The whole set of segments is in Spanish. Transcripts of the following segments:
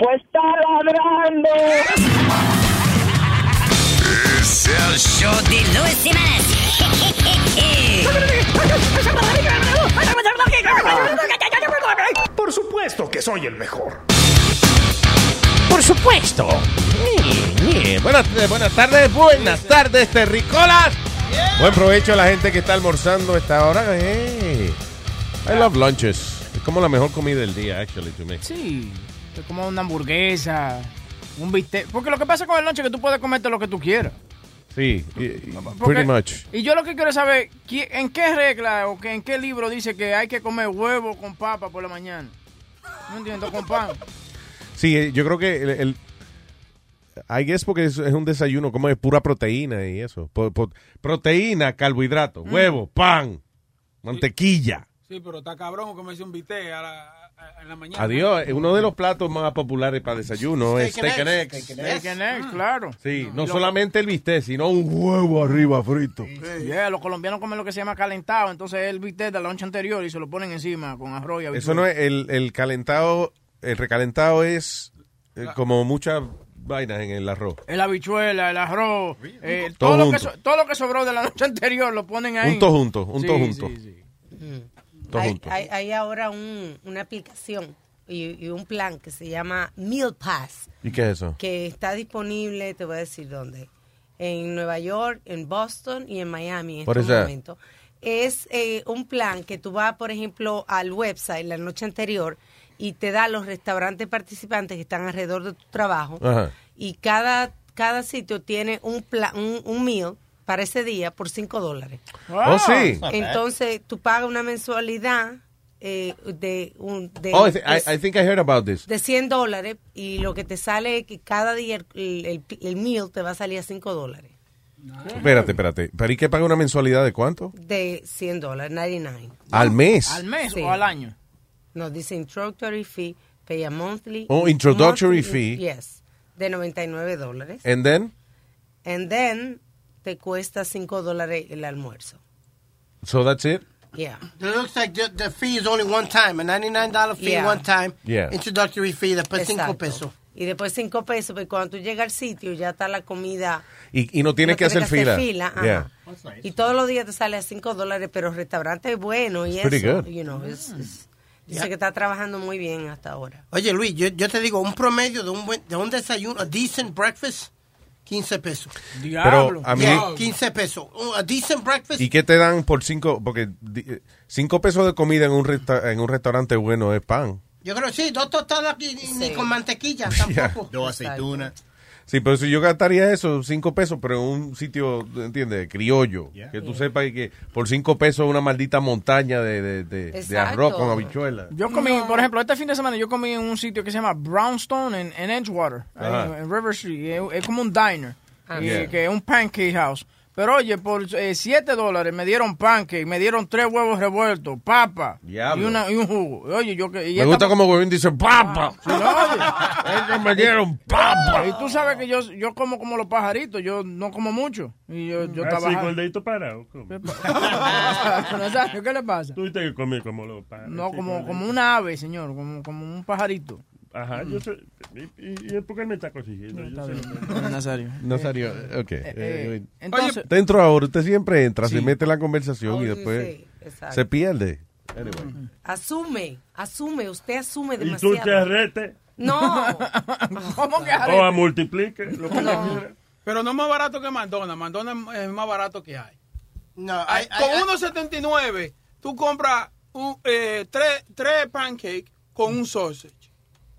Pues está ladrando. Es el show de Luis. Por supuesto que soy el mejor. Por supuesto. Buenas, eh, buenas tardes, buenas tardes, terricolas. Buen provecho a la gente que está almorzando a esta hora. Hey. I love lunches. Es como la mejor comida del día, actually, to me. Sí, es como una hamburguesa, un bistec. Porque lo que pasa con el lunch es que tú puedes comerte lo que tú quieras. Sí, y- Porque- pretty much. Y yo lo que quiero es saber, ¿qui- ¿en qué regla o que, en qué libro dice que hay que comer huevo con papa por la mañana? No entiendo, con pan. Sí, eh, yo creo que el, el- I guess porque es, es un desayuno como de pura proteína y eso. Po- po- proteína, carbohidrato, huevo, pan, mantequilla. Sí, pero está cabrón comerse un bistec a la, a- en la mañana. Adiós, eh, uno de los platos más populares para desayuno es Steak and steak and eggs. Steak and eggs, claro. Sí, no solamente el bistec, sino un huevo arriba frito. Yeah, los colombianos comen lo que se llama calentado, entonces el bistec de la noche anterior y se lo ponen encima con arroz y Eso no es el, el calentado, el recalentado es eh, como muchas vainas en el arroz. El habichuela, el arroz, eh, Todo todo, lo que so- todo lo que sobró de la noche anterior lo ponen ahí. Un junto, un Sí, junto. sí, sí. Hay, hay- hay ahora un- una aplicación y, y un plan que se llama Meal Pass, ¿Y qué es eso? que está disponible, te voy a decir dónde, en Nueva York, en Boston y en Miami en What este momento. Es eh, un plan que tú vas, por ejemplo, al website la noche anterior y te da los restaurantes participantes que están alrededor de tu trabajo Ajá. y cada, cada sitio tiene un, pla- un, un meal para ese día por 5 dólares. Oh, sí. Entonces, tú pagas una mensualidad eh, de, un, de, Oh, I, de- I- I think I heard about this. de 100 dólares y lo que te sale es que cada día el, el, el meal te va a salir a 5 dólares. Espérate, espérate. ¿Pero y qué paga una mensualidad de cuánto? De 100 dólares, 99. Al mes. ¿Al mes Sí. o al año? Nos dice introductory fee, pay a monthly. Oh, introductory monthly- fee. Yes, de 99 dólares. And then, And then te cuesta 5 dólares el almuerzo. so that's it? Yeah. It looks like the, the fee is only one time, a $99 fee Yeah. one time, Yeah. introductory fee, después 5 Exacto. pesos. Y después 5 pesos, pero cuando tú llegas al sitio ya está la comida. Y, y no tienes que hacer fila. ajá. Yeah. Y todos los días te sale a 5 dólares, pero restaurante bueno y It's pretty eso. good. You know, es- es- dice Yeah. que está trabajando muy bien hasta ahora. Oye, Luis, yo, yo te digo, un promedio de un, buen, de un desayuno, a decent breakfast, 15 pesos. Pero a mí, Yeah, 15 pesos. A decent breakfast, ¿y qué te dan por cinco? Porque di- eh, cinco pesos de comida en un, resta- en un restaurante bueno es pan. yo creo que sí, dos tostadas y, y ni Sí. con mantequilla Yeah. tampoco. Dos aceitunas. Sí, pero si yo gastaría eso, cinco pesos, pero en un sitio, ¿entiendes? Criollo. Que tú sepas que por cinco pesos una maldita montaña de, de, de- arroz con habichuelas. Yo comí, por ejemplo, este fin de semana yo comí en un sitio que se llama Brownstone en, en Edgewater, en River Street. Es, es como un diner, Ah. y- Yeah. que es un pancake house. Pero oye, por 7 dólares me dieron pancake, me dieron tres huevos revueltos, papa y, una, y un jugo. Oye, yo que... y Me gusta como Huevín dice, ¡papa! Sí, no, oye. Es que me dieron papa. Y tú sabes que yo, yo como como los pajaritos, yo no como mucho. Y yo, yo Así el dedito parado. ¿Qué le pasa? Tú tienes que comer como los padres. No, como, como una ave, señor, como, como un pajarito. Ajá, yo sé. Y, y, y es porque él me está consiguiendo. yo sé. Nazario. Nazario, ok. Eh, Eh, entonces, Dentro ahora, usted siempre entra, se mete en la conversación y Oh, después sí, se pierde. Anyway. Asume, asume, usted asume Y tú demasiado. te No, ¿cómo que o a multiplique. Lo que No. Pero no es más barato que McDonald's. McDonald's es más barato que hay. No, Ay, I- I- con I- 1.79, tú compras un, eh, tres, tres pancakes con un sausage.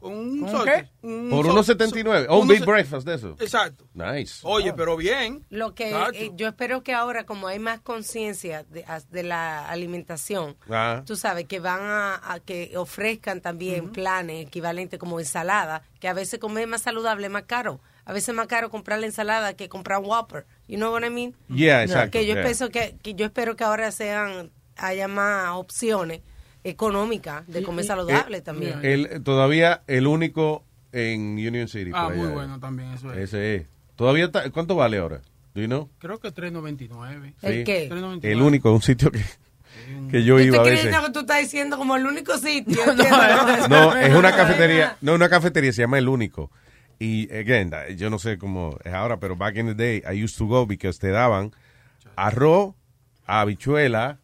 Un ¿Con sausage. qué? Un Por sau- 1.79. Oh, un big breakfast de eso. Exacto. Nice. Oye, pero bien. Lo que eh, yo espero que ahora, como hay más conciencia de, la alimentación, Ah. tú sabes que van a, a que ofrezcan también planes equivalentes como ensalada, que a veces comer más saludable es más caro. A veces es más caro comprar la ensalada que comprar un Whopper. You know what I mean? Yeah, exacto. Que yo yeah. pienso que, que yo espero que ahora sean haya más opciones económicas de comer saludable Eh, también. el- todavía el único en Union City. Ah, muy allá. bueno también eso es. Ese es. Todavía está- ¿Cuánto vale ahora? Do you know? Creo que 3.99. ¿El Sí. qué? 3.99. El único, un sitio que, que yo ¿Tú iba a veces. que tú estás diciendo como el único sitio? No, es una cafetería. No, una cafetería, se llama El Único. Y, again, yo no sé cómo es ahora, pero back in the day, I used to go because te daban arroz, habichuela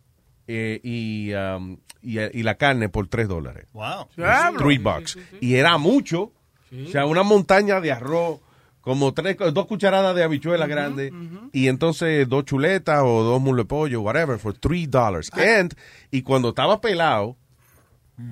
eh, y, um, y, y la carne por tres dólares. Wow. Diablo. Three bucks. Y era mucho. O sea, una montaña de arroz, como tres, dos cucharadas de habichuela grande, y entonces dos chuletas o dos mulos de pollo, whatever, for three dollars. And, y cuando estaba pelado,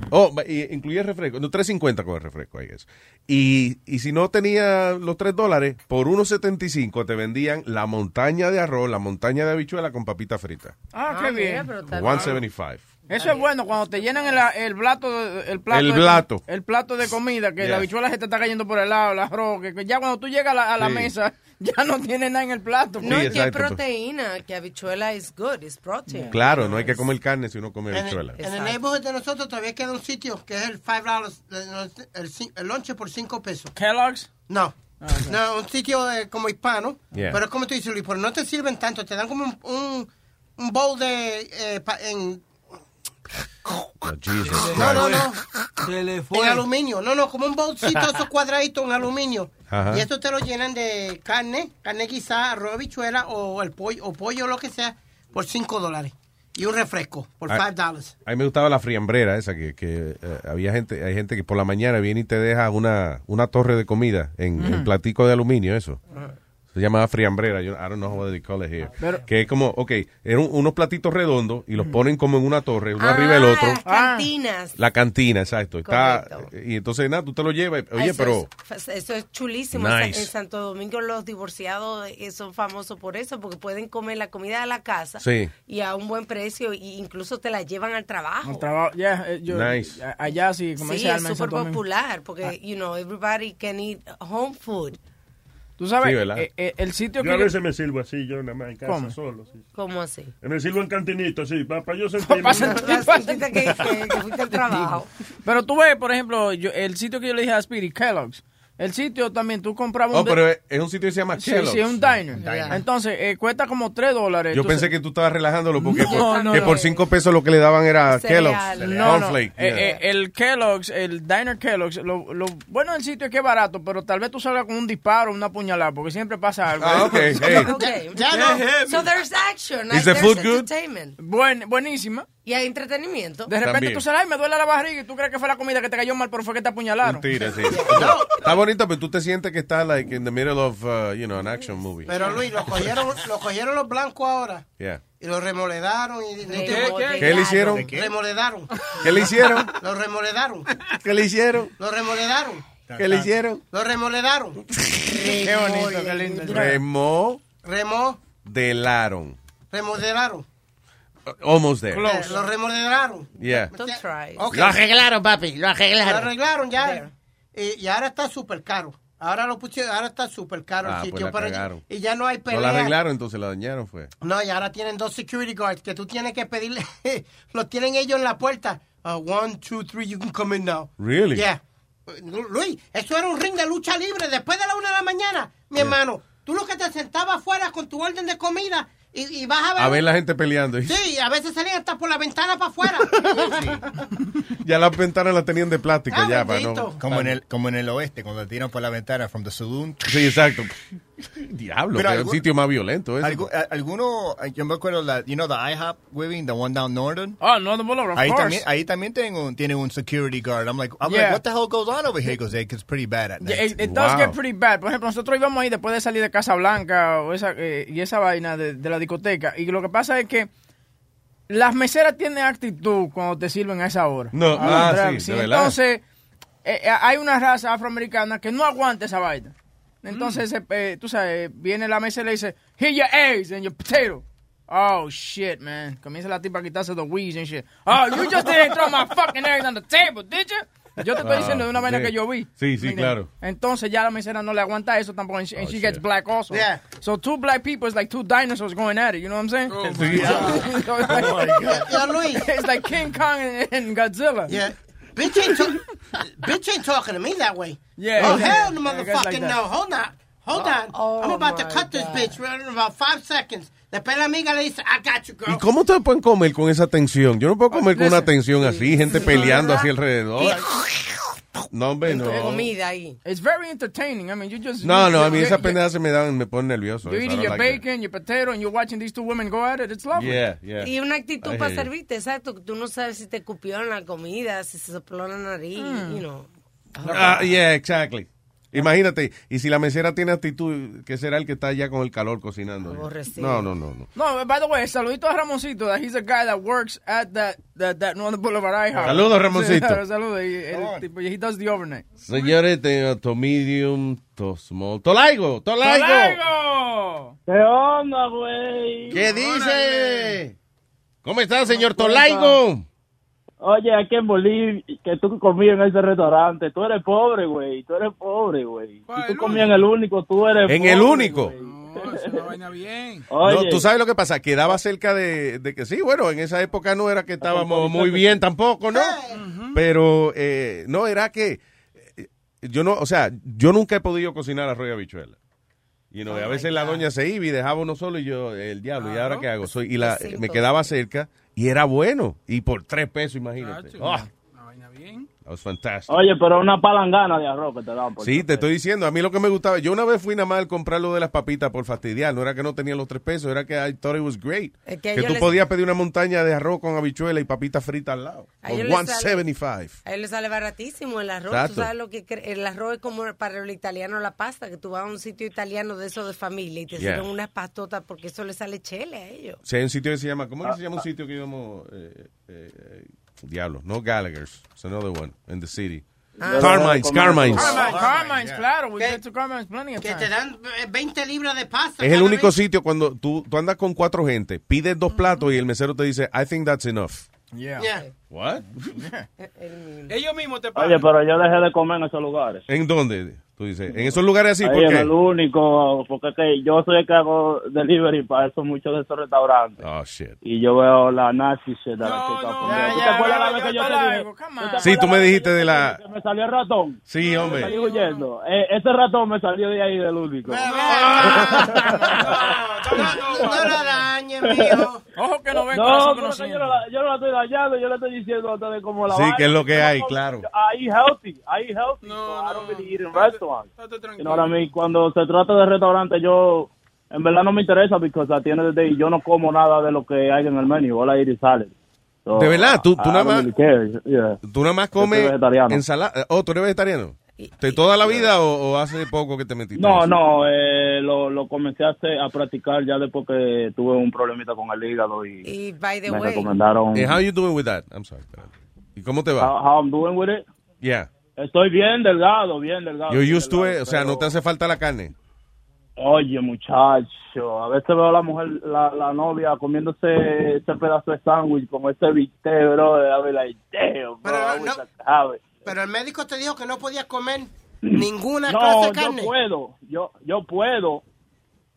oh, y incluía el refresco, no, 3.50 con el refresco, I guess. Y, y si no tenía los tres dólares, por 1.75 te vendían la montaña de arroz, la montaña de habichuela con papita frita. Ah, Ah, qué está bien. 1.75. Eso es bueno cuando te llenan el, el plato, el plato, El de- plato. el plato de comida, que la habichuela se te está cayendo por el lado, el arroz, que, que ya cuando tú llegas a la, a la Sí. mesa, ya no tiene nada en el plato. No, Sí, es que es exacto. proteína, que habichuela es good, es protein. Claro, no hay que comer carne si uno come habichuela. en el neighborhood de nosotros todavía queda un sitio que es el five dollars, el, el lonche por 5 pesos. Kellogg's. No. No, un sitio eh, como hispano. Yeah. Pero es como tú dices, Luis, pero no te sirven tanto. Te dan como un, un, un bowl de... eh, pa- en, Oh, Jesus no, no, no. Se le En aluminio. No, no, como un bolsito, esos cuadraditos en aluminio. Ajá. Y esto te lo llenan de carne, carne guisada, arroz, habichuela o el pollo, o pollo, lo que sea, por 5 dólares. Y un refresco por Ah. 5 dólares. A mí me gustaba la friambrera esa, que, que eh, había gente, hay gente que por la mañana viene y te deja una, una torre de comida en, en platico de aluminio, eso. Se llamaba friambrera, yo, I don't know what they call it here. Pero- que es como, ok, eran unos platitos redondos y los ponen como en una torre, uno arriba del Ah, otro. las cantinas. La cantina, exacto. Está, y entonces, nada, tú te lo llevas. Oye, eso pero... Es, eso es chulísimo. Nice. En Santo Domingo los divorciados eh, son famosos por eso, porque pueden comer la comida de la casa Sí. y a un buen precio e incluso te la llevan al trabajo. El trabajo, ya, eh, yo- Nice. allá sí, como Sí, dice es Alma súper popular porque, you know, everybody can eat home food. Tú sabes, eh, eh, el sitio Yo a que... veces me sirvo así, yo nada más en casa ¿Cómo? solo. Sí. ¿Cómo así? Me sirvo en cantinito, sí, para yo sentirme. Pa' sentir- Ya sentiste que, que- que fuiste al trabajo. Pero tú ves, por ejemplo, yo- el sitio que yo le dije a Speedy, Kellogg's, el sitio también, tú comprabas un... Oh, pero es, un sitio que se llama Sí, Kellogg's. sí, es un diner. diner. Entonces, eh, cuesta como 3 dólares. Yo Entonces- pensé que tú estabas relajándolo porque No, por, no, que no. por cinco pesos lo que le daban era Cereal. Kellogg's, No, no. cornflake. Eh, yeah. eh, el Kellogg's, el Diner Kellogg's, lo, lo bueno del sitio es que es barato, pero tal vez tú salgas con un disparo, una puñalada, porque siempre pasa algo. Ah, ok, hey. Okay. Ya no. So there's action. Is the there's food good? entertainment. Buen, buenísima. Y hay entretenimiento. De repente También. tú sales, ay, me duele la barriga y tú crees que fue la comida que te cayó mal, pero fue que te apuñalaron. Mentira, sí. Está bonito, pero tú te sientes que estás like in the middle of, uh, you know, an action movie. Pero Luis, lo cogieron, lo cogieron los blancos ahora Yeah. y lo remoledaron y Remodelaron. ¿Qué le hicieron? remoledaron. ¿Qué le hicieron? Lo remoledaron. ¿Qué le hicieron? Lo remoledaron. ¿Qué le hicieron? Lo remoledaron. Qué bonito, qué lindo. Remodelaron. Remo, remodelaron. Almost there. Eh, lo remodelaron. Yeah. Don't try. Ok. Lo arreglaron, papi, lo Lo arreglaron. arreglaron ya. Y, y ahora está súper caro. Ahora lo pusieron, ahora está súper caro Ah, el pues sitio. la pero y ya no hay No pelea. la arreglaron, entonces la dañaron, fue. No, y ahora tienen dos security guards que tú tienes que pedirle. los tienen ellos en la puerta. Uh, one, two, three, you can come in now. Really? Yeah. Lu- Luis, eso era un ring de lucha libre después de la una de la mañana, mi hermano. Tú lo que te sentabas afuera con tu orden de comida y, y vas a ver. A ver la gente peleando. Sí, a veces salían hasta por la ventana para afuera. Ya las ventanas las tenían de plástico Ah, ya, para no. Como en, el, como en el oeste, cuando tiran por la ventana from the saloon. Sí, exacto. Diablo, Pero que es el sitio más violento ese. Alguno, yo me acuerdo, la, you know, the IHOP, Webing, the one down Northern. Oh, no, the Boulevard, of Ahí course. también, ahí también tienen un, tienen un security guard. I'm like, I'm Yeah. like, what the hell goes on over here? He goes, hey, 'cause it's pretty bad at night. Yeah, it, it does Wow. get pretty bad. Por ejemplo, nosotros íbamos ahí después de salir de Casa Blanca o esa, eh, y esa vaina de, de la discoteca. Y lo que pasa es que las meseras tienen actitud cuando te sirven a esa hora. No, ah, Andrea, sí. Entonces, eh, eh, hay una raza afroamericana que no aguanta esa vaina. Entonces, Mm. eh, eh, tú sabes, viene la mesa y le dice, here your eggs and your potato. Oh, shit, man. Comienza la tipa a quitarse the weeds and shit. Oh, you just didn't throw my fucking eggs on the table, did you? Yo te estoy Ah, diciendo de una sí. que yo vi. Sí, sí, claro. Entonces ya la mesera no le aguanta eso tampoco. And she, and Oh, she gets black also. Yeah. So two black people is like two dinosaurs going at it. You know what I'm saying? Oh, Sí. So it's like- Oh, my God. Yo, Luis. It's like King Kong and, and Godzilla. Yeah. Bitch ain't, ta- bitch ain't talking to me that way. Yeah, Oh, yeah. hell no, Yeah, like motherfucking that. no. Hold on. Hold on. oh I'm about to cut this God. bitch right in about five seconds. Después la amiga le dice, I got you, girl. ¿Y cómo ustedes pueden comer con esa tensión? Yo no puedo comer con una tensión así, gente peleando así alrededor. No, hombre, no. comida ahí. It's very entertaining. I mean, you just No, you- no, a mí esas pendejas se me dan, me ponen nervioso. You're eating your like bacon, your potato, and you're watching these two women go at it. It's lovely. Yeah, yeah. Y una actitud para servirte, exacto. que Tú no sabes si te cupió en la comida, si se sopló la nariz, Mm. you know. Ah, yeah, exactly. Imagínate, y si la mesera tiene actitud, ¿qué será el que está allá con el calor cocinando? No, no, no, no. No, by the way, saludito a Ramoncito. That he's a guy that works at that that that Northern Boulevard IHOP. Saludos, Ramoncito. Sí, Saludos. y el tipo, he does the overnight. Señores, tengo to medium, to small. Tolaigo, Tolaigo. ¡Tolaigo! ¿Qué onda, güey? ¿Qué dice? ¿Cómo está, señor Tolaigo? Oye, aquí en Bolivia, que tú comías en ese restaurante, tú eres pobre, güey, tú eres pobre, güey. ¿Cuál, Si tú comías en el único, tú eres En pobre, el único. güey. No, vaina bien. Oye, No, tú sabes lo que pasa, quedaba cerca de, de que sí, bueno, en esa época no era que estábamos muy bien tampoco, ¿no? Pero eh, no, era que eh, yo no, o sea, yo nunca he podido cocinar arroz y habichuela. You know, y a veces la doña se iba y dejaba uno solo y yo, el diablo, ¿y ahora qué hago? Soy, y la, me quedaba cerca y era bueno. Y por tres pesos, imagínate Oh, Una vaina bien. That was fantastic. oye, pero una palangana de arroz que te dan. por Sí, te estoy diciendo, a mí lo que me gustaba, yo una vez fui nada más al comprar lo de las papitas por fastidiar, no era que no tenía los tres pesos, era que I thought it was great. Es que que tú les- podías pedir una montaña de arroz con habichuela y papitas fritas al lado. A Por ellos les sale- 175. A él le sale baratísimo el arroz. Exacto. Tú sabes lo que el arroz es como para el italiano la pasta, que tú vas a un sitio italiano de eso de familia y te Yeah. sirven unas pastotas porque eso le sale chele a ellos. Si hay un sitio que se llama, ¿cómo que se llama un sitio que íbamos? Eh, eh, eh, diablo, no Gallagher's, it's another one, in the city. Ah. Carmine's, Carmine's. Carmine, Carmine's, claro. We been to Carmine's plenty of Que times. te dan eh, 20 libras de pasta. Es el único vez. sitio cuando tú, tú andas con cuatro gente, pides dos platos y el mesero te dice, I think that's enough. Yeah. Yeah. What? Ellos mismos te Oye, pagan. pero yo dejé de comer en esos lugares. ¿En dónde? Tú dices, en esos lugares así, Ahí el único, porque que yo soy el que hago delivery para eso muchos de esos restaurantes. Oh, shit. Y yo veo la nazi de la No, que está no, ya, ¿Tú te acuerdas la vez que yo Sí, tú me dijiste de la- que me salió el ratón. Sí, Me salí hombre. huyendo. Eh, ese ratón me salió de ahí del único. No, no la dañes, mío. Ojo que no ven No, no, yo no la estoy dañando, yo le estoy diciendo a ustedes cómo la Sí, que es lo que hay, como- claro. I healthy, I healthy, No, so I don't no. really eat in restaurants. You tranquilo. know what I mean? Cuando se trata de restaurante, yo en verdad no me interesa porque a tiene the day yo no como nada de lo que hay en el menú. All I eat is salad. So, ¿De verdad? ¿Tú- I- tú I nada don't más- really care, yeah. ¿Tú nada más comes vegetariano. ensalada? Oh, ¿tú eres vegetariano? ¿De toda la vida o, o hace poco que te metiste? No, no, eh, lo, lo comencé a, hacer- a practicar ya después que tuve un problemita con el hígado y, Y by the me way, recomendaron And how you doing with that? I'm sorry. ¿Y cómo te va? how, how I'm doing with it. Yeah. Estoy bien delgado, bien delgado. Bien used to it, delgado, o sea, no te hace falta la carne. Oye, muchacho, a veces veo a la mujer, la, la novia, comiéndose ese pedazo de sándwich con ese bistec, bro. Be like, damn, bro, Pero no- Pero el médico te dijo que no podías comer ninguna No, clase de yo carne. puedo, yo, yo puedo,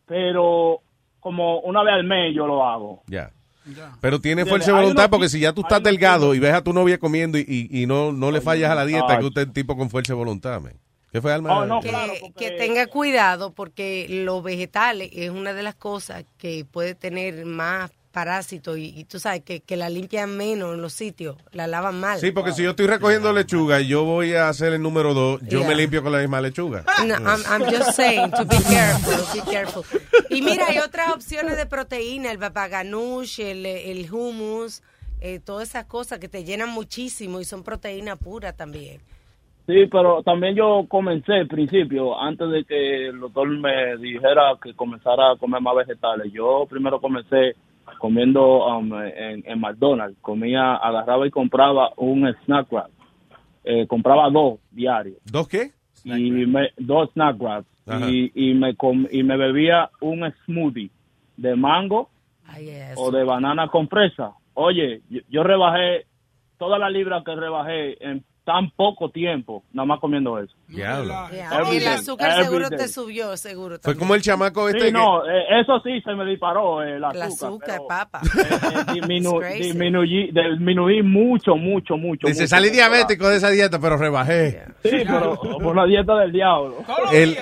pero como una vez al mes yo lo hago. Ya. Ya. Pero tiene fuerza de voluntad unos porque si ya tú estás delgado y ves a tu novia comiendo y, y, y no, no le fallas a la dieta, Ay. que usted es tipo con fuerza de voluntad, man. ¿Qué fue, Alma? Oh, no, que, claro, que porque- tenga cuidado porque los vegetales es una de las cosas que puede tener más parásitos y, y tú sabes que, que la limpian menos en los sitios, la lavan mal. Sí, porque si yo estoy recogiendo lechuga y yo voy a hacer el número dos, yo Yeah. me limpio con la misma lechuga. No, I'm, I'm just saying to be careful, be careful. Y mira, hay otras opciones de proteína, el babaganush, el, el hummus, eh, todas esas cosas que te llenan muchísimo y son proteína pura también. Sí, pero también yo comencé al principio, antes de que el doctor me dijera que comenzara a comer más vegetales. Yo primero comencé comiendo um, en, en McDonald's. Comía, agarraba y compraba un snack wrap. eh, compraba dos diarios. ¿Dos qué? y me, dos snack wraps y, y me com- y me bebía un smoothie de mango o de banana con fresa. Oye, yo, yo rebajé toda la libra que rebajé en tan poco tiempo, nada más comiendo eso. Diablo. Y el azúcar every seguro day. te subió, seguro. Fue como el chamaco este Sí, que- no, eh, eso sí se me disparó eh, el azúcar. El azúcar, pero, papa. eh, disminuí, disminuí mucho, mucho, mucho. Dice, mucho. salí diabético de esa dieta, pero rebajé. Sí, pero por la dieta del diablo. El-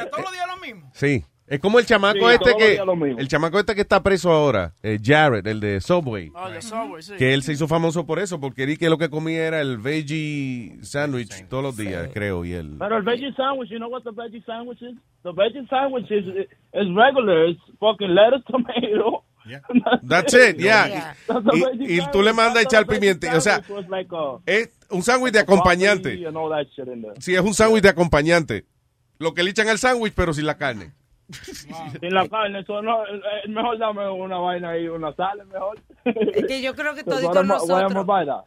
Sí. Es como el chamaco Sí, este que el chamaco este que está preso ahora, eh, Jared, el de Subway. Oh, the Subway, sí. Que él se hizo famoso por eso, porque él que lo que comía era el veggie sandwich todos los días, creo, y él. Pero el veggie sandwich, you know what the veggie sandwich is? The veggie sandwich is, is regular. It's fucking lettuce, tomato. That's it, yeah. Y, tú le mandas a echar pimienta, o sea, like a- es un sándwich de acompañante. Sí, es un sándwich de acompañante. Lo que le echan al sándwich, pero sin la carne. Sin la carne, eso no, mejor dame una vaina ahí, una sal, es mejor. Es que yo creo que I nosotros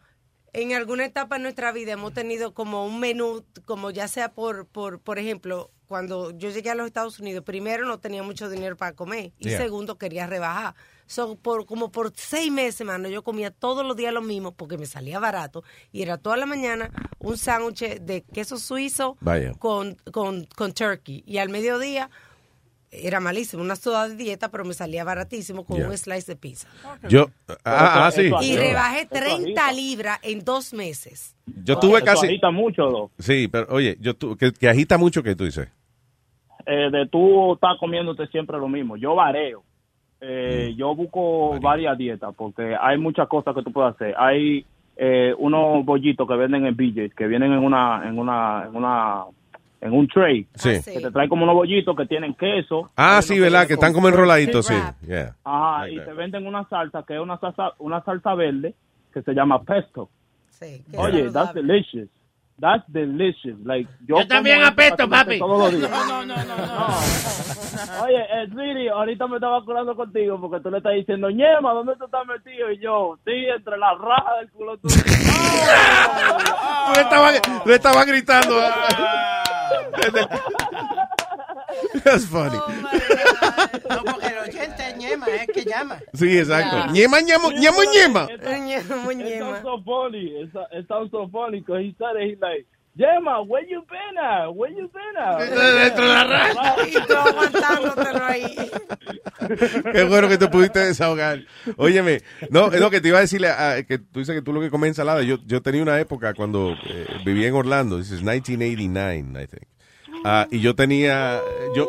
en alguna etapa de nuestra vida hemos tenido como un menú, como ya sea por, por, por ejemplo, cuando yo llegué a los Estados Unidos, primero no tenía mucho dinero para comer y Yeah. segundo quería rebajar. So, por, como por seis meses, mano, yo comía todos los días lo mismo porque me salía barato y era toda la mañana un sándwich de queso suizo Vaya. con, con, con turkey y al mediodía era malísimo, una soda de dieta, pero me salía baratísimo con Yeah. un slice de pizza. Yo, ah, ah, sí. Y rebajé 30 libras en dos meses. Yo tuve Eso casi. agita mucho, ¿no? Sí, pero oye, yo tu- que, que agita mucho que tú dices. eh, de tú estar comiéndote siempre lo mismo. Yo vareo. Mm. Eh, Yo busco varias dietas porque hay muchas cosas que tú puedes hacer. Hay eh, unos bollitos que venden en BJ's que vienen en una en una en una en un tray Sí. que te trae como unos bollitos que tienen queso. Ah, sí, ¿verdad? Que están como enroladitos, sí. Yeah. Ajá, Like y that. te venden una salsa que es una salsa una salsa verde que se llama pesto. Oye, that's delicious. That's delicious. Like yo, Yo también apesto, papi. Todos los días. No, no, no, no. Oye, eh, Siri, ahorita me estaba acordando contigo porque tú le estás diciendo, Ñema, ¿dónde tú estás metido? Y yo, sí, entre las rajas del culo tuyo. Tú le estabas le estaba gritando. That's funny. No, porque el oyente es ñema, es que llama. Sí, exacto. Ñema, ñemo, ñemo, ñema. It sounds so funny. It, so- it sounds so funny because he it, he's like, Yema, where you been at? Where you been at? Dentro de la raja. Y tú aguantándotelo ahí. Qué bueno que te pudiste desahogar. Óyeme, no, es lo que te iba a decirle, ah, que tú dices que tú lo que comes ensalada. Yo, yo tenía una época cuando eh, vivía en Orlando, this is 1989, I think. Ah, y yo tenía, yo,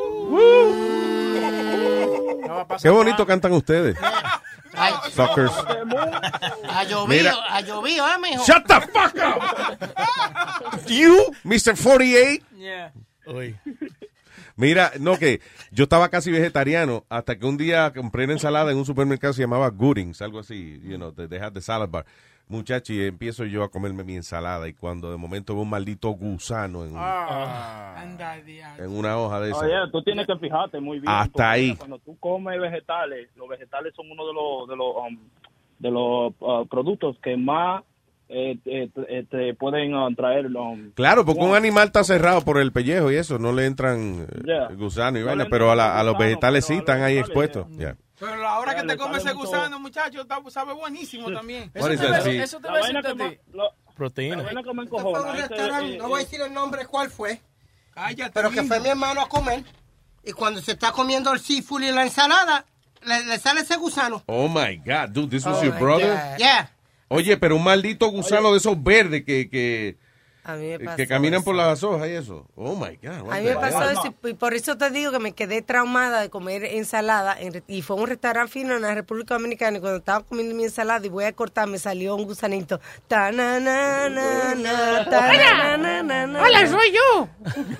qué bonito cantan ustedes. Ay, Suckers. Ha llovido, ha llovido, ¿eh, mijo? Shut the fuck up. You, Mr. 48. Yeah. Mira, no, que yo estaba casi vegetariano hasta que un día compré una ensalada en un supermercado que se llamaba Goodings, algo así, you know, they had the salad bar. Muchacho, y empiezo yo a comerme mi ensalada y cuando de momento veo un maldito gusano en, Ah. Anda, diablo. en una hoja de esa. Oye, tú tienes que fijarte muy bien. Hasta ahí. Cuando tú comes vegetales, los vegetales son uno de los de los um, de los uh, productos que más eh, eh, te- te pueden uh, traer. um, Claro, porque un animal está cerrado por el pellejo y eso, no le entran eh, Yeah. gusanos y No vaina, pero a, la- a los vegetales sí pero a los están ahí expuestos. Yeah. Pero la hora que te comes ese gusano, muchacho, sabe buenísimo también. Te eso te va a decir Proteína. restaurante, eh, no voy a decir el nombre cuál fue, Cállate. pero que fue mi hermano a comer. Y cuando se está comiendo el seafood y la ensalada, le, le sale ese gusano. Oh my God, dude, this was Oh your brother. God. Yeah. Oye, pero un maldito gusano de esos verdes que, que, A mí me pasó que caminan eso. por las hojas y eso. Oh my God. A mí me pasó eso y por eso te digo que me quedé traumada de comer ensalada en y fue a un restaurante fino en la República Dominicana y cuando estaba comiendo mi ensalada y voy a cortar me salió un gusanito. Ta na na na na ta na na na na. ¡Hola, soy yo!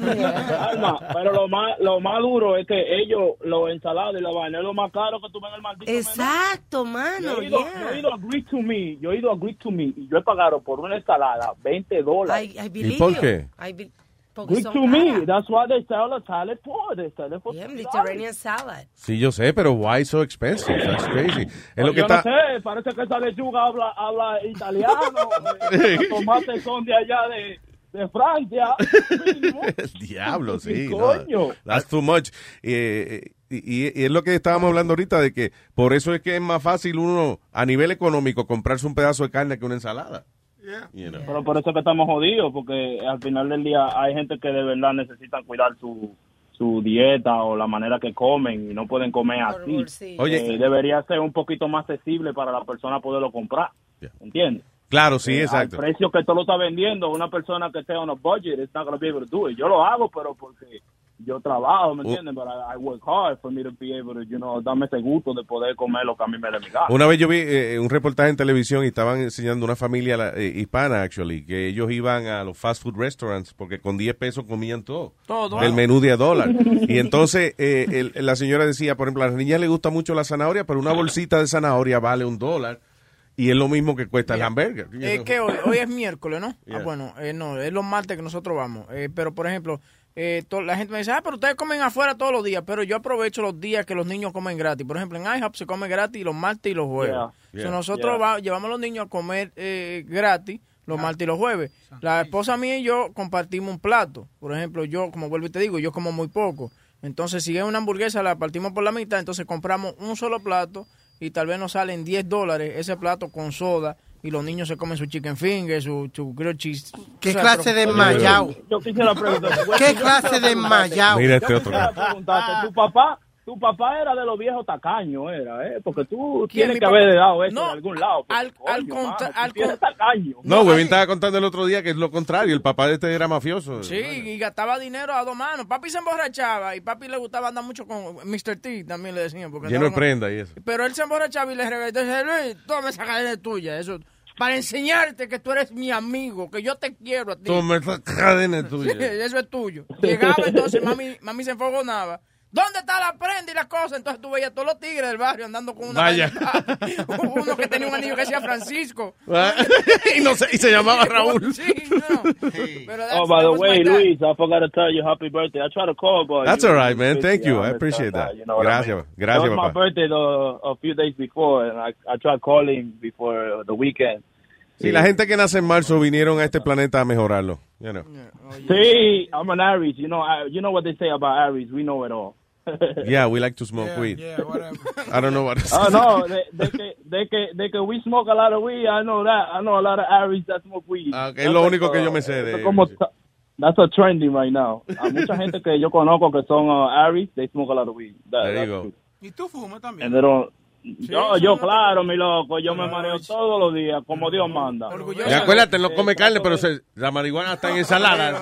Alma, pero lo más lo más duro es que ellos, los ensaladas y la vaina, es lo más caro que tú ves en el maldito menú. Exacto, Yo mano. he, ido, yeah. yo he ido a Agree to Me, yo he ido a Agree to Me y yo he pagado por una ensalada 20 dólares. I, I believe por you. qué? I be- to Me, that's why they sell a salad for, they sell it for Yeah, $50. Mediterranean salad. Sí, yo sé, pero why so expensive? That's crazy. Es lo Pues que yo está... no sé, parece que esa lechuga habla, habla italiano, eh, los tomates son de allá de, de Francia. El diablo, sí. no. Coño. That's too much. Eh, y, y- y es lo que estábamos hablando ahorita de que por eso es que es más fácil uno, a nivel económico, comprarse un pedazo de carne que una ensalada. You know. Pero por eso es que estamos jodidos, porque al final del día hay gente que de verdad necesitan cuidar su, su dieta o la manera que comen y no pueden comer así. bolsillo. Oye. Eh, debería ser un poquito más accesible para la persona poderlo comprar. ¿Entiendes? Claro, sí, Eh, exacto. Al precio que tú lo estás vendiendo, una persona que esté on a budget, it's not going to be able to do it. Yo lo hago, pero porque yo trabajo, ¿me Uh. entiendes? But I, I work hard for me to be able to, you know, darme ese gusto de poder comer lo que a mí me dé mi. Una vez yo vi eh, un reportaje en televisión y estaban enseñando una familia la- eh, hispana, actually, que ellos iban a los fast food restaurants porque con 10 pesos comían todo. Todo. El menú de a dólar. Y entonces eh, el- la señora decía, por ejemplo, a las niñas les gusta mucho la zanahoria, pero una bolsita de zanahoria vale un dólar y es lo mismo que cuesta el hamburger. Es que hoy, hoy es miércoles, ¿no? Yeah. Ah, bueno, eh, no, es los martes que nosotros vamos. Eh, pero, por ejemplo, eh, to- la gente me dice, ah, pero ustedes comen afuera todos los días. Pero yo aprovecho los días que los niños comen gratis. Por ejemplo, en IHOP se come gratis los martes y los jueves. Yeah. So, Yeah. nosotros Yeah. va- llevamos a los niños a comer eh, gratis los martes y los jueves. La esposa mía y yo compartimos un plato. Por ejemplo, yo, como vuelvo y te digo, yo como muy poco. Entonces, si es una hamburguesa, la partimos por la mitad, entonces compramos un solo plato y tal vez nos salen 10 dólares ese plato con soda y los niños se comen su chicken finger, su, su grilled cheese. ¿Qué O sea, clase de mayao? Yo quisiera ¿Qué clase de mayao? Mira este otro. tu papá, tu papá era de los viejos tacaños, era, ¿eh? Porque tú ¿Quién, tienes que haber dado eso No, en algún lado. porque, al- al coño, contra- mano, tú al tienes con- tacaño. No, Webin estaba contando el otro día que es lo contrario. El papá de este era mafioso. Sí, y gastaba dinero a dos manos. Papi se emborrachaba y papi le gustaba andar mucho con Mr. T, también le decían. Porque Lleno de prenda y eso. Pero él se emborrachaba y le regaló. Toma esa cadena tuya. Eso, para enseñarte que tú eres mi amigo, que yo te quiero a ti. Toma esa cadena tuya. eso es tuyo. Llegaba entonces, mami, mami se enfogonaba. ¿Dónde está la prenda y las cosas? Entonces tú veías todos los tigres del barrio andando con una... Vaya. Uno que tenía un anillo que decía Francisco. y, no sé, y se llamaba Raúl. Sí, no. Pero Oh, by the way. Luis, I forgot to tell you happy birthday. I tried to call, but That's all right, man. Thank you. I appreciate that. You know what I Gracias, mean? gracias, It was my birthday the, a few days before, and I, I tried calling before the weekend. Sí, la gente que nace en marzo vinieron a este planeta a mejorarlo. you know. See, I'm an Aries. You know, I, you know what they say about Aries. We know it all. Yeah, we like to smoke weed. Yeah, whatever. I don't know what to say. Oh no, they, they que they que they que we smoke a lot of weed. I know that. I know a lot of Aries that smoke weed. Ah, es lo único que yo me sé de como That's a trending right now. Hay mucha gente que yo conozco que son uh, Aries. They smoke a lot of weed. That- There you go. true. Y tú fumas también. And they don't- yo, yo, claro, mi loco, yo me mareo todos los días, como Dios manda. Y acuérdate, no come carne, pero se- la marihuana está en ensalada.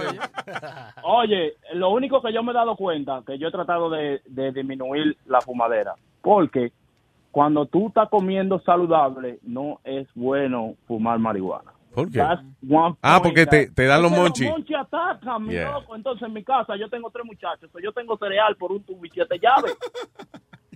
Oye, lo único que yo me he dado cuenta, que yo he tratado de, de disminuir la fumadera, porque cuando tú estás comiendo saludable, no es bueno fumar marihuana. ¿Por qué? Ah, porque te, te dan los monchis. Los monchis atacan, mi Yeah. loco. Entonces en mi casa yo tengo tres muchachos, so yo tengo cereal por un tubo y siete llaves.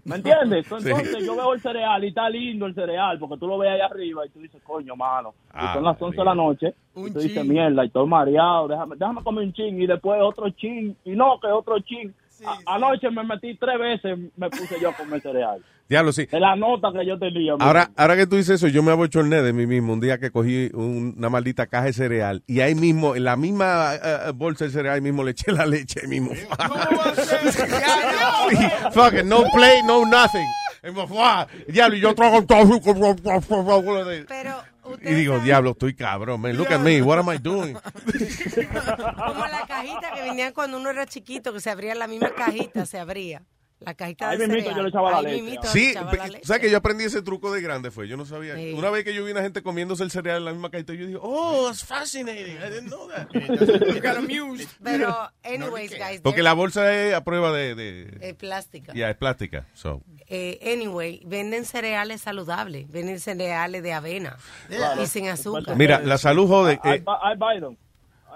¿Me entiendes? Sí. Entonces yo veo el cereal y está lindo el cereal, porque tú lo ves ahí arriba y tú dices, coño, mano. Y Ah, son las 11 de la noche y tú dices, mierda, y estoy mareado, déjame, déjame comer un chin y después otro chin y no, que otro chin. A- Anoche me metí tres veces, me puse yo a comer cereal. Diablo, sí. De la nota que yo tenía. Ahora, ahora que tú dices eso, yo me abochorné de mí mismo un día que cogí un- una maldita caja de cereal y ahí mismo, en la misma eh, bolsa de cereal, ahí mismo le eché la leche ahí mismo. Sí, Fuck it, no play, no nothing. Diablo, y yo trago todo. Y digo, diablo, estoy cabrón, man. Look at me, what am I doing? Como la cajita que venían cuando uno era chiquito, que se abría la misma cajita, se abría. La cajita Ahí de mismito cereal. yo le echaba la Ahí leche. mismito le Sí, echaba pe- la leche. ¿sabes que yo aprendí ese truco de grande? Fue, yo no sabía. Sí. Una vez que yo vi una gente comiéndose el cereal en la misma cajita, yo dije, oh, it's fascinating. I didn't know that. You got amused. Pero, anyways, guys, Porque la bolsa es a prueba de... de es plástica. ya, es plástica. So. Eh, anyway, venden cereales saludables, venden cereales de avena y sin azúcar. Mira, la salud jode. I, eh, bu- I buy them.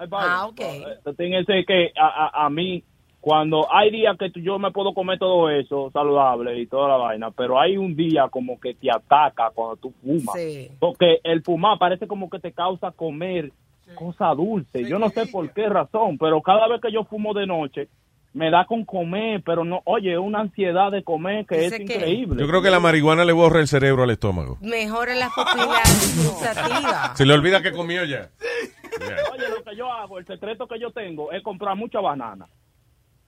I buy Ah, them. ok. But, uh, The thing is que a, a, a mí, cuando hay días que yo me puedo comer todo eso saludable y toda la vaina, pero hay un día como que te ataca cuando tú fumas. Sí. Porque el fumar parece como que te causa comer cosa dulce. Yo no sé por qué razón, pero cada vez que yo fumo de noche, me da con comer, pero no, oye, una ansiedad de comer que es que- increíble. yo creo que la marihuana le borra el cerebro al estómago. Mejora las gustativas. Se le olvida que comió ya. Oye, lo que yo hago, el secreto que yo tengo es comprar mucha banana.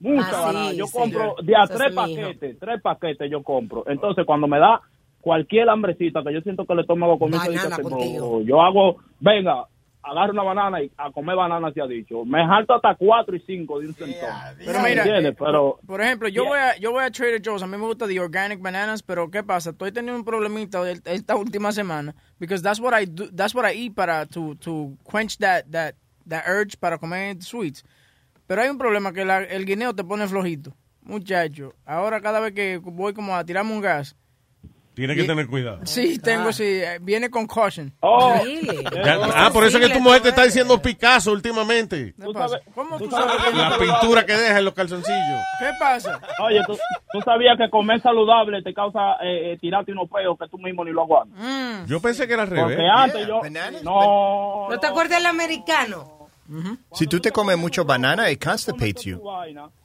Mucha Ah, sí, banana. Yo sí. compro de a tres paquetes, tres paquetes yo compro. Entonces, cuando me da cualquier hambrecita que yo siento que el estómago comienza a yo hago, venga, agarro una banana y a comer banana se ha dicho. Me jalto hasta cuatro y cinco de un centón. Pero mira, eh, Pero por ejemplo, yo voy a yo voy a Trader Joe's, a mí me gusta the organic bananas, pero ¿qué pasa? Estoy teniendo un problemita esta última semana because that's what I do, that's what I eat para to to quench that that that urge para comer sweets. Pero hay un problema que la- el guineo te pone flojito. Muchacho, ahora cada vez que voy como a tirarme un gas, Tiene que tener cuidado. sí, tengo sí, eh, viene con caution. Oh, Ya- ah, por eso es que tu mujer te está diciendo Picasso últimamente. ¿Qué pasa? ¿Cómo tú sabes que La pintura que deja en los calzoncillos. ¿Qué pasa? Oye, ¿tú, tú sabías que comer saludable te causa eh, eh, tirarte unos peos que tú mismo ni lo aguantas. Mm. Yo pensé que era al revés. Porque antes yo... No, ¿No te acuerdas del americano? Si tú te comes mucho banana, it constipates you.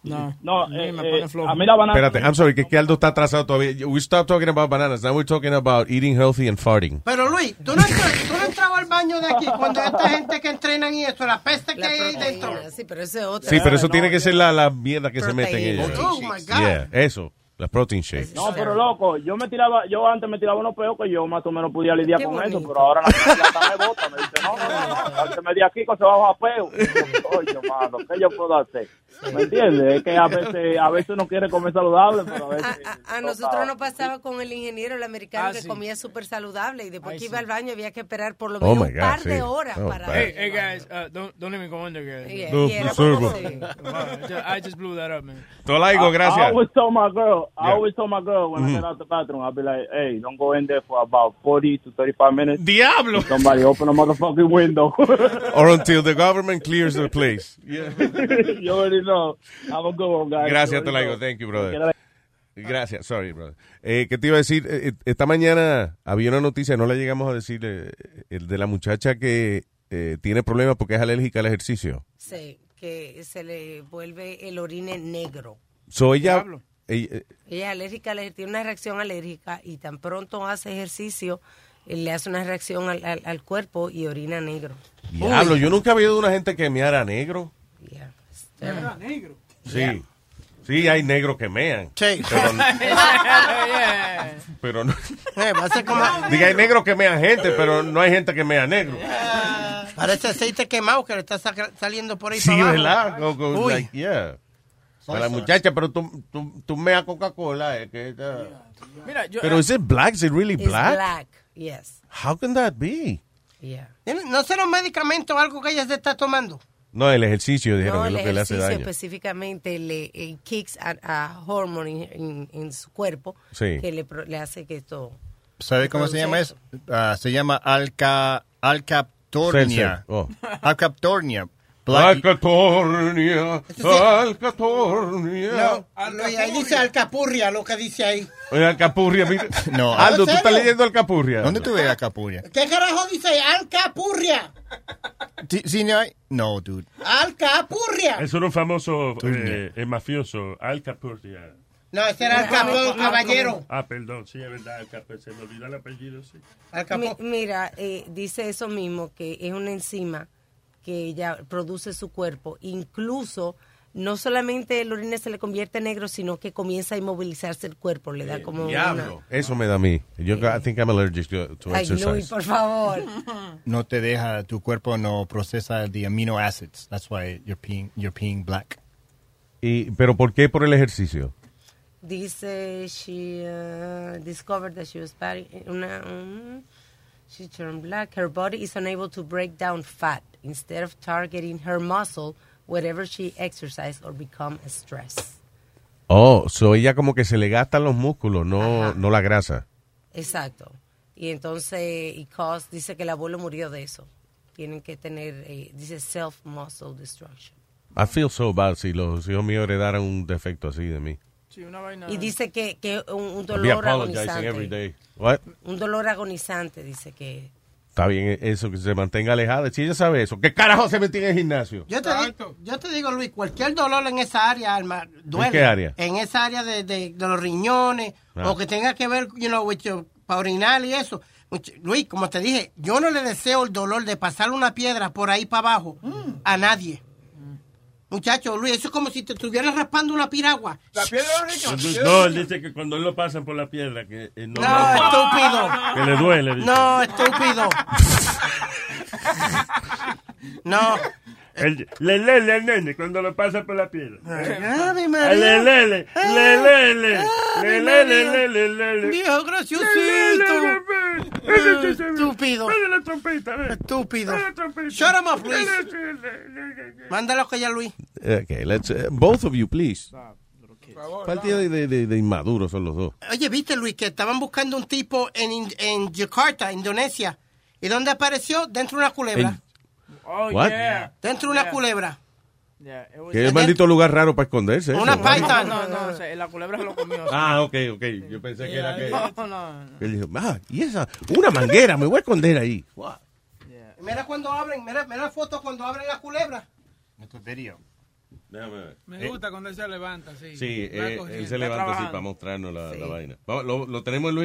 No, no, eh, me pone eh, flojo. a mí la banana... Espérate, I'm sorry, que, que Aldo está atrasado todavía. We stopped talking about bananas. Now we're talking about eating healthy and farting. Pero Luis, ¿tú no, entras- tú no entrabas al baño de aquí cuando esta gente que entrenan y eso, la peste que La hay ahí dentro. proteína, sí, pero eso es otra. Sí, pero eso tiene que ser la, la mierda que se mete en ella. Oh my God. Yeah, eso. La protein shake. No, pero loco, yo me tiraba, yo antes me tiraba unos peos que yo más o menos podía lidiar Qué con bonito. eso, pero ahora la gente ya me bota, me dice, no, no, no, antes me di aquí se baja a peo. Oye, mano, ¿qué yo puedo hacer? ¿Me entiendes? Es que a veces, a veces uno quiere comer saludable, pero a veces... A nosotros nos pasaba con el ingeniero, el americano, Ah, que sí. comía súper saludable y después Ay, que iba sí. al baño había que esperar por lo Oh, menos my un God, par sí. de horas Oh, para... Hey, hey guys, uh, don't don't let me go under, guys. Yeah, No, yeah, no I just blew that up, man. Tolaigo, I gracias. always tell my girl, I Yeah. always tell my girl when I get out the bathroom, I'll be like, hey, don't go in there for about 40 to 35 minutes. Diablo. Somebody open a motherfucking window. Or until the government clears the place. Yeah. you already know. Have a good one, guys. Gracias, Tolaigo. know. Thank you, brother. Gracias, sorry, brother. Eh, ¿Qué te iba a decir? Eh, eh, esta mañana había una noticia, no la llegamos a decir, eh, el de la muchacha que eh, tiene problemas porque es alérgica al ejercicio. Sí, que se le vuelve el orine negro. So ella, Diablo. Ella- eh, Ella es alérgica, al- tiene una reacción alérgica y tan pronto hace ejercicio, le hace una reacción al, al- al cuerpo y orina negro. diablo, yo nunca había visto una gente que meara negro. Yeah. Era negro. Sí. Sí, hay negros que mean. Sí. Pero, yeah. pero no. Eh, va a ser como... Diga, hay negros que mean gente, pero no hay gente que mea negro. Parece aceite quemado que le está saliendo por ahí Sí, para abajo. ¿verdad? Go- go, Uy. like, yeah. Para la muchacha, pero tú, tú, tú meas Coca-Cola. eh, que esta- Mira, yo, Pero is it black? Is it really It's black? black, yes. How can that be? Yeah. ¿No será un medicamento o algo que ella se está tomando? No, el ejercicio dijeron No, que es lo que le hace ejercicio daño. específicamente le eh, kicks a, a hormone en, su cuerpo Sí. que le, pro- le hace que esto... ¿Sabe cómo se llama eso? Ah, se llama alca, alcaptornia. Oh. Alcaptornia. Black- Alcatornia, Alcatornia. No, ahí dice alcapurria lo que dice ahí. Oye, Alcapurria, mira. No. Aldo, ¿En tú estás leyendo Alcapurria. ¿Dónde tú ves alcapurria? ¿Qué carajo dice alcapurria? Sí, sí, no, hay- no, dude. Alcapurria. Es un famoso eh, eh, mafioso, Al Capurria. No, ese era el capón, caballero. Ah, perdón, sí, es verdad, Al. Se me olvidó el apellido, sí. Al Mi- mira, eh, dice eso mismo, que es una enzima que ella produce su cuerpo. Incluso, no solamente el orine se le convierte en negro, sino que comienza a inmovilizarse el cuerpo. Le da como Diablo. Eso me da a mí. Yo, I think I'm allergic to, to una... Ay, exercise. Luis, por favor. No te deja, tu cuerpo no procesa the amino acids. That's why you're peeing, you're peeing black. Y, ¿Pero por qué por el ejercicio? Dice, she uh, discovered that she was bad. Una, um, she turned black. Her body is unable to break down fat. Instead of targeting her muscle, wherever she exercise or become stressed. Oh, so ella como que se le gastan los músculos, no, no la grasa. Exacto. Y entonces, y cause, dice que el abuelo murió de eso. Tienen que tener, eh, dice self-muscle destruction. I feel so bad si los hijos míos heredaran un defecto así de mí. sí, una vaina. Y dice que, que un, un dolor apologizing every agonizante. day. What? Un dolor agonizante, dice que. Está bien eso, que se mantenga alejada. Si ella sabe eso, ¿qué carajo se metía en el gimnasio? Yo te, di- yo te digo, Luis, cualquier dolor en esa área, alma, duele. qué área? En esa área de, de, de los riñones, Ah. o que tenga que ver, you know, with your- para orinar y eso. Much- Luis, como te dije, yo no le deseo el dolor de pasar una piedra por ahí para abajo a nadie. Muchacho, Luis, eso es como si te estuvieras raspando una piragua. La piedra Cuando- No, él dice que cuando él lo pasa por la piedra, que eh, no, No, estúpido. que le duele. dice. No, estúpido. No. El- le lele al nene cuando lo pasa por la piedra. Ave Le María. lele, le lele, le lele, le lele, le Viejo graciosito. Estúpido. Dale la trompeta. Estúpido. Dale la trompeta. Shut him up, Luis. Mándalo que ya, Luis. Okay, let's, uh, both of you, please. Partido de, de, de, de inmaduros son los dos. Oye, viste, Luis, que estaban buscando un tipo en, In- en Jakarta, Indonesia. ¿Y dónde apareció? Dentro de una culebra. Oh, What? yeah. Dentro de una Yeah. culebra. Yeah, was- Qué maldito lugar raro para esconderse. eso. Una python. No, no, no, la culebra se lo comió. Ah, ok, ok. Yo pensé que era que... No, no, no. Él dijo, ah, y esa, una manguera, me voy a esconder ahí. Mira cuando abren, mira, mira la foto cuando abren la culebra. Esto es video. Déjame ver. Me gusta cuando él se levanta, sí. Sí, eh, él se levanta así para mostrarnos la, la vaina. Vamos, lo, lo tenemos en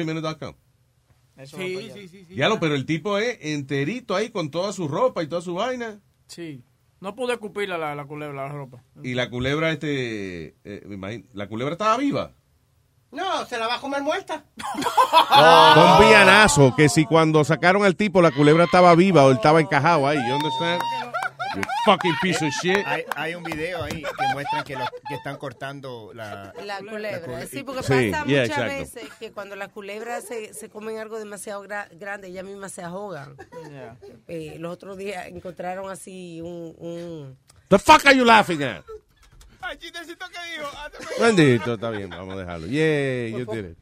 Sí, sí, sí, sí. Ya lo, pero el tipo es enterito ahí con toda su ropa y toda su vaina. Sí. No pude escupirla la, la culebra, la ropa. Y la culebra, este, eh, me imagino, la culebra estaba viva. No, se la va a comer muerta. Con villanazo, que si cuando sacaron al tipo la culebra estaba viva o él estaba encajado ahí, you understand? You fucking piece of shit. Hay, hay un video ahí que muestra que, los, que están cortando la... La culebra. cule- Sí, porque Sí, pasa yeah, muchas exacto. veces que cuando las culebras se, se comen algo demasiado gra- grande, ellas mismas se ahogan. Eh, los otros días encontraron así un... un The fuck are you laughing at? Ay, chistecito que dijo. Hazme- Bendito, está bien, vamos a dejarlo. Yeah, you did it.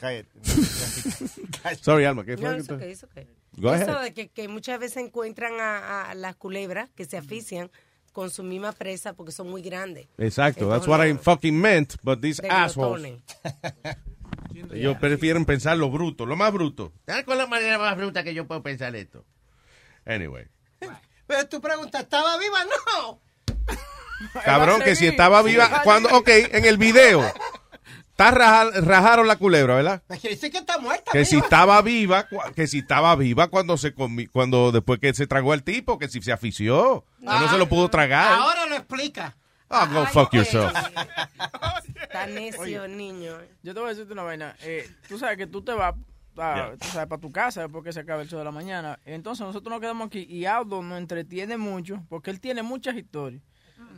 Cállate. Sorry, Alma, ¿qué fue? No, que eso te- que, eso que. Go Eso ahead. de que, que muchas veces encuentran a, a las culebras que se asfixian con su misma presa porque son muy grandes. Exacto, that's what I fucking meant, but these assholes. Ellos prefieren pensar lo bruto, lo más bruto. ¿Sabes cuál es la manera más bruta que yo puedo pensar esto? Anyway. Pero tu pregunta, ¿estaba viva? No. Cabrón, que si estaba viva, cuando, ok, en el video, está raja- rajaron la culebra, ¿verdad? Me quiere decir que está muerta. Que si estaba viva, que si estaba viva cuando se comi- cuando después que se tragó al tipo, que si se afició, que no se lo pudo tragar. Ahora lo explica. Ah, go fuck yourself. Está necio, niño. Yo te voy a decirte una vaina. Eh, tú sabes que tú te vas a- Yeah. para tu casa después que se acabe el show de la mañana. Entonces nosotros nos quedamos aquí y Aldo nos entretiene mucho porque él tiene muchas historias.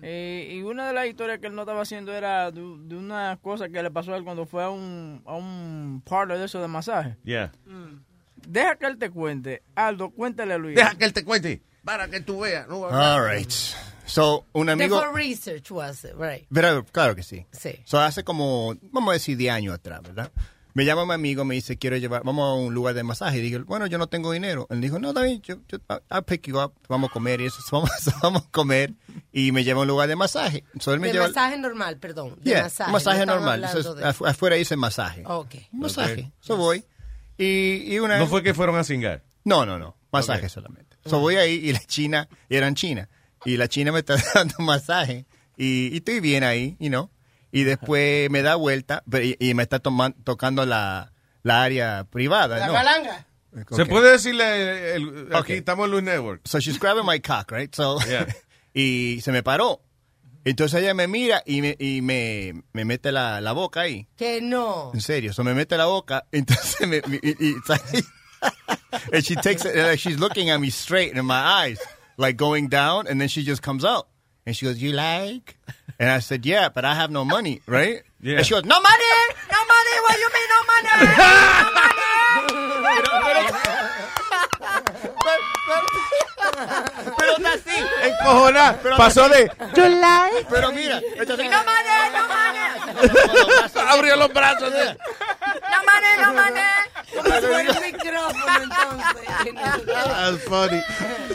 Eh, y una de las historias que él no estaba haciendo era de, de una cosa que le pasó a él cuando fue a un, a un parlor de eso de masaje. Yeah. Deja que él te cuente. Aldo, cuéntale a Luis. Deja que él te cuente, para que tú veas. No, All right. So, un amigo... Research was it, right? Pero, claro que sí. Sí. So, hace como, vamos a decir, 10 años atrás, ¿verdad? Me llama mi amigo, me dice, quiero llevar, vamos a un lugar de masaje. Y digo, bueno, yo no tengo dinero. Él dijo, no, David, yo, yo, I'll pick you up, vamos a comer y eso, vamos, vamos a comer. Y me lleva a un lugar de masaje. So, él me De lleva, masaje normal, perdón. De Yeah, masaje. masaje no normal. hablando Eso es- de- afu- afuera dice masaje. Ok. Un masaje. Ok. So voy. Y, y una... No fue que fueron a cingar. No, no, no. Masaje solamente. So voy ahí y la china, eran china. Y la china me está dando masaje. Y, y estoy bien ahí, you know. Y después me da vuelta pero- y, y me está toman- tocando la, la área privada. La ¿no? galanga. Se puede decirle, el- aquí estamos en Luis Network. So she's grabbing my cock, right? So, Yeah. y se me paró. Entonces ella me mira y me, y me, me mete la, la boca ahí. Que no. En serio, so me mete la boca, entonces me, me- y, y- and she takes it, and like, she's looking at me straight in my eyes, like going down, and then she just comes out, and she goes, "You like?" And I said, "Yeah, but I have no money, right?" Yeah. And she goes, "No money, no money. What you mean, no money? No money." Pero está así. Encojona, Pero- pasó de You like? Pero mira, así, no money, no money. abrió los brazos. No manes, no manes. Como si fuera un micrófono, entonces. That's funny.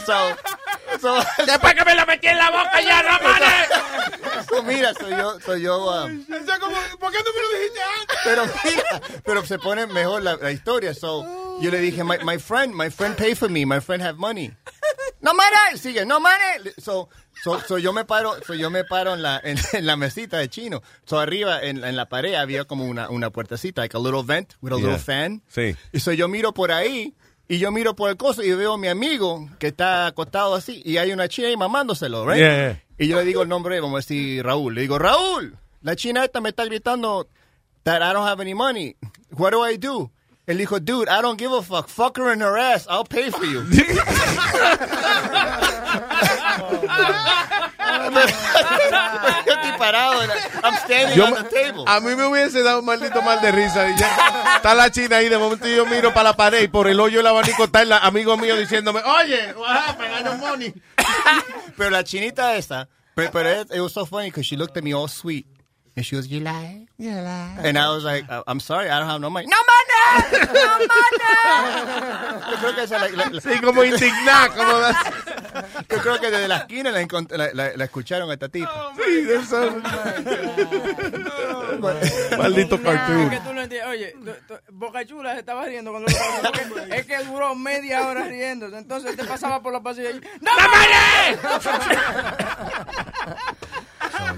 So, so, Después que me la metí en la boca ya, no mames. so, mira, soy yo, soy yo. um, O sea, como, ¿por qué no me lo dijiste antes? pero mira, pero se pone mejor la, la historia. So, yo le dije, my, my friend, my friend pay for me, my friend have money. no money. Sigue, no money. So, so, so yo me paro, so yo me paro en la, en, en la mesita de chino. So arriba en, en la pared había como una, una puertecita, like a little vent with a Yeah. little fan. Sí. Y so yo miro por ahí y yo miro por el coso y veo a mi amigo que está acostado así y hay una china ahí mamándoselo, right? Yeah. Y yo le digo el nombre, vamos a decir Raúl. Le digo, Raúl, la china esta me está gritando that I don't have any money. What do I do? Él dijo, dude, I don't give a fuck. Fuck her in her ass. I'll pay for you. yo estoy parado. I'm standing Yo on the table. a mí me hubiese dado un maldito mal de risa. Y ya está la china ahí, de momento yo miro para la pared y por el hoyo del abanico está el amigo mío diciéndome, oye, what happened? Money. Pero la chinita esta, pero, pero it, it was so funny because she looked at me all sweet. And she goes, you lie? You lie. And I was like, "Uh, I'm sorry, I don't have no money. ¡No money! ¡No money! Yo creo que esa la, la- la- Sí, como indignada, como Yo creo que desde la esquina la, encont- la, la- la escucharon a esta tipa. Sí, de eso. Maldito cartoon. Es que tú no entiendes. Oye, Boca Chula se estaba riendo cuando lo Es que duró media hora riéndose. Entonces te pasaba por los pasillos y... ¡No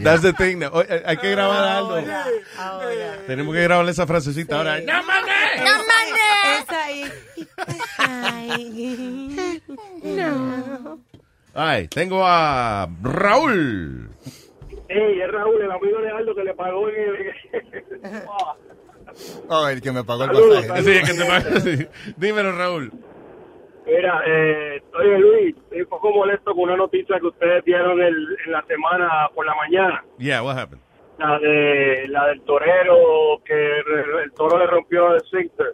That's the thing. now. Oye, hay que grabar algo. Tenemos que grabar esa frasecita ahora. ¡No mames! ¡No mames! Esa ahí. Ay. No. Ay, tengo a Raúl. Ey, es Raúl, el amigo de Aldo que le pagó en el... Oh, el que me pagó el Saludos, pasaje. Sí, que te pague, sí. Dímelo, Raúl. Mira, eh, oye Luis, estoy un poco molesto con una noticia que ustedes dieron el- en la semana por la mañana. Yeah, what happened? La de la del torero que re- el toro le rompió el esfínter.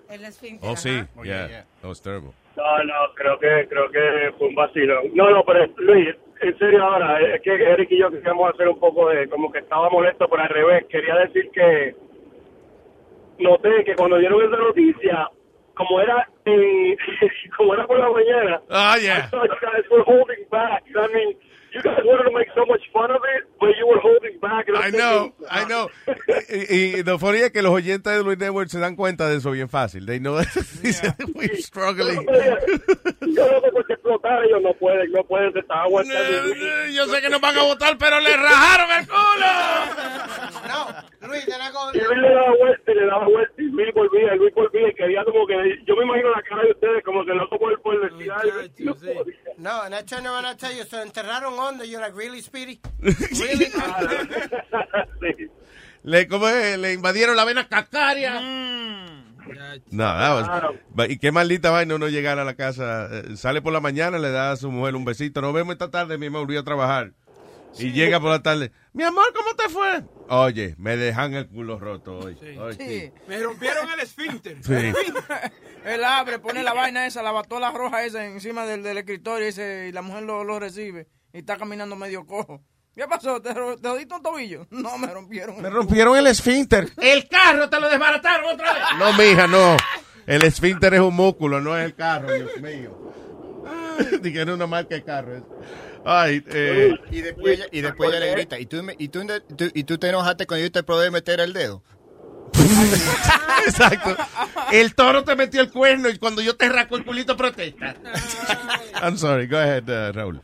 Oh, sí. Yeah. That was terrible. No, no, creo que creo que fue un vacilo. No, no, pero Luis, en serio ahora, es que Eric y yo queríamos hacer un poco de, como que estaba molesto, pero al revés. Quería decir que noté que cuando dieron esa noticia, como era en, como era por la mañana, Ah, yeah. I were holding back. I mean, you guys wanted to make so much fun of it, but you were holding back. I know, thinking, I know. Y, y lo funny es que los oyentes de Luis Network se dan cuenta de eso bien fácil. They know that we're struggling. Yo no sé por qué explotar, ellos no pueden, no pueden, se están aguantando. Yo sé que nos van a votar, pero le rajaron el culo. No, Luis, I go... Y Luis le daba vuelta y le daba vuelta y Luis volvía, y Luis volvía y quería como que, yo me imagino la cara de ustedes como que no por, por decir algo. no podía. No, and I turn around and I tell you, so enterraron hondo, you're like, really, Speedy? Le, ¿cómo es? le invadieron la vena cacaria. No, that was- but- y qué maldita vaina uno llegar a la casa, eh, sale por la mañana, le da a su mujer un besito, nos vemos esta tarde, mi amor, voy a trabajar. Y llega por la tarde, mi amor, ¿cómo te fue? Oye, me dejan el culo roto hoy. Hoy sí. Sí. Me rompieron el esfínter. Sí. Él abre, pone la vaina esa, la batola roja esa encima del, del escritorio y, ese- y la mujer lo, lo recibe. Y está caminando medio cojo. ¿Qué pasó? ¿Te, te jodiste un tobillo? No, me rompieron. Me rompieron el esfínter. El carro te lo desbarataron otra vez. No, mija, no. El esfínter es un músculo, no es el carro, Dios mío. Dije, no es una marca de carro. Ay, eh, Y después, ella, y después ella le grita, ¿y tú, y, tú, tú- ¿y tú te enojaste cuando yo te probé meter el dedo? Exacto. El toro te metió el cuerno y cuando yo te rasco el culito protesta. I'm sorry, go ahead, uh, Raúl.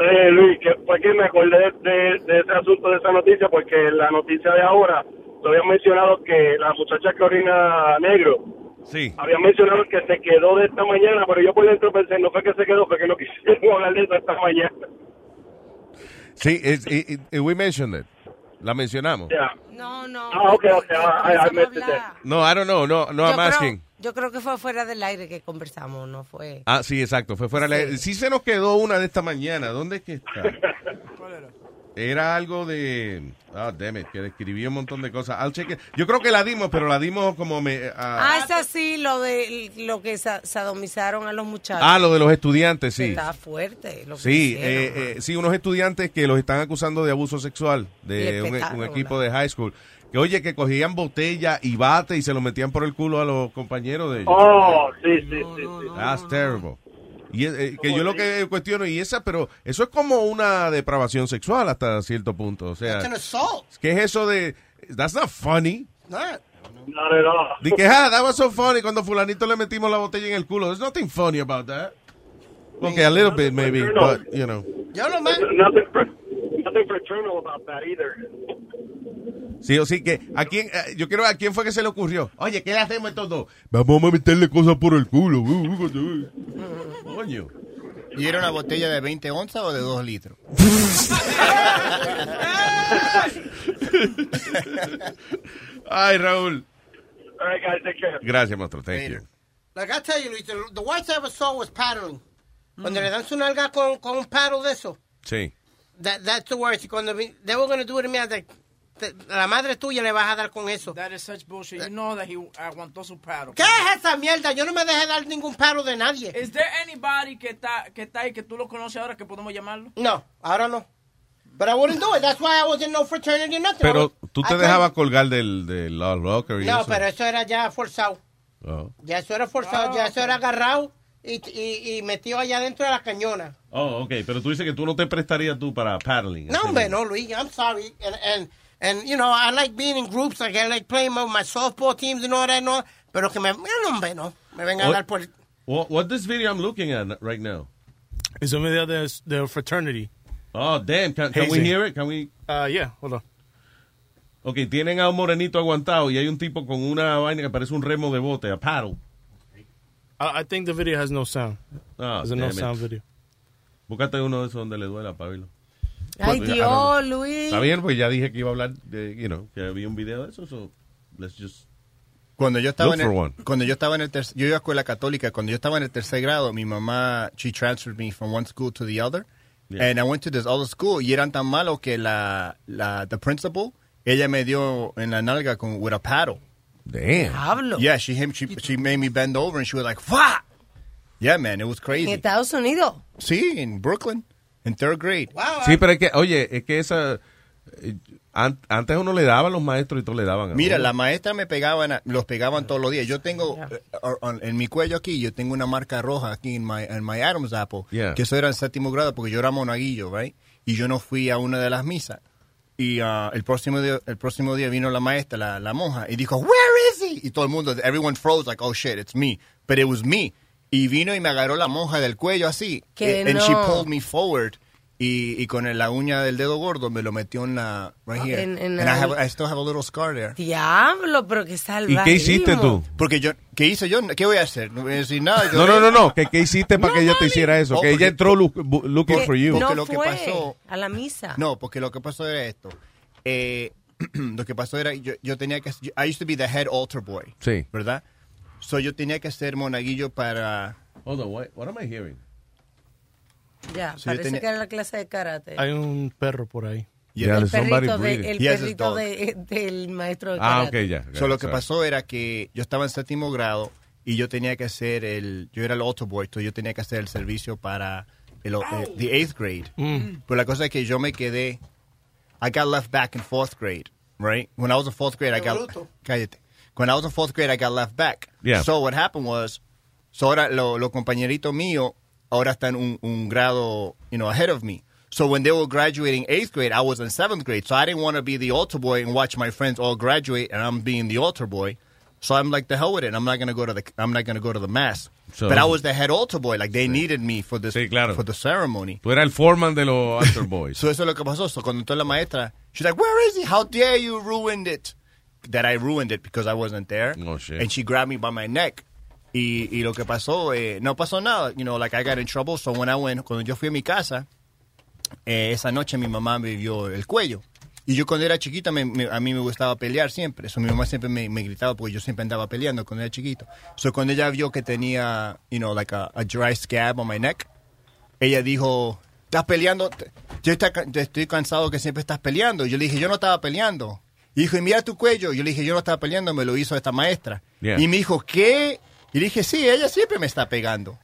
Eh, Luis, que fue que me acordé de, de- ese asunto, de esa noticia, porque la noticia de ahora, te habían mencionado que la muchacha que orina negro, Sí. había mencionado que se quedó de esta mañana, pero yo por dentro pensé, no fue que se quedó, fue que no quisieron hablar de eso esta mañana. Sí, y- y- y we mentioned it. La mencionamos. No, no. Ah, ok, ok, ah, I- I missed it. No, I don't know. No, no, yo, I'm creo, asking. yo creo que fue fuera del aire que conversamos, no fue. Ah, sí, exacto. Fue fuera la- Sí se nos quedó una de esta mañana. ¿Dónde es que está? Era algo de... Ah, damn it, que describí un montón de cosas. Check it. Yo creo que la dimos, pero la dimos como... Me, Ah, ah, es así, lo de lo que sa- sadomizaron a los muchachos. ah, lo de los estudiantes, sí. Está fuerte. Lo que Sí, hicieron. eh, eh, sí, unos estudiantes que los están acusando de abuso sexual de un, equipo de high school. Que oye, que cogían botella y bate y se lo metían por el culo a los compañeros de ellos. Oh, sí, sí, sí. sí. That's terrible. Y eh, que yo lo que cuestiono, y esa, pero eso es como una depravación sexual hasta cierto punto. O sea. ¿qué es eso de. That's not funny. No. No, no, no. Di que, ah, that was so funny cuando fulanito le metimos la botella en el culo. There's nothing funny about that. Okay, a little bit maybe, but, you know. Yo no me... Nothing, fr- nothing fraternal about that either. Sí o sí que a quién eh, yo quiero a quién fue que se le ocurrió. Oye, ¿qué le hacemos estos dos? Vamos a meterle cosas por el culo. Coño. ¿Y era una botella de 20 onzas o de 2 litros? Ay, Raúl. All right, guys, take care. Gracias, monstruo. Thank you. Like I tell you, Luis, the, the worst I ever saw was paddling. Cuando le dan su nalga con, con un paddle de eso. Sí. That, that's the worst. Cuando they were going to do it to me, I was like, te- la madre tuya le vas a dar con eso. That is such bullshit. You know that he aguantó su paddle. ¿Qué es esa mierda? Yo no me dejé dar ningún paddle de nadie. Is there anybody que está, que está ahí que tú lo conoces ahora que podemos llamarlo? No, ahora no. But I wouldn't do it. That's why I was in no fraternity or nothing. Pero was- tú te dejabas colgar del, del locker y No, eso. pero eso era ya forzado. Oh. Ya eso era forzado, ya eso era agarrado y, y, y metido allá dentro de la cañona. Oh, ok, pero tú dices que tú no te prestarías tú para paddling. No, hombre, no, Luis, I'm sorry. And, and, and, you know, I like being in groups, like I like playing with my softball teams and all that, no, pero que me, no, hombre, no, me venga a What? dar por... What, what this video I'm looking at right now? It's a video de, de fraternity. Oh, damn. Can, can we hear it? Can we... Uh, yeah, hold on. Ok, tienen a un morenito aguantado y hay un tipo con una vaina que parece un remo de bote, a paddle. I, I think the video has no sound. Ah, It's a no it. sound video. Búscate uno de esos donde le duela, Pablo. Ay, don't Dios. Luis. Está bien, pues ya dije que iba a hablar de, you know, que había un video de eso, so let's just... Cuando yo estaba Look en for el, one. cuando yo estaba en el tercer, yo iba a escuela católica, cuando yo estaba en el tercer grado, mi mamá, she transferred me from one school to the other. Yeah. And I went to this other school y eran tan malos que la, la, the principal, ella me dio en la nalga con, with a paddle. Damn. Hablo. Yeah, she, him, she, she made me bend over and she was like, "Fuck!" Yeah, man, it was En crazy. Estados Unidos. Sí, in Brooklyn, in third grade. Sí, pero es que, oye, es que esa... eh, an- antes uno le daba a los maestros y todos le daban a Mira, uno. la maestra me pegaban, a- los pegaban todos los días. Yo tengo, eh, en mi cuello aquí, yo tengo una marca roja aquí en my, en my Adam's apple, Yeah. que eso era en séptimo grado porque yo era monaguillo, right? Y yo no fui a una de las misas. Y ah, el próximo día, el próximo día vino la maestra, la, la monja, y dijo, "Where is he?" Y todo el mundo, everyone froze like, "Oh shit, it's me." But it was me. Y vino y me agarró la monja del cuello así, Que and she no. pulled me forward. Y, y con la uña del dedo gordo me lo metió en la right here. En- en and la- I, have, I still have a little scar there. Diablo, pero qué salvaje. ¿Y qué hiciste tú? Porque yo, ¿qué hice yo? ¿Qué voy a hacer? No voy a decir nada. yo- No, no, no, no. ¿Qué, qué hiciste para que ella te hiciera eso? Oh, que ella entró look- looking Que for you. No lo que fue pasó- a la misa. No, porque lo que pasó era esto. Eh, lo que pasó era, yo, yo tenía que, I used to be the head altar boy, Sí. ¿verdad? So yo tenía que ser monaguillo para... Hold on, what, what am I hearing? Ya, Sí, yo parece tenía- que era la clase de karate. Hay un perro por ahí. Yeah, el perrito, de- el perrito dog. de- del maestro de Ah, karate. ok, ya. So lo que pasó era que yo estaba en séptimo grado y yo tenía que hacer el, yo era el altar boy, entonces yo tenía que hacer el servicio para el, eh, the eighth grade. Pero la cosa es que yo me quedé, I got left back in fourth grade, right? When I was in fourth grade, I Qué got, bruto. cállate. When I was in fourth grade, I got left back. Yeah. So what happened was, so ahora lo- los compañeritos míos ahora están un, un grado, you know, ahead of me. So when they were graduating eighth grade, I was in seventh grade. So I didn't want to be the altar boy and watch my friends all graduate, and I'm being the altar boy. So I'm like the hell with it. I'm not gonna go to the I'm not gonna go to the mass. So- but I was the head altar boy. Like they needed me for this Sí, claro. for the ceremony. Tú eras el foreman de los Altar Boys. So eso es lo que pasó. So cuando entró la maestra, she's like, "Where is he? How dare you ruined it?" That I ruined it because I wasn't there. Oh, shit. And she grabbed me by my neck. Y, y lo que pasó, eh, no pasó nada. You know, like I got in trouble. So when I went, cuando yo fui a mi casa, eh, esa noche mi mamá me vio el cuello. Y yo cuando era chiquita, me- me- a mí me gustaba pelear siempre. Eso mi mamá siempre me, me gritaba porque yo siempre andaba peleando cuando era chiquito. So cuando ella vio que tenía, you know, like a, a dry scab on my neck, ella dijo, ¿estás peleando? Yo está- estoy cansado que siempre estás peleando. Yo le dije, yo no estaba peleando. Y dijo, y mira tu cuello. Yo le dije, yo no estaba peleando, me lo hizo esta maestra. Yeah. Y me dijo, ¿qué? Y le dije, sí, ella siempre me está pegando.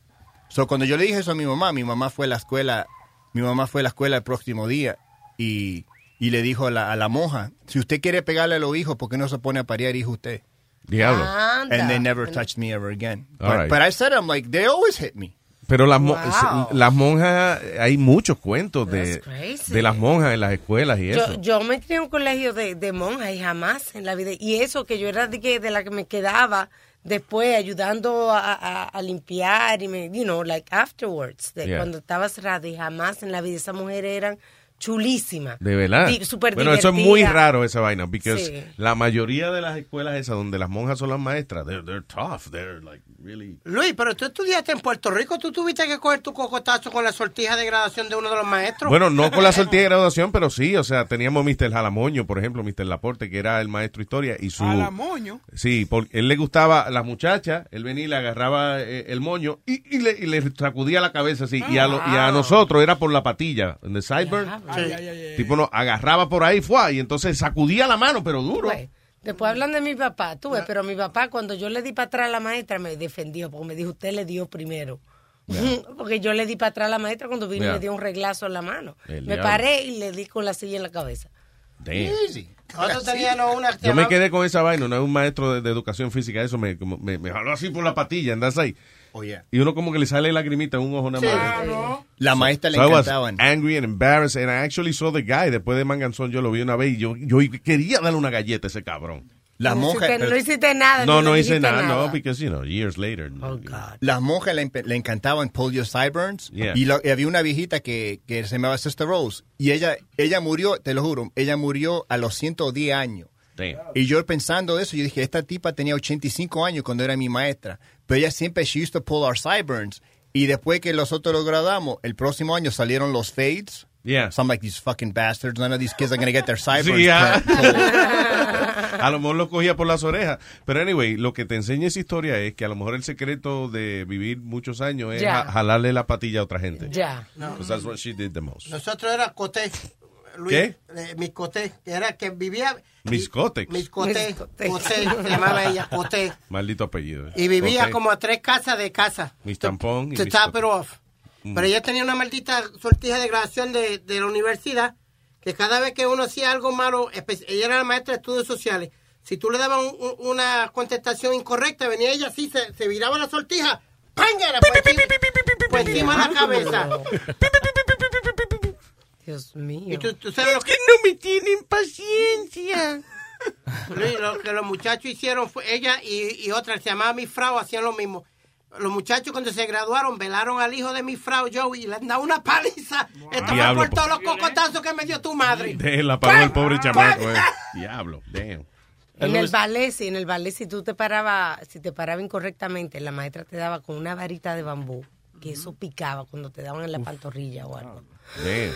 So, cuando yo le dije eso a mi mamá, mi mamá fue a la escuela, mi mamá fue a la escuela el próximo día y, y le dijo a la, a la monja, si usted quiere pegarle a los hijos, ¿por qué no se pone a parir hijo usted? Diablo. Anda. And they never touched me ever again. All But, right. but I said, I'm like, they always hit me. Pero las, mo- Wow. las monjas, hay muchos cuentos de, de las monjas en las escuelas y Yo, eso. yo me crié en un colegio de, de monjas y jamás en la vida. Y eso que yo era de, que, de la que me quedaba después ayudando a, a- a limpiar y me, you know, like afterwards, de Yeah. cuando estaba cerrada y jamás en la vida esas mujeres eran chulísimas. De verdad. Di- súper bueno, eso es muy raro esa vaina, porque Sí. la mayoría de las escuelas esas donde las monjas son las maestras, they're, they're tough, they're like really... Luis, pero tú estudiaste en Puerto Rico, tú tuviste que coger tu cocotazo con la sortija de graduación de uno de los maestros. Bueno, no con la sortilla de graduación, pero sí, o sea, teníamos Mr. Jalamoño, por ejemplo, Mr. Laporte, que era el maestro de historia, y su... A la moño. Sí, porque él le gustaba a las muchachas, él venía y le agarraba eh, el moño y, y le, y le sacudía la cabeza así. y, a lo- y a nosotros era por la patilla, en the sideburn. Tipo, no, agarraba por ahí, fue, y entonces sacudía la mano, pero duro. Pues, Después hablan de mi papá, tú ves, pero mi papá cuando yo le di para atrás a la maestra me defendió porque me dijo, usted le dio primero. Porque yo le di para atrás a la maestra cuando vino y me dio un reglazo en la mano. El me diablo. paré y le di con la silla en la cabeza. Teníamos una Yo me quedé con esa vaina, no un maestro de, de educación física, eso me, como- me, me jaló así por la patilla, andas ahí. Oh, yeah. Y uno como que le sale lagrimita en un ojo nada más. La maestra le So I was encantaban. angry and embarrassed, and I actually saw the guy. Después de Manganzón yo lo vi una vez y yo, yo quería darle una galleta a ese cabrón. Las no, monjas. hiciste, no hiciste nada. No, no hice dijiste nada, no, because, you know, years later. no. Las monjas le, le encantaban Pull Your Sideburns. Yeah. Y, lo- y había una viejita que, que se llamaba Sister Rose. Y ella, ella murió, te lo juro, ella murió a los 110 años. Damn. Y yo pensando eso, yo dije, esta tipa tenía 85 años cuando era mi maestra. Pero ella siempre, she used to pull our sideburns. Y después que nosotros lo graduamos, el próximo año salieron los fades. Yeah. So I'm like, these fucking bastards, none of these kids are going to get their sideburns. Sí, ah. pulled. a lo mejor lo cogía por las orejas. Pero anyway, lo que te enseña esa historia es que a lo mejor el secreto de vivir muchos años es ja- jalarle la patilla a otra gente. Ya. Because that's what she did the most. Nosotros era coté. Luis, ¿Qué? eh, mis coté, que era que vivía. Mis Cotex. Mis coté. Mis Cotex. Coté, se llamaba ella, coté. Maldito apellido. eh. Y vivía como a tres casas de casa. Mis tampón y To top it off. Mm. Pero ella tenía una maldita sortija de graduación de, de la universidad que cada vez que uno hacía algo malo, ella era la maestra de estudios sociales. Si tú le dabas un- un- una contestación incorrecta, venía ella así, se, se viraba la sortija, ¡pángara! Por encima, por encima de la cabeza. Dios mío. Y tú, tú sabes lo que... no me tienen paciencia. Luis, lo que los muchachos hicieron fue ella y, y otra, se llamaba mi frau, hacían lo mismo. Los muchachos cuando se graduaron velaron al hijo de mi frau Joey y le han dado una paliza. Esto fue por po- todos los cocotazos que me dio tu madre. Déjenla para el pobre chamaco, eh. Diablo, damn. En el ballet, sí, en el ballet, si tú te parabas, si te paraba incorrectamente, la maestra te daba con una varita de bambú, que eso picaba cuando te daban en la pantorrilla o algo. Damn.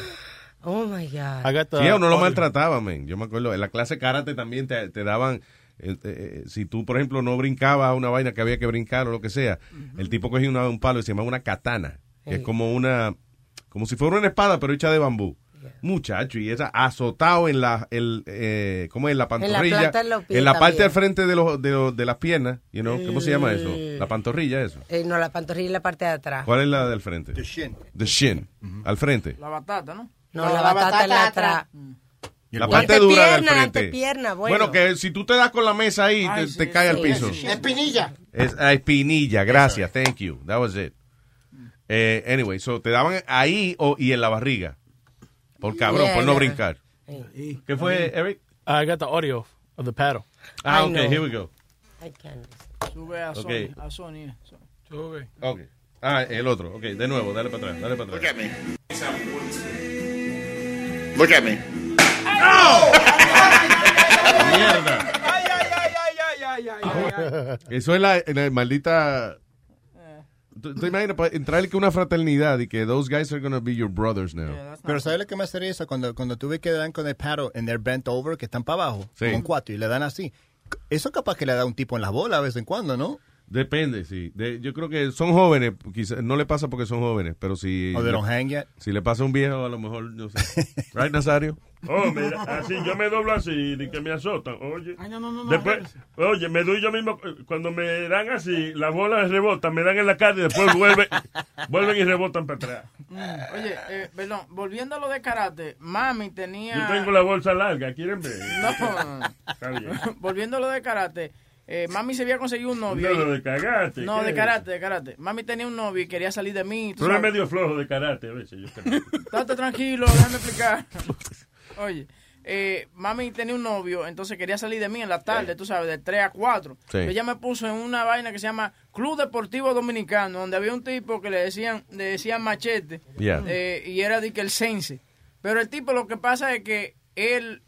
Oh my God. Sí, uno lo audio. maltrataba, men. Yo me acuerdo, en la clase karate también te, te daban, eh, eh, si tú, por ejemplo, no brincabas una vaina que había que brincar o lo que sea, el tipo cogía una- un palo y se llamaba una katana, que es como una, como si fuera una espada, pero hecha de bambú. Muchacho, y esa azotado en la, el, eh, ¿cómo es? En la pantorrilla. en la parte al frente de, los, de, los- de las piernas, you know, ¿cómo se llama eso? Eh. La pantorrilla, eso. Eh, no, la pantorrilla y la parte de atrás. ¿Cuál es la del frente? The shin. The shin, al frente. La batata, ¿no? No, No, la la batata la atrás. atrás. La La parte dura del frente. antepierna, bueno. que si tú te das con la mesa ahí, Ay, te, sí, te cae al sí, piso. sí, sí. Espinilla. Es a espinilla, gracias, thank you. That was it. Eh, anyway, so te daban ahí o, y en la barriga. Por cabrón, Yeah, por no yeah. brincar. ¿Qué fue, Eric? I got the audio of the paddle. Ah, I ok, know. here we go. I can't. Sube a Ok. Sony. A Sony. eh. Sube. Ok. Ah, el otro. Ok, de nuevo, dale para atrás, dale para atrás. Look at me. Mierda. Eso es la, la maldita. ¿Tú, tú imaginas para entrar que una fraternidad y que those guys are gonna be your brothers now? Yeah, Pero ¿sabes lo que me hace eso? Cuando, cuando tú ves que dan con el paddle and they're bent over, que están para abajo, sí. con cuatro, y le dan así. Eso capaz que le da un tipo en las bolas de vez en cuando, ¿no? Depende, sí. De- yo creo que son jóvenes, quizá, no le pasa porque son jóvenes, pero si... O they don't hang yet. Si le pasa a un viejo, a lo mejor, no sé. Right, Nazario? Oh, mira, así yo me doblo así y que me azotan, oye. Ay, no, no, no. no, Después, oye, me doy yo mismo, eh, cuando me dan así, las bolas rebotan, me dan en la cara y después vuelven, vuelven y rebotan para atrás. Mm, Oye, eh, perdón, volviendo a lo de karate, mami tenía... Yo tengo la bolsa larga, ¿quieren ver? No, Está bien. volviendo a lo de karate, eh, mami se había conseguido un novio. No, de cagarte. No, ¿qué de es? karate, de karate. Mami tenía un novio y quería salir de mí. Tú eres medio flojo de karate a veces. Estate tranquilo, déjame explicar. Oye, eh, mami tenía un novio, entonces quería salir de mí en la tarde, tú sabes, de 3 a 4. Sí. Ella me puso en una vaina que se llama Club Deportivo Dominicano, donde había un tipo que le decían, le decían machete, Yeah. eh, y era de que el sense. Pero el tipo lo que pasa es que él,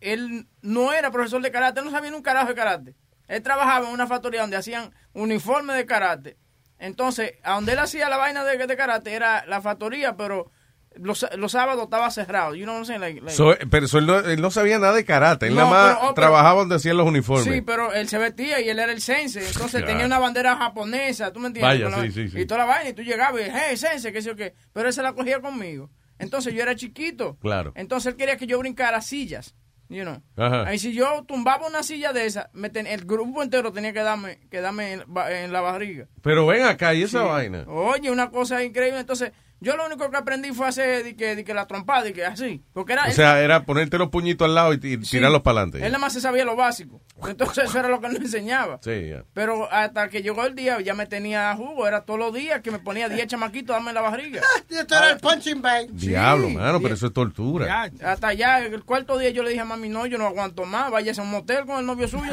él no era profesor de karate, él no sabía ni un carajo de karate. Él trabajaba en una factoría donde hacían uniformes de karate. Entonces, a donde él hacía la vaina de, de karate era la factoría, pero los, los sábados estaba cerrado. You know what I'm saying? Like- like- So, pero so él, no, él no sabía nada de karate. Él No, nada más pero- oh, pero- trabajaba donde hacían los uniformes. Sí, pero él se vestía y él era el sense. Entonces tenía una bandera japonesa, ¿tú me entiendes? Vaya, la- sí, sí, sí. Y toda la vaina, y tú llegabas y, hey, sense, qué sé yo qué. Pero él se la cogía conmigo. Entonces yo era chiquito. Claro. Entonces él quería que yo brincara sillas. You know. Ajá. Y si yo tumbaba una silla de esa, me ten- el grupo entero tenía que darme, que darme en, la barriga. Pero ven acá, ¿y esa Sí. vaina? Oye, una cosa increíble. Entonces, yo lo único que aprendí fue hacer de que, de que la trompada, de que así. Porque era. O sea, era ponerte los puñitos al lado y, y Sí. tirarlos para adelante. Él nada más se sabía lo básico. Entonces, eso era lo que él nos enseñaba. Sí. Pero hasta que llegó el día, ya me tenía jugo. Era todos los días que me ponía 10 chamaquitos a darme la barriga. Esto era el punching bag. Diablo, mano, pero eso es tortura. Ya, hasta ya, el cuarto día yo le dije a mami, no, yo no aguanto más. Váyase a un motel con el novio suyo.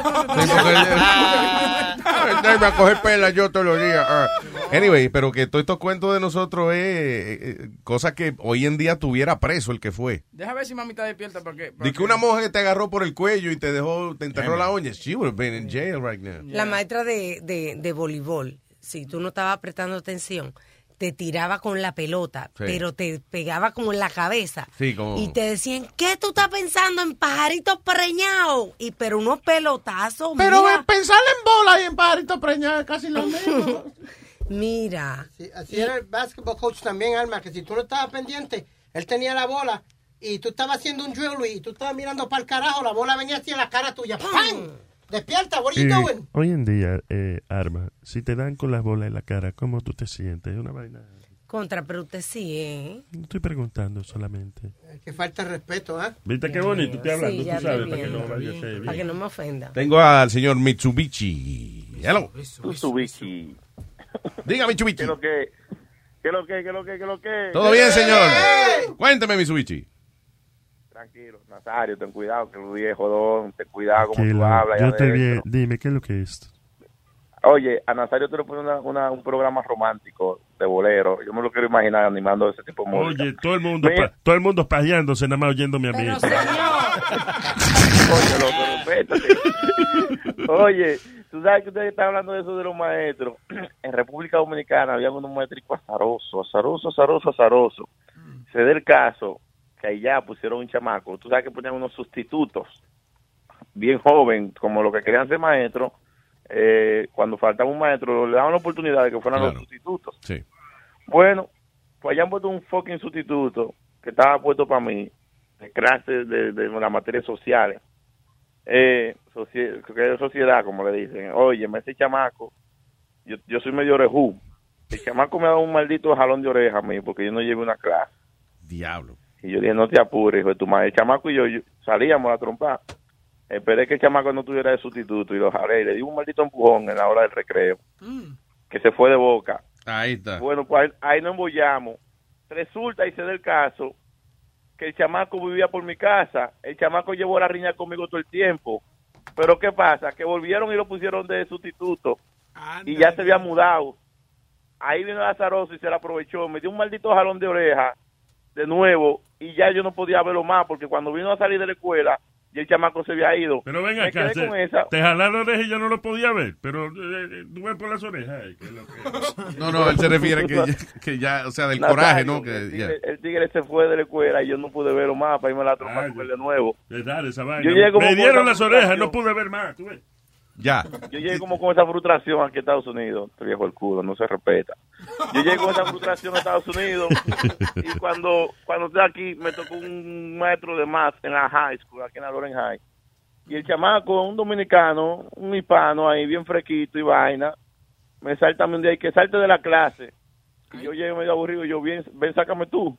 Déjame a coger pela yo todos los días. ah. Anyway, pero que todos estos cuentos de nosotros es eh, eh, cosa que hoy en día tuviera preso el que fue. Deja ver si mami está despierta para que... De que una monja que te agarró por el cuello y te dejó, te enterró la uña. She would have been in jail right now. La maestra de, de, de voleibol, si tú no estabas prestando atención, te tiraba con la pelota, Sí. pero te pegaba como en la cabeza. Sí, como... Y te decían, ¿qué tú estás pensando en pajaritos preñados? Y pero unos pelotazos. Pero mira. pensar en bola y en pajarito preñado es casi lo mismo. Mira. Sí, así era el basketball coach también, Alma, que si tú no estabas pendiente, él tenía la bola y tú estabas haciendo un drill y tú estabas mirando para el carajo, la bola venía así en la cara tuya. ¡Pam! Despierta, what are you Y doing? hoy en día, eh, Arma, si te dan con las bolas en la cara, ¿cómo tú te sientes? Es una vaina. Contra, pero usted sí, ¿eh? No estoy preguntando solamente. Que falta respeto, ¿ah? ¿Viste qué bonito te hablando? Sí, tú sabes, estoy para que no ser Para que bien. no me ofenda. Tengo al señor Mitsubishi. Hello. Mitsubishi. Diga, Mitsubishi. ¿Qué es lo que? ¿Qué es lo que? ¿Qué es lo que? ¿Qué es lo que? ¿Todo bien, señor? Cuénteme, Mitsubishi. Tranquilo, Nazario, ten cuidado, que el viejo don, ten cuidado como tú la- hablas. yo adentro. bien. Dime, ¿qué es lo que es? Oye, a Nazario te lo pone una, una- un programa romántico de bolero. Yo me lo quiero imaginar animando ese tipo de música. Oye, todo el mundo, pa- todo el mundo pajeándose, nada más oyéndome a mí. Oye, loco, respétate. Oye, tú sabes que ustedes están hablando de eso de los maestros. En República Dominicana había unos maestros azarosos, azarosos, azarosos, azarosos. Se da el caso que allá pusieron un chamaco. Tú sabes que ponían unos sustitutos bien joven, como los que querían ser maestros. eh, cuando faltaba un maestro, le daban la oportunidad de que fueran los sustitutos. Sí. Bueno, pues allá han puesto un fucking sustituto que estaba puesto para mí, de clases de, de las materias sociales. Eh, socie- que es sociedad, como le dicen. Oye, ese chamaco, yo, yo soy medio orejú. El chamaco me ha dado un maldito jalón de oreja a mí porque yo no llevé una clase. Diablo. Y yo dije, no te apures, hijo de tu madre. El chamaco y yo, yo salíamos a la trompa. Esperé que el chamaco no tuviera de sustituto y lo jalé y le di un maldito empujón en la hora del recreo. Que se fue de boca. Ahí está. Bueno, pues ahí, ahí nos embollamos. Resulta y se da el caso que el chamaco vivía por mi casa. El chamaco llevó la riña conmigo todo el tiempo. Pero ¿qué pasa? Que volvieron y lo pusieron de sustituto. y ya se había mudado. Ahí vino Lazaroso y se la aprovechó. Me dio un maldito jalón de oreja de nuevo. Y ya yo no podía verlo más porque cuando vino a salir de la escuela, ya el chamaco se había ido. Pero ven acá, quedé te, jalaron la oreja y yo no lo podía ver, pero eh, eh, tú ves por las orejas. eh, que es lo que- No, no, él se refiere que ya, que ya o sea, del coraje, ¿no? Que, el, tigre, el tigre se fue de la escuela y yo no pude verlo más para irme a la trompa con él de nuevo. Es dar esa vaina. Yo llegué como Me dieron las orejas, frustración. no pude ver más. ¿tú ves? Ya. Yo llegué como con esa frustración aquí a Estados Unidos. Este viejo el culo, no se respeta. Yo llegué con esa frustración a Estados Unidos y cuando, cuando estoy aquí me tocó un maestro de math en la high school, aquí en la Loren High. Y el chamaco, un dominicano, un hispano ahí, bien fresquito y vaina, me salta un día y que salte de la clase. Y yo llegué medio aburrido y yo, bien, ven, sácame tú.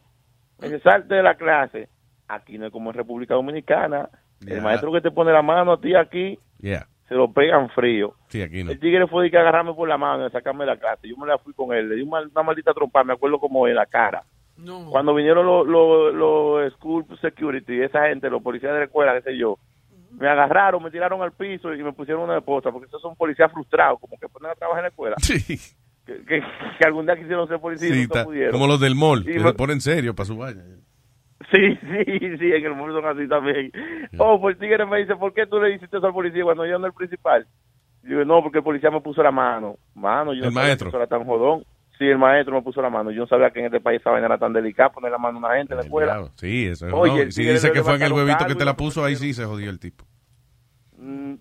Me dice, salte de la clase. Aquí no es como en República Dominicana. El maestro que te pone la mano a ti aquí, Yeah. Se lo pegan frío. Sí, aquí no. El tigre fue de que agarrarme por la mano y sacarme de la clase. Yo me la fui con él, le di una, una maldita trompa, me acuerdo como en la cara. Cuando vinieron los los school security, esa gente, los policías de la escuela, qué sé yo, me agarraron, me tiraron al piso y me pusieron una esposa, porque esos son policías frustrados, como que ponen a trabajar en la escuela. Sí. Que, que, que algún día quisieron ser policías Sí, y no ta- pudieron. como los del mall, Y que me- se ponen serio para su vaina. Sí, sí, sí, en el mundo son así también. Oh, pues Tigre me dice, ¿por qué tú le hiciste eso al policía cuando yo no el principal? Yo digo, no, porque el policía me puso la mano. Mano, yo no El sabía maestro. que era tan jodón. Sí, el maestro me puso la mano. Yo no sabía que en este país esa vaina era tan delicada, poner la mano a una gente en la escuela. Claro, sí, eso es. Oye, no, si tigre dice que fue en el huevito que te la puso, ahí sí se jodió el tipo. Mm.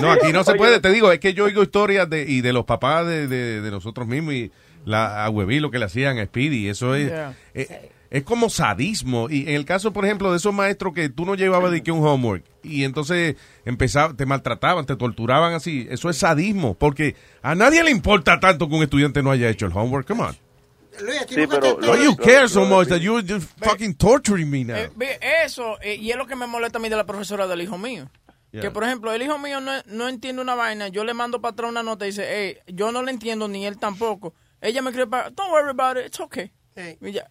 No, aquí no se Oye, puede, te digo, es que yo oigo historias de, y de los papás de, de, de nosotros mismos y la, a Hueví lo que le hacían a Speedy, eso es, Yeah. eh, es como sadismo. Y en el caso, por ejemplo, de esos maestros que tú no llevabas de que un homework y entonces empezaba, te maltrataban, te torturaban así, eso es sadismo, porque a nadie le importa tanto que un estudiante no haya hecho el homework, come on. Luis, aquí Sí, pero te- Why you lo- care so lo- much that you're just fucking torturing me now? Eh, eso, eh, y es lo que me molesta a mí de la profesora del hijo mío. Yeah. Que, por ejemplo, el hijo mío no, no entiende una vaina, yo le mando para atrás una nota y dice, hey, yo no le entiendo, ni él tampoco. Ella me escribe para, don't worry about it, it's okay.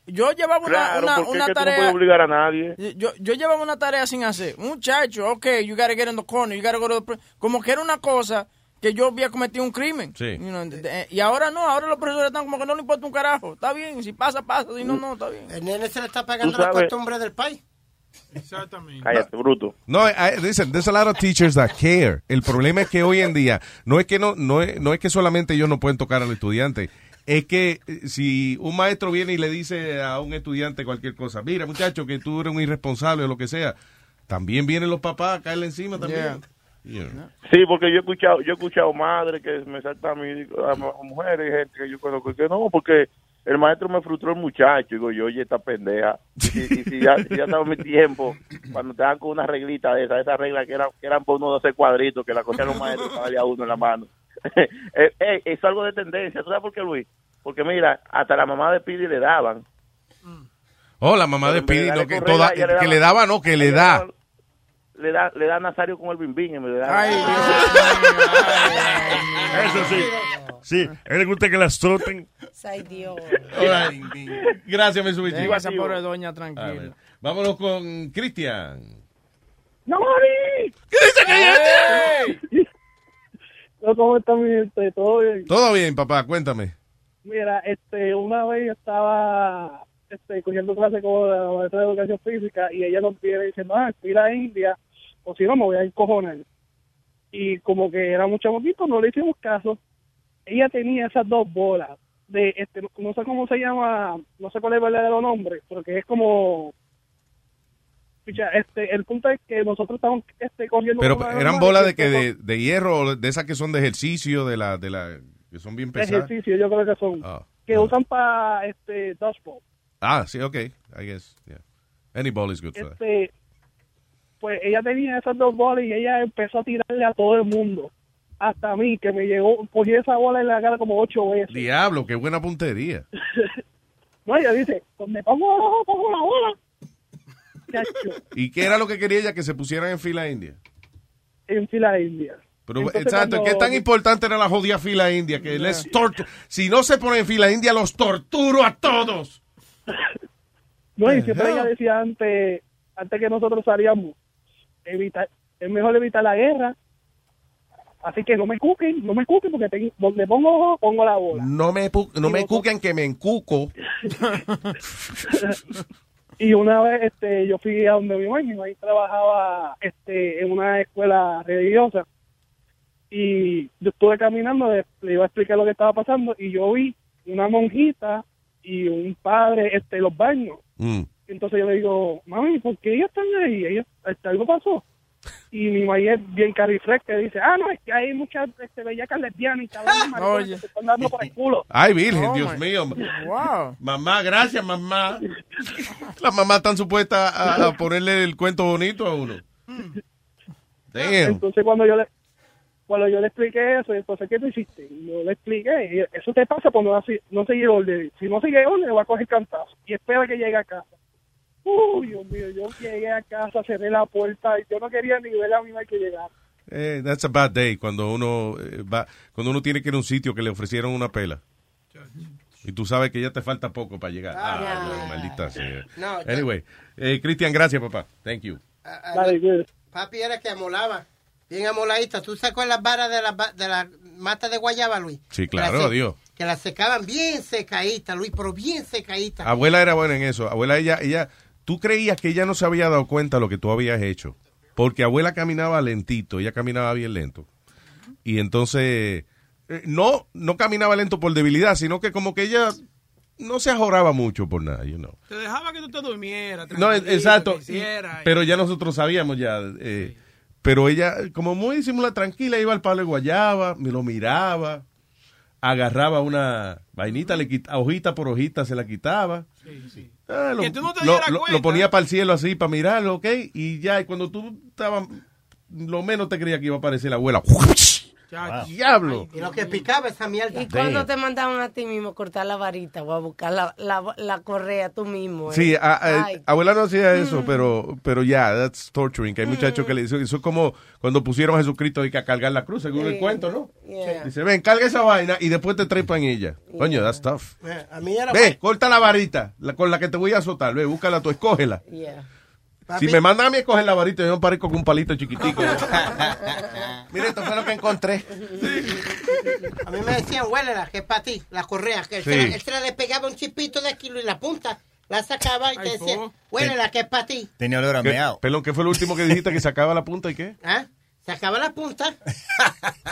Yo llevaba una, Claro, una, porque una es que tú no tarea... puedes obligar a nadie. Yo, yo llevaba una tarea sin hacer. Muchacho, ok, you gotta get in the corner, you gotta go to the... pre-" Como que era una cosa que yo había cometido un crimen. Sí. You know, de- de- y ahora no, ahora los profesores están como que no le importa un carajo. Está bien, si pasa, pasa, si no, no, está bien. El nene se le está pagando Tú la costumbre del país. Exactamente. Cállate, bruto. No, I- listen, there's a lot of teachers that care. El problema es que hoy en día no es que no no es, no es que solamente ellos no pueden tocar al estudiante. Es que eh, si un maestro viene y le dice a un estudiante cualquier cosa, mira muchacho que tú eres un irresponsable o lo que sea, también vienen los papás a caerle encima también. Sí, porque yo he escuchado, yo he escuchado madres que me saltan a mí, a mu- mujeres y gente que yo conozco que no, porque el maestro me frustró el muchacho. Digo yo, oye, esta pendeja. Y, si- y si ya, si ya estaba mi tiempo, cuando te dan con una reglita de esa, esa regla que eran, que eran por uno de hacer cuadritos, que la cogían los maestros para a uno en la mano. eh, eh, es algo de tendencia. ¿Tú sabes por qué, Luis? Porque mira, hasta la mamá de Pidi le daban. Oh, la mamá de Pero de no, que, toda- que daba- le daba, no, que le da. Le da, le da Nazario con el bimbín vez de dar- Ay, Eso sí. Sí, a él le gusta que las troten. Ay, Dios. Right. Gracias, mi subiste. Esa pobre doña tranquila. Vámonos con Cristian. ¡No, Mari! ¿Qué dice que ¿Cómo está mi gente? ¿Todo bien? Todo bien, papá, cuéntame. Mira, este, una vez yo estaba este, cogiendo clase con la maestra de educación física y ella nos viene diciendo, ah, fui a India, o si no, me voy a encojonar. Y como que era mucho poquito, no le hicimos caso. Ella tenía esas dos bolas de, este, no sé cómo se llama, no sé cuál es el verdadero nombre, porque es como... Picha, Este, el punto es que nosotros estamos este, corriendo... Pero eran bolas de que de, de hierro de esas que son de ejercicio, de la, de la, que son bien de pesadas. ejercicio, yo creo que son. Ah, que usan para este, dodgeball. Ah, sí, ok, I guess, yeah. Any ball is good for that. este pues ella tenía esas dos bolas y ella empezó a tirarle a todo el mundo hasta a mí que me llegó cogí esa bola en la cara como ocho veces Diablo, qué buena puntería. no ella dice pues me pongo pongo la bola ¿Y qué era lo que quería ella? Que se pusieran en fila india. en fila india Pero, Entonces, exacto, cuando- ¿qué tan importante era la jodida fila india? Que les tortu- si no se ponen en fila india, los torturo a todos. no y siempre ella decía antes antes que nosotros salíamos evitar es mejor evitar la guerra así que no me cuquen no me cuquen porque te- donde pongo ojo, pongo la bola No me, no me cuquen que me encuco. Y una vez este, yo fui a donde mi mamá, y mi mamá trabajaba este, en una escuela religiosa. Y yo estuve caminando, le le iba a explicar lo que estaba pasando, y yo vi una monjita y un padre este, en los baños. Mm. Entonces yo le digo, mami, ¿por qué ellos están ahí? Ellos, este, algo pasó. Y mi mamá es bien carifresca, dice, ah, no, es que hay muchas este, bellacas lesbianas y cabrones maricones que se están dando por el culo. Ay, Virgen, Oh, Dios my- mío. Wow. Mamá, gracias, mamá. Las mamás están supuestas a, a ponerle el cuento bonito a uno. Damn. Entonces cuando yo le cuando yo le expliqué eso, entonces ¿qué tú hiciste? Yo le expliqué, y eso te pasa por no, así- no seguir orden. Si no sigue orden, va a coger cantazo. Y espera que llegue a casa. Uy, Dios mío, yo llegué a casa, cerré la puerta y yo no quería ni ver a mi madre que llegara. Eh, that's a bad day cuando uno eh, va, cuando uno tiene que ir a un sitio que le ofrecieron una pela. Y tú sabes que ya te falta poco para llegar. Ah, Ah. no, maldita sea. No, Anyway, eh, Cristian, gracias, papá. Thank you. Ah, Papi era que amolaba. Bien amoladita. ¿Tú sacas las varas de la, de la mata de guayaba, Luis? Sí, claro, Dios. Que las secaban bien secaditas, Luis, pero bien secaditas. Abuela era buena en eso. Abuela, ella, ella, tú creías que ella no se había dado cuenta de lo que tú habías hecho. Porque abuela caminaba lentito, ella caminaba bien lento. Y entonces, eh, no, no caminaba lento por debilidad, sino que como que ella no se ajoraba mucho por nada, you know. Te dejaba que tú te durmieras. No, exacto. Pero ya nosotros sabíamos ya. eh, Pero ella, como muy disimulada, tranquila, iba al palo de guayaba, me lo miraba, agarraba una vainita, le quita, hojita por hojita se la quitaba. Ah, lo, Que tú no te lo- dieras lo- cuenta. lo ponía para el cielo así, para mirarlo, ¿ok? Y ya, y cuando tú estabas, lo menos te creía que iba a aparecer la abuela. ¡Diablo! Y lo que picaba esa mierda. ¿Y cuando te mandaban a ti mismo cortar la varita o a buscar la, la, la correa tú mismo? eh? Sí, a- a- Ay, abuela no hacía eso, pero pero ya, that's torturing. Que hay muchachos que le dicen, eso es como cuando pusieron a Jesucristo y que a cargar la cruz, según el cuento, ¿no? Yeah. Dice, ven, carga esa vaina y después te trepan ella. Coño, that's tough. A mí era Ve, corta la varita la, con la que te voy a azotar. Ve, búscala tú, escógela. yeah. Si me mandan a mí a escoger la varita, yo me parezco con un palito chiquitico. Mira, esto fue lo que encontré. A mí me decían, huélela, que es para ti, la correa. Que él, Sí. se la, él se la despegaba un chipito de kilo y la punta la sacaba y te decía, huélela, que es para ti. Tenía olor a ¿Qué- meao. Perdón, ¿qué fue lo último que dijiste? ¿Que sacaba la punta y qué? ¿Ah? Sacaba la punta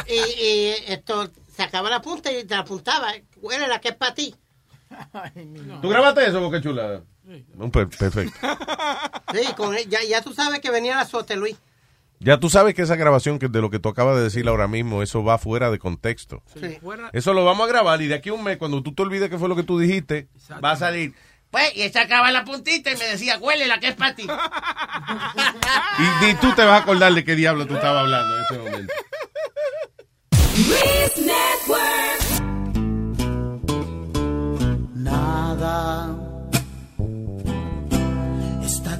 y, y esto, sacaba la punta y te la apuntaba. Huélela, que es para ti. ¿Tú grabaste eso, Boca Chula? Un per- perfecto. Sí, con, ya, ya tú sabes que venía el azote, Luis. Ya tú sabes que esa grabación que de lo que tú acabas de decir ahora mismo, eso va fuera de contexto. Sí. Eso lo vamos a grabar y de aquí a un mes, cuando tú te olvides qué fue lo que tú dijiste, va a salir. Pues, y él sacaba la puntita y me decía, huélela, que es para ti. Y tú te vas a acordar de qué diablo tú estabas hablando en ese momento. Nada.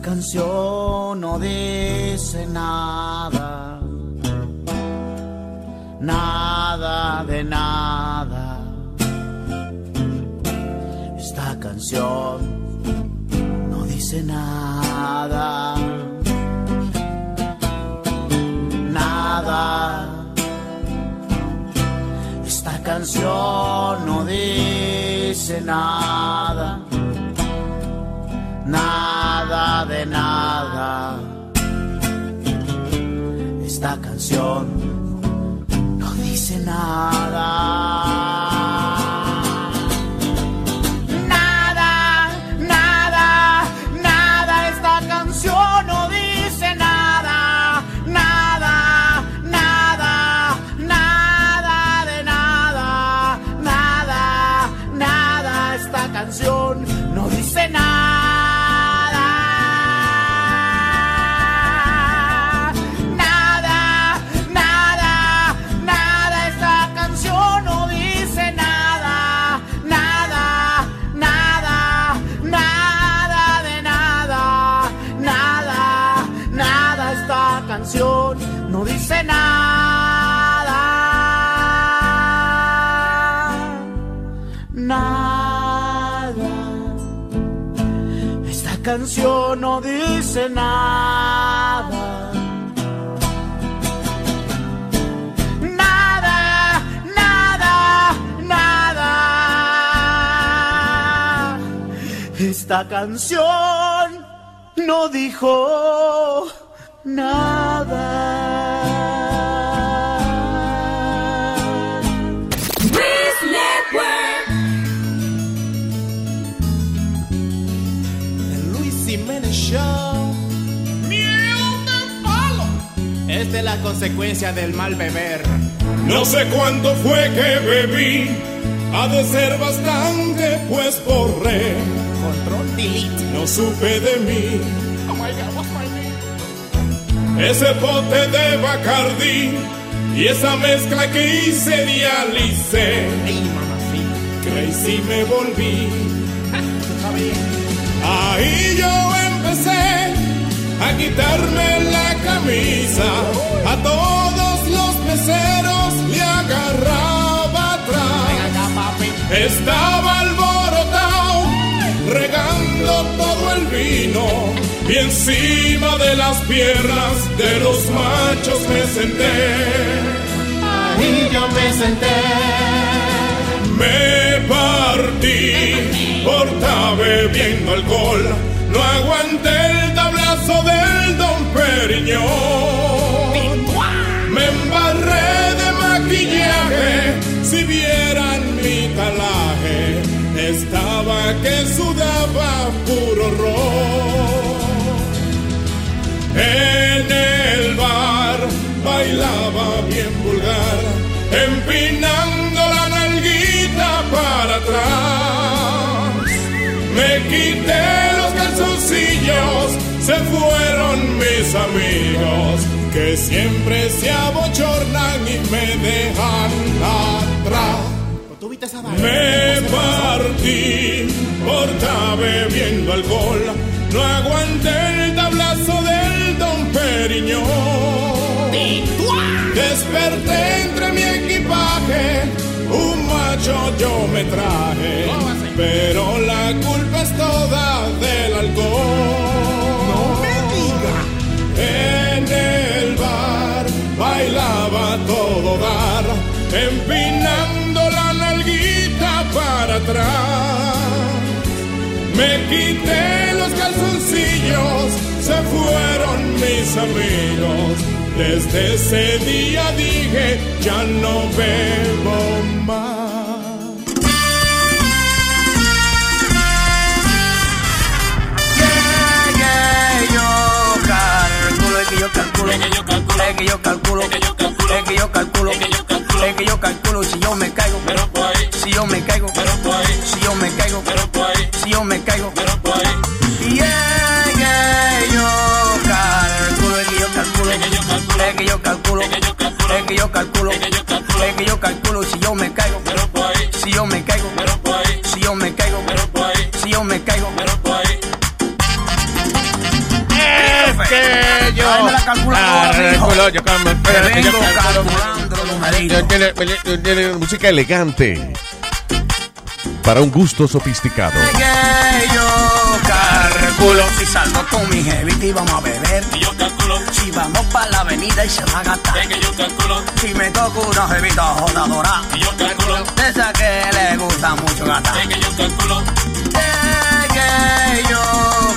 Canción no dice nada. Nada de nada. Esta canción no dice nada. Nada. Esta canción no dice nada, nada de nada. Esta canción no dice nada. Canción no dice nada. Nada, nada, nada. Esta canción no dijo nada. El Jiménez Show. ¡Miel de palo! Esta es la consecuencia del mal beber. No sé cuánto fue que bebí, ha de ser bastante, pues borré. Control delete. No supe de mí, Oh my god, what's my name? ese pote de Bacardi y esa mezcla que hice dialicé. Crazy me volví. Ahí yo a quitarme la camisa. A todos los meseros le agarraba atrás. Estaba alborotado, regando todo el vino. Y encima de las piernas de los machos me senté. Ahí yo me senté. Me partí, portaba bebiendo alcohol no aguanté el tablazo del Don Periñón. Me embarré de maquillaje. Si vieran mi talaje, estaba que sudaba puro ron. En el bar bailaba bien vulgar, empinando la nalguita para atrás. Me quité los calzoncillos, se fueron mis amigos, que siempre se abochornan y me dejan atrás. Me partí por estar bebiendo alcohol, no aguanté el tablazo del Don Periñón. Desperté entre mi equipaje, un macho yo me traje, pero la culpa es toda empinando la nalguita para atrás. Me quité los calzoncillos, se fueron mis amigos. Desde ese día dije, ya no bebo más. Calculo, es que yo calculo, es que yo calculo, es que yo calculo, es que yo calculo, es que yo calculo, es que yo calculo si yo me caigo, pero pues, si yo me caigo, pero pues, si yo me caigo, pero pues, si yo me caigo, pero pues, y es que yo calculo, es que yo calculo, es que yo calculo, es que yo calculo, es que yo calculo, es que yo calculo, es que yo calculo, si yo me caigo, pero pues, si yo me caigo, pero pues, si yo me caigo, pero pues, si yo me caigo, pero pues. Es que yo Tráeme la calculadora, yo calculo. tiene- tiene música elegante para un gusto sofisticado. que yo calculo si salgo con mi jevita y vamos a beber. Y yo calculo si vamos para la avenida y se va a gastar. que yo calculo si me toco una jevita jodadora. Y yo calculo esa que le gusta mucho gastar. que yo calculo que yo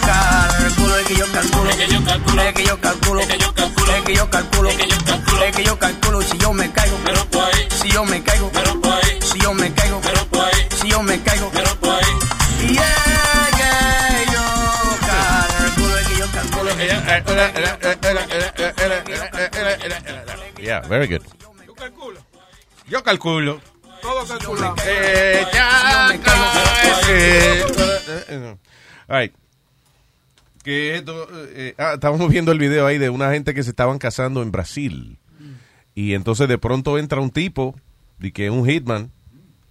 calculo, es que yo calculo, es que yo calculo, es que yo calculo, es que yo calculo, es que yo calculo, es que yo calculo, es que yo calculo si yo me caigo, pero pues, si yo me caigo, pero pues, si yo me caigo, pero pues, si yo me caigo, pero pues, y es que yo calculo, es que yo calculo, es que yo Yeah, very good. Yo calculo. Yo calculo. Todo calculado. Eh, ya eh, eh, all right. Que esto, eh, ah, estábamos viendo el video ahí de una gente que se estaban casando en Brasil. Y entonces de pronto entra un tipo, de que un hitman.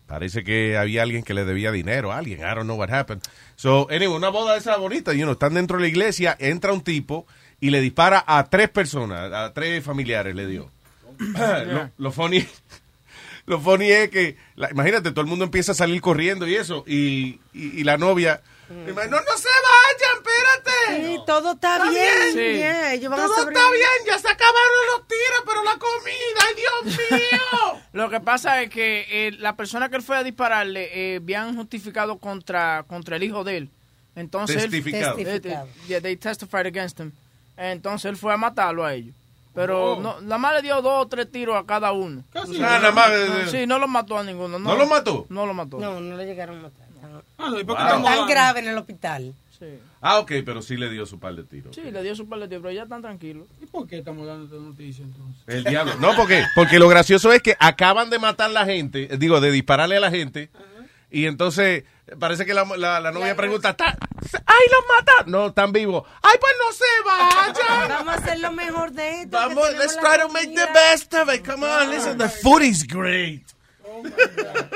Parece que había alguien que le debía dinero alguien. I don't know what happened. So, anyway, una boda de esa bonita, you know, están dentro de la iglesia, entra un tipo y le dispara a tres personas, a tres familiares le dio. lo, lo funny, lo funny es que, la- imagínate, todo el mundo empieza a salir corriendo y eso, y, y, y la novia, no, no se vayan, espérate. Sí, todo está, Está bien. bien. yeah, ellos van a Todo está bien, ya se acabaron los tiros, pero la comida, ay Dios mío. Lo que pasa es que eh, la persona que él fue a dispararle eh, habían justificado contra, contra el hijo de él. Entonces él- Testificado. Eh, yeah, they testified against him. Entonces él fue a matarlo a ellos. Pero Oh. no, nada más le dio dos o tres tiros a cada uno. Casi Ah, nada más, eh, No, sí, no lo mató a ninguno. ¿No lo mató? No lo mató. No, no lo llegaron a matar. Ah, ¿y por qué Wow. Tan grave en el hospital. Sí. Ah, ok, pero sí le dio su par de tiros. Sí, le dio su par de tiros, pero ya están tranquilos. ¿Y por qué estamos dando esta noticia entonces? El diablo. No, porque, porque lo gracioso es que acaban de matar la gente, eh, digo, de dispararle a la gente, y entonces parece que la, la- la novia pregunta, "¿Está- ¡ay, los mataron! No, están vivos. ¡Ay, pues no se vayan! Vamos a hacer lo mejor de esto. Vamos, let's try to make the best of it. Come on, listen, the food is great.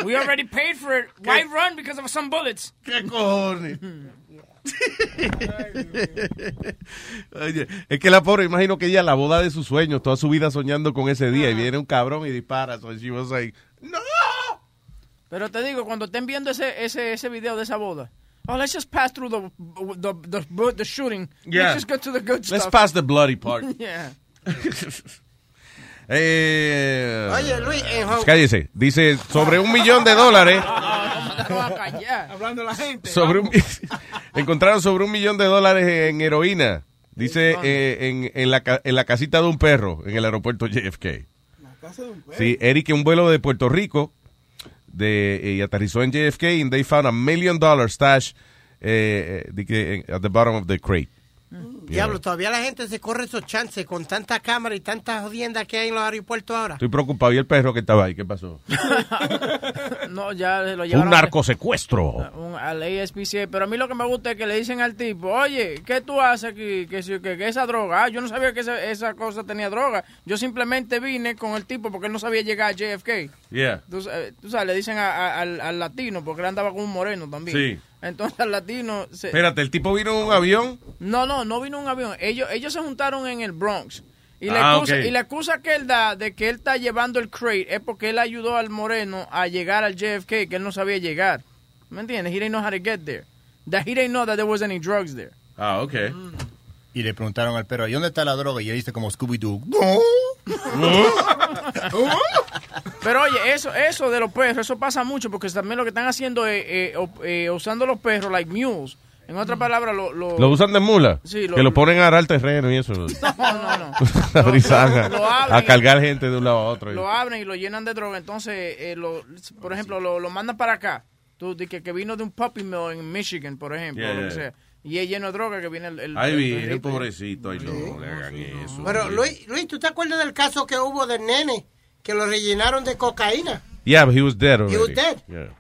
We already paid for it. Why run because of some bullets? ¿Qué cojones? Oye, es que la pobre, imagino que ella la boda de sus sueños, toda su vida soñando con ese día, y viene un cabrón y dispara. So she was like, Pero te digo, cuando estén viendo ese, ese, ese video de esa boda, Oh, let's just pass through the the the, the shooting. Yeah. Let's just get to the good Let's stuff. pass the bloody part. yeah. Eh, Oye, Luis, en Hong- cállese. Dice sobre un millón de dólares. Hablando la gente. Sobre un, encontraron sobre un millón de dólares en heroína. Dice eh, en, en, la, ca- en la casita de un perro en el aeropuerto JFK. Sí, Eric en un vuelo de Puerto Rico de, y aterrizó en JFK and they found a million dollar stash eh, eh, de at the bottom of the crate. Diablo, todavía la gente se corre esos chances con tanta cámara y tanta jodienda que hay en los aeropuertos ahora. Estoy preocupado. ¿Y el perro que estaba ahí? ¿Qué pasó? No, ya lo Un llevaron. narcosecuestro. un- al ASPCA, pero a mí lo que me gusta es que le dicen al tipo, oye, ¿qué tú haces aquí? Que, si- que, que esa droga, ah, yo no sabía que esa, esa cosa tenía droga. Yo simplemente vine con el tipo porque él no sabía llegar a JFK. Yeah. Tú, sa- tú sabes, le dicen a- a- al, al latino, porque él andaba con un moreno también. Sí. Entonces al latino... se- Espérate, ¿el tipo vino en un avión? no, no, no vino un avión. Ellos, ellos se juntaron en el Bronx. Y la, Ah, excusa, y la excusa que él da de que él está llevando el crate es porque él ayudó al moreno a llegar al JFK, que él no sabía llegar. ¿Me entiendes? He didn't know how to get there. That he didn't know that there was any drugs there. Ah, ok. Y le preguntaron al perro, ¿y dónde está la droga? Y él dice como Scooby-Doo. Pero oye, eso eso de los perros, eso pasa mucho porque también lo que están haciendo es eh, eh, usando los perros like mules. En otras palabras, lo, lo, ¿Lo usan de mula? Sí, lo- que lo ponen a arar terreno y eso. No, no, no. a cargar gente de un lado a otro. Lo abren y lo llenan de droga. Entonces, eh, lo, por ejemplo, lo, lo mandan para acá. Tú, que, que vino de un puppy mill en Michigan, por ejemplo, Yeah, o lo que yeah. sea. Y es lleno de droga que viene el... el Ay, el perrito. pobrecito. Ay, no, le hagan eso. Pero Luis, Luis, ¿tú te acuerdas del caso que hubo del nene que lo rellenaron de cocaína? Yeah, but he was dead already. He was dead. Yeah.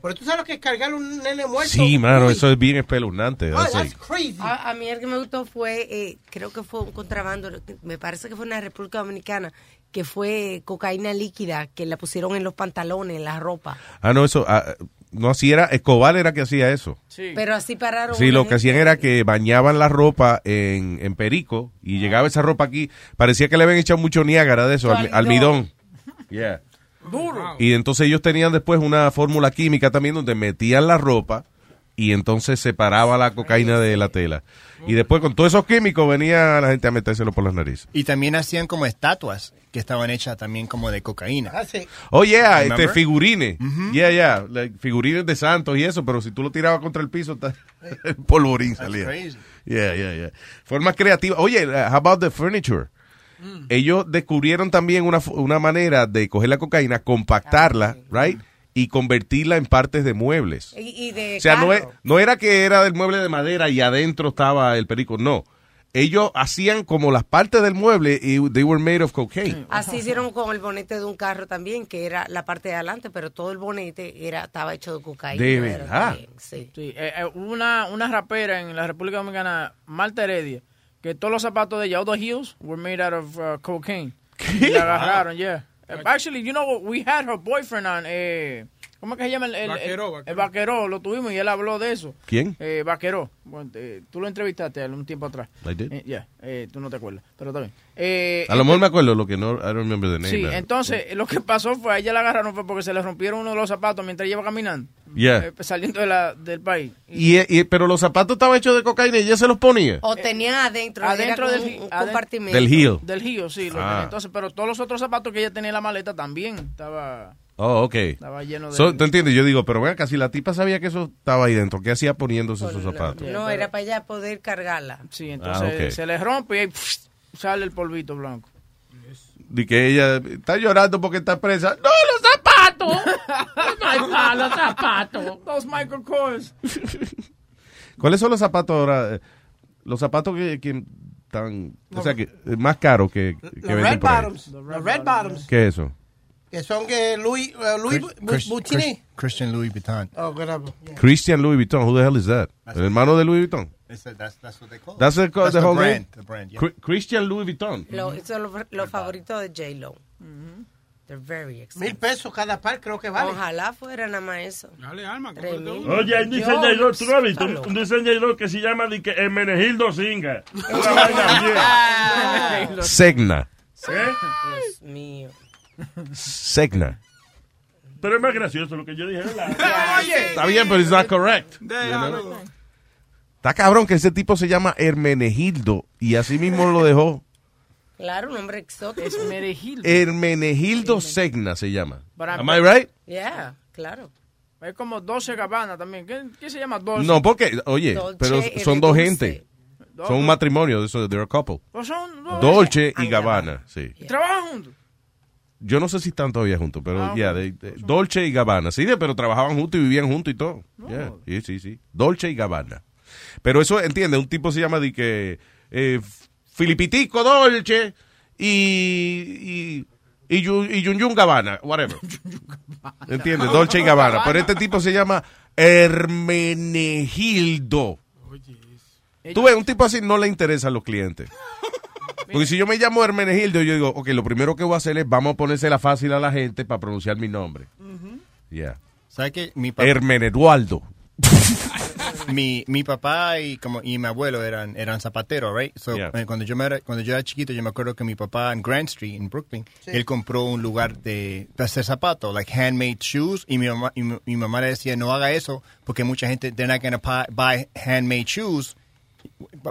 Pero tú sabes lo que es cargar un nene muerto. Sí, mano, Luis? eso es bien espeluznante. Oh, That's crazy. A, a mí el que me gustó fue, eh, creo que fue un contrabando, me parece que fue en la República Dominicana, que fue cocaína líquida, que la pusieron en los pantalones, en la ropa. Ah, no, eso. ah, no, así era. Escobar era que hacía eso. Pero así pararon. Sí, lo que hacían era que bañaban la ropa en, en perico y llegaba esa ropa aquí. Parecía que le habían echado mucho Niágara de eso, almi- almidón. Yeah. Duro. Y entonces ellos tenían después una fórmula química también donde metían la ropa y entonces separaba la cocaína de la tela. Y después con todos esos químicos venía la gente a metérselo por las narices. Y también hacían como estatuas que estaban hechas también como de cocaína. Ah, sí. Oh, yeah, este, figurines. Yeah, yeah, like, figurines de santos y eso, pero si tú lo tirabas contra el piso, el polvorín salía. crazy. Yeah, yeah, yeah. Formas creativas. Oye, uh, how about the furniture? Mm. Ellos descubrieron también una, una manera de coger la cocaína, compactarla, right? Y convertirla en partes de muebles. Y, y de O sea, no, es- no era que era del mueble de madera y adentro estaba el perico, no. Ellos hacían como las partes del mueble y they were made of cocaine. Así hicieron con el bonete de un carro también, que era la parte de adelante, pero todo el bonete era estaba hecho de cocaína. De verdad. también, sí. Sí, eh, eh, hubo una, una rapera en la República Dominicana, Marta Heredia, que todos los zapatos de ella, all the heels, were made out of uh, cocaine. Y la agarraron, yeah. Uh, Actually, you know what? We had her boyfriend on, eh, ¿cómo es que se llama? El, el, Vaqueró, el- el vaqueró, lo tuvimos y él habló de eso. ¿Quién? Eh, vaqueró. Bueno, eh, tú lo entrevistaste un tiempo atrás. I did. Eh, yeah, eh, tú no te acuerdas, pero está bien. Eh, A lo mejor me acuerdo lo que no, I don't remember the name. Sí, entonces lo que pasó fue, a ella la agarraron fue porque se le rompieron uno de los zapatos mientras ella iba caminando, Yeah. eh, saliendo de la, del país. Y, y- pero los zapatos estaban hechos de cocaína y ella se los ponía. O tenían adentro, adentro del, un, compartimento. Del heel. Del heel, sí. lo Ah. tenía. Entonces, pero todos los otros zapatos que ella tenía en la maleta también estaba... Oh, ok. Estaba lleno de- So, ¿Tú entiendes? Yo digo, pero vean, casi la tipa sabía que eso estaba ahí dentro. ¿Qué hacía poniéndose esos zapatos? No, era para ella poder cargarla. Sí, entonces Ah, ok. se le rompe y ahí pff, sale el polvito blanco. De que ella está llorando porque está presa. ¡No, los zapatos! ¡No los zapatos! Los Michael Kors. ¿Cuáles son los zapatos ahora? Los zapatos que, que están, o sea, que más caros que, que Los venden red por ahí. bottoms. Los red bottoms. ¿Qué es eso? Que son que Louis, uh, Louis Chris- Chris- Christian Louis Vuitton. Oh, whatever. Yeah. Christian Louis Vuitton. Who the hell is that? ¿El hermano de Louis Vuitton? A- that's, that's what they call it. That's the, That's the the whole brand, name? the brand, yeah. Cri- Christian Louis Vuitton. Lo, eso es lo, lo favorito de J-Lo. They're very expensive. Mil pesos cada par, creo que vale. Ojalá fuera nada más eso. Dale, alma. Oye, hay un diseñador, tú has visto, un, diseñador que se llama de que Hermenegildo Singa. Segna. ¿Eh? Dios mío. Segna. Pero es más gracioso lo que yo dije, ¿verdad? Está bien, pero it's not correct. you know? Está cabrón que ese tipo se llama Hermenegildo y así mismo lo dejó. Claro, un hombre exótico. Es Merejil. Hermenegildo Segna se llama. Am I right? Yeah, claro. Es como Dolce Gabbana también. ¿Qué, qué se llama Dolce? No, porque, oye, Dolce pero son dos gente. Son un matrimonio, eso, they're a couple. Pues son dos. Dolce y Gabbana, sí. ¿Trabajan juntos? Yo no sé si están todavía juntos, pero Ah, ya, Dolce y Gabbana, sí, de- pero trabajaban juntos y vivían juntos y todo. Yeah, Sí, sí, sí. Dolce y Gabbana. Pero eso, entiende, un tipo se llama de que eh, Filipitico Dolce y y y, Yu- y Yun Yun Gabbana, whatever. ¿Entiendes? Dolce y Gabbana. Pero este tipo se llama Hermenegildo. Tú ves, un tipo así no le interesa a los clientes. Porque si yo me llamo Hermenegildo, yo digo, ok, lo primero que voy a hacer es vamos a ponérsela fácil a la gente para pronunciar mi nombre. Yeah. ¿Sabes qué? Mi papá, Hermenedualdo. mi, mi papá y como y mi abuelo eran eran zapateros, right? So, Yeah. eh, cuando yo me era, cuando yo era chiquito, yo me acuerdo que mi papá en Grand Street en Brooklyn, él compró un lugar de, de hacer zapatos, like handmade shoes, y mi mamá y mi, mi mamá le decía no haga eso porque mucha gente they're not gonna pa- buy handmade shoes.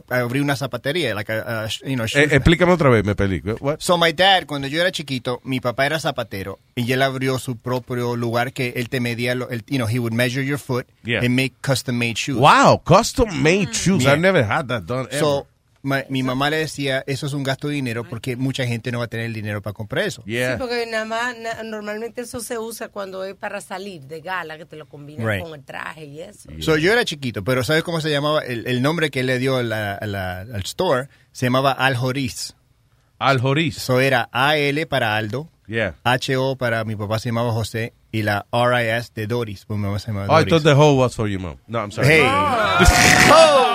Abrí una zapatería, like a, a, you know, Eh, explícame otra vez, me pelico. What? So my dad, cuando yo era chiquito, mi papá era zapatero y él abrió su propio lugar que él te medía, lo, él, you know, he would measure your foot Yeah. and make custom made shoes. Wow, custom made shoes. Yeah. I've never had that done ever. So ma- mi mamá le decía, eso es un gasto de dinero porque mucha gente no va a tener el dinero para comprar eso. Sí, porque nada más, na- normalmente eso se usa cuando es para salir de gala, que te lo combinan Right. con el traje y eso. So, yo era chiquito, pero ¿sabes cómo se llamaba? El, el nombre que él le dio a la- a la- al store se llamaba Al Joris. Al Joris. So era A-L para Aldo, Yeah. H-O para mi papá se llamaba José y la R-I-S de Doris, pues mi mamá se llamaba Oh, I Doris. thought the hoe was for your mom. No, I'm sorry. Hey. Los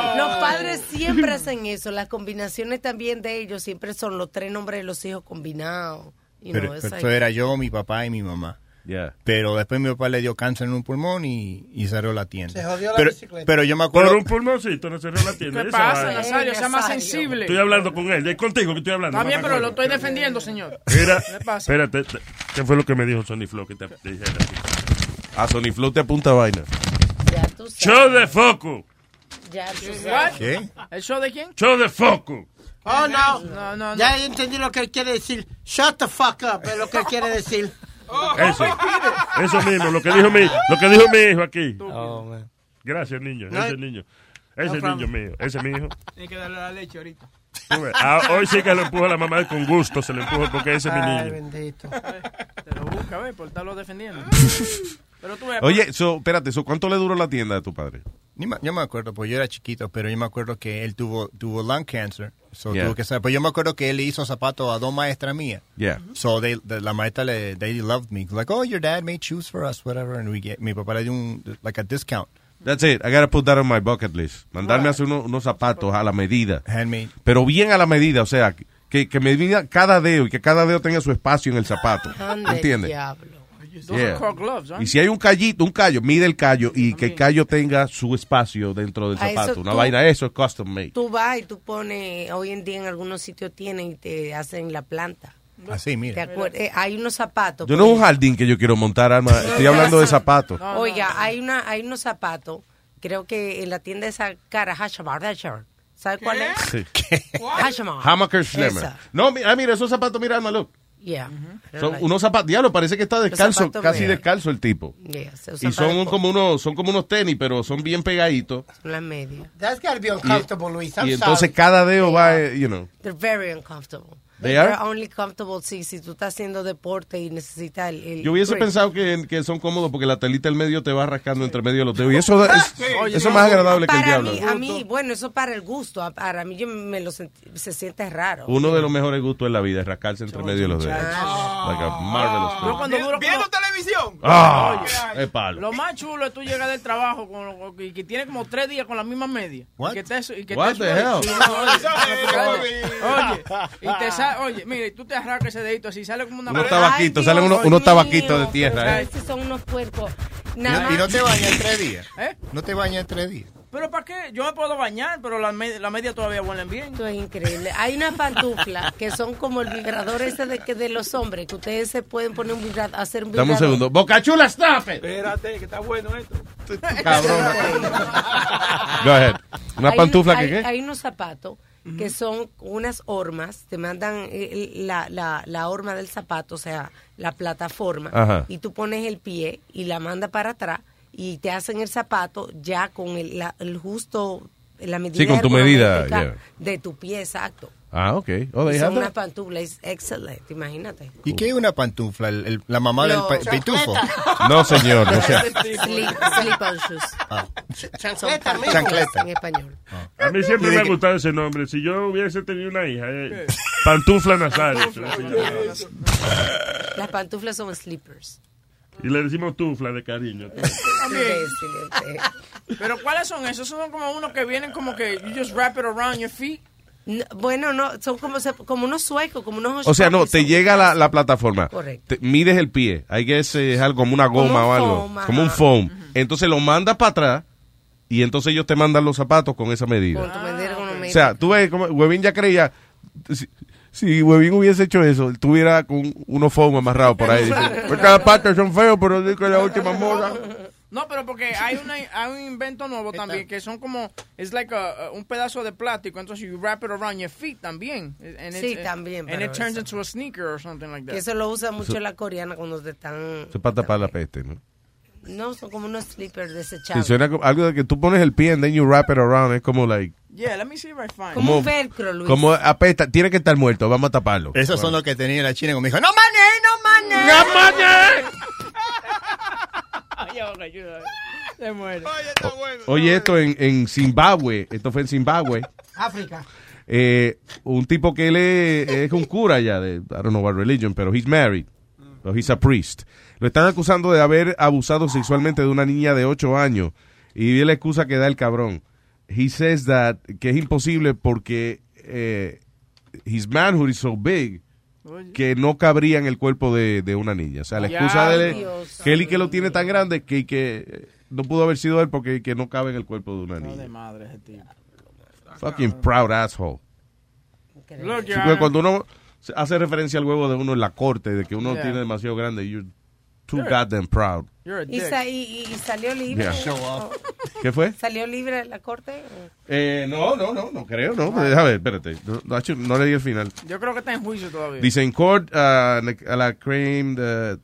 padres siempre hacen eso. Las combinaciones también de ellos siempre son los tres nombres de los hijos combinados. You Pero, know, pero eso era yo, mi papá y mi mamá. Yeah. Pero después mi papá le dio cáncer en un pulmón y, y cerró la tienda. Se jodió la pero, bicicleta. pero yo me Por acuerdo... un pulmoncito no cerró la tienda. ¿Qué pasa. Nazario? Sea más sensible. Estoy hablando con él. Es contigo que estoy hablando. Está bien, mamá, pero lo estoy defendiendo, señor. Mira, espérate. te- ¿Qué fue lo que me dijo Sony Flow que te te dijera? A Sony Flow te apunta vaina. Ya tú sabes. Show de foco. Ya sabes. ¿Qué? ¿El show de quién? Show de foco. Oh, no. No, no, no. Ya entendí lo que él quiere decir. Shut the fuck up es lo que él quiere decir. Eso. Eso mismo, lo que dijo mi, lo que dijo mi hijo aquí. Oh, man. Gracias, niño. No, Ese niño. Ese no niño mío. Ese es mi hijo. Tienes que darle la leche ahorita. Ah, hoy sí que lo empuja la mamá con gusto. Se le empuja porque ese es mi Ay, niño. bendito. Te lo busca, ¿ves? Por estarlo defendiendo. Pero tú ves, Oye, so, espérate, so, ¿cuánto le duró la tienda de tu padre? Ni ma- Yo me acuerdo, pues yo era chiquito, pero yo me acuerdo que él tuvo, tuvo lung cancer. So Yeah. tuvo que pues yo me acuerdo que él le hizo zapatos a dos maestras mías. Yeah. So they, the- la maestra le, they loved me. Like, oh, your dad made shoes for us, whatever. And we get, mi papá le dio un, like a discount. That's it. I gotta put that on my bucket list. Mandarme a hacer uno- unos zapatos a la medida. Handmade. Pero bien a la medida, o sea, que, que me mida cada dedo y que cada dedo tenga su espacio en el zapato. ¿Entiendes? diablo. Those Yeah. are called gloves, ¿ah? Y si hay un callito, un callo, mide el callo y que el callo tenga su espacio dentro del A eso zapato. Una tú- vaina, eso es custom made. Tú vas y tú pones, hoy en día en algunos sitios tienen y te hacen la planta. Así, ¿Te mira. acuerdas? Eh, hay unos zapatos. Yo no es un jardín que yo quiero montar, Alma. Estoy hablando de zapatos. Oiga, hay una, hay unos zapatos, creo que en la tienda de esa cara, Hashabar. ¿Sabes cuál es? Sí. Hashabar. Hammaker Schlemmer. Esa. No, mi- ah, mira, esos zapatos, mira, Alma, look. Yeah. Son unos zapatos, diablo, parece que está descalzo, casi real. descalzo el tipo. Yeah, Y son un- como unos, son como unos tenis, pero son bien pegaditos. las medias. That's gotta be uncomfortable, Luis. I'm Y entonces sorry. cada dedo va, eh, you know. They're very uncomfortable. They are? only comfortable si, si tú estás haciendo deporte y necesitas el, el Yo hubiese grip. pensado que, que son cómodos porque la telita del medio te va rascando entre medio de los dedos. Y eso, es, Oye, eso es no, más agradable que el diablo. mí, a mí, bueno, eso para el gusto. a- Para mí yo me lo se siente raro. Uno de los mejores gustos en la vida es rascarse entre medio de los dedos. Like a marvelous Pero cuando duro ¿Viendo como- televisión? Ah, es palo. Lo más chulo es tú llegar del trabajo con, y que tiene como tres días con la misma media. What? Y que te, y que What te the hell? Oye, oye, y te sale, oye, mire, tú te arrancas ese dedito así, sale como una Unos tabaquitos, salen unos, unos tabaquitos de pero tierra. ¿eh? Estos son unos puercos. Y Nada no, y no te bañas en tres días. ¿Eh? No te bañas en tres días. Pero ¿para qué? Yo me puedo bañar, pero las me- la media todavía huelen bien. Esto es increíble. Hay una pantufla que son como el vibrador ese de que de los hombres, que ustedes se pueden poner un vibrador, hacer un Dame vibrador. un segundo. Boca Chula, stop it. Espérate, que está bueno esto. Cabrón. Go ahead. Una Hay- pantufla hay, que qué? Hay unos zapatos que son unas hormas, te mandan eh, la, la, la horma del zapato, o sea, la plataforma, Ajá. y tú pones el pie y la manda para atrás y te hacen el zapato ya con el, la- el justo, la medida Sí, con tu medida, yeah. de tu pie, exacto. Ah, ok. Oh, they have una that? pantufla, es excelente, imagínate. ¿Y qué es una pantufla? El- el- la mamá del No, pa- pitufo. No, señor, no sea. Sleep, sleep on shoes. Chancleta, Son mijo. Chancleta. En español. A mí siempre me ha gustado ese nombre. Si yo hubiese tenido una hija, eh, Pantufla Nazario. Las pantuflas son slippers. Y le decimos tufla de cariño. Pero ¿cuáles son esos? Son como unos que vienen como que you just wrap it around your feet. No, bueno, no, son como, como unos suecos, como unos O sea, no, te llega la, la plataforma. Correcto. Te- mides el pie. Hay que es eh, algo como una Como goma un o algo. foam, como un foam. Entonces lo mandas para atrás y entonces ellos te mandan los zapatos con esa medida. O sea, tú ves como Huevín ya creía. Si, si Huevín hubiese hecho eso, tuviera con unos foam amarrados por ahí. Dice, "Pues cada parte son feos, pero digo que la última moda. No, pero porque hay, una, hay un invento nuevo también que son como, es like a- a- un pedazo de plástico, entonces you wrap it around your feet también. And Sí, it's- también, And it turns eso- into a sneaker or something like that. Que eso lo usa mucho Eso- la coreana cuando te están... Eso es para tapar la peste, ¿no? No, son como unos slippers desechables. suena como algo de que tú pones el pie and then you wrap it around, es como like. Yeah, let me see if I find Como un velcro, Luis. Como apesta, tiene que estar muerto, vamos a taparlo. Esos son los que tenía la china como dijo, no manes, no manes. ¡No manes! Se muere. Oye, esto en, en Zimbabue, esto fue en Zimbabue, África. eh, un tipo que él es, es un cura ya de, I don't know what religion, pero he's married, o he's a priest. Lo están acusando de haber abusado sexualmente de una niña de 8 años y es la excusa que da el cabrón. He says that, que es imposible porque eh, his manhood is so big que no cabría en el cuerpo de, de una niña. O sea, la Ya, excusa de él que él y que lo tiene tan grande que, que no pudo haber sido él porque que no cabe en el cuerpo de una niña. de madre ese tipo. Fucking proud asshole. Sí, cuando uno hace referencia al huevo de uno en la corte, de que uno Yeah. tiene demasiado grande, too You're- goddamn proud. You're a Y, dick. sa- y- y salió libre. Yeah. Show off. ¿Qué fue? ¿Salió libre de la corte? Eh, no, no, no, no creo, no. Déjame ver, espérate. No, no, no leí el final. Yo creo que está en juicio todavía. Dice, in court, uh, a la claimed... uh,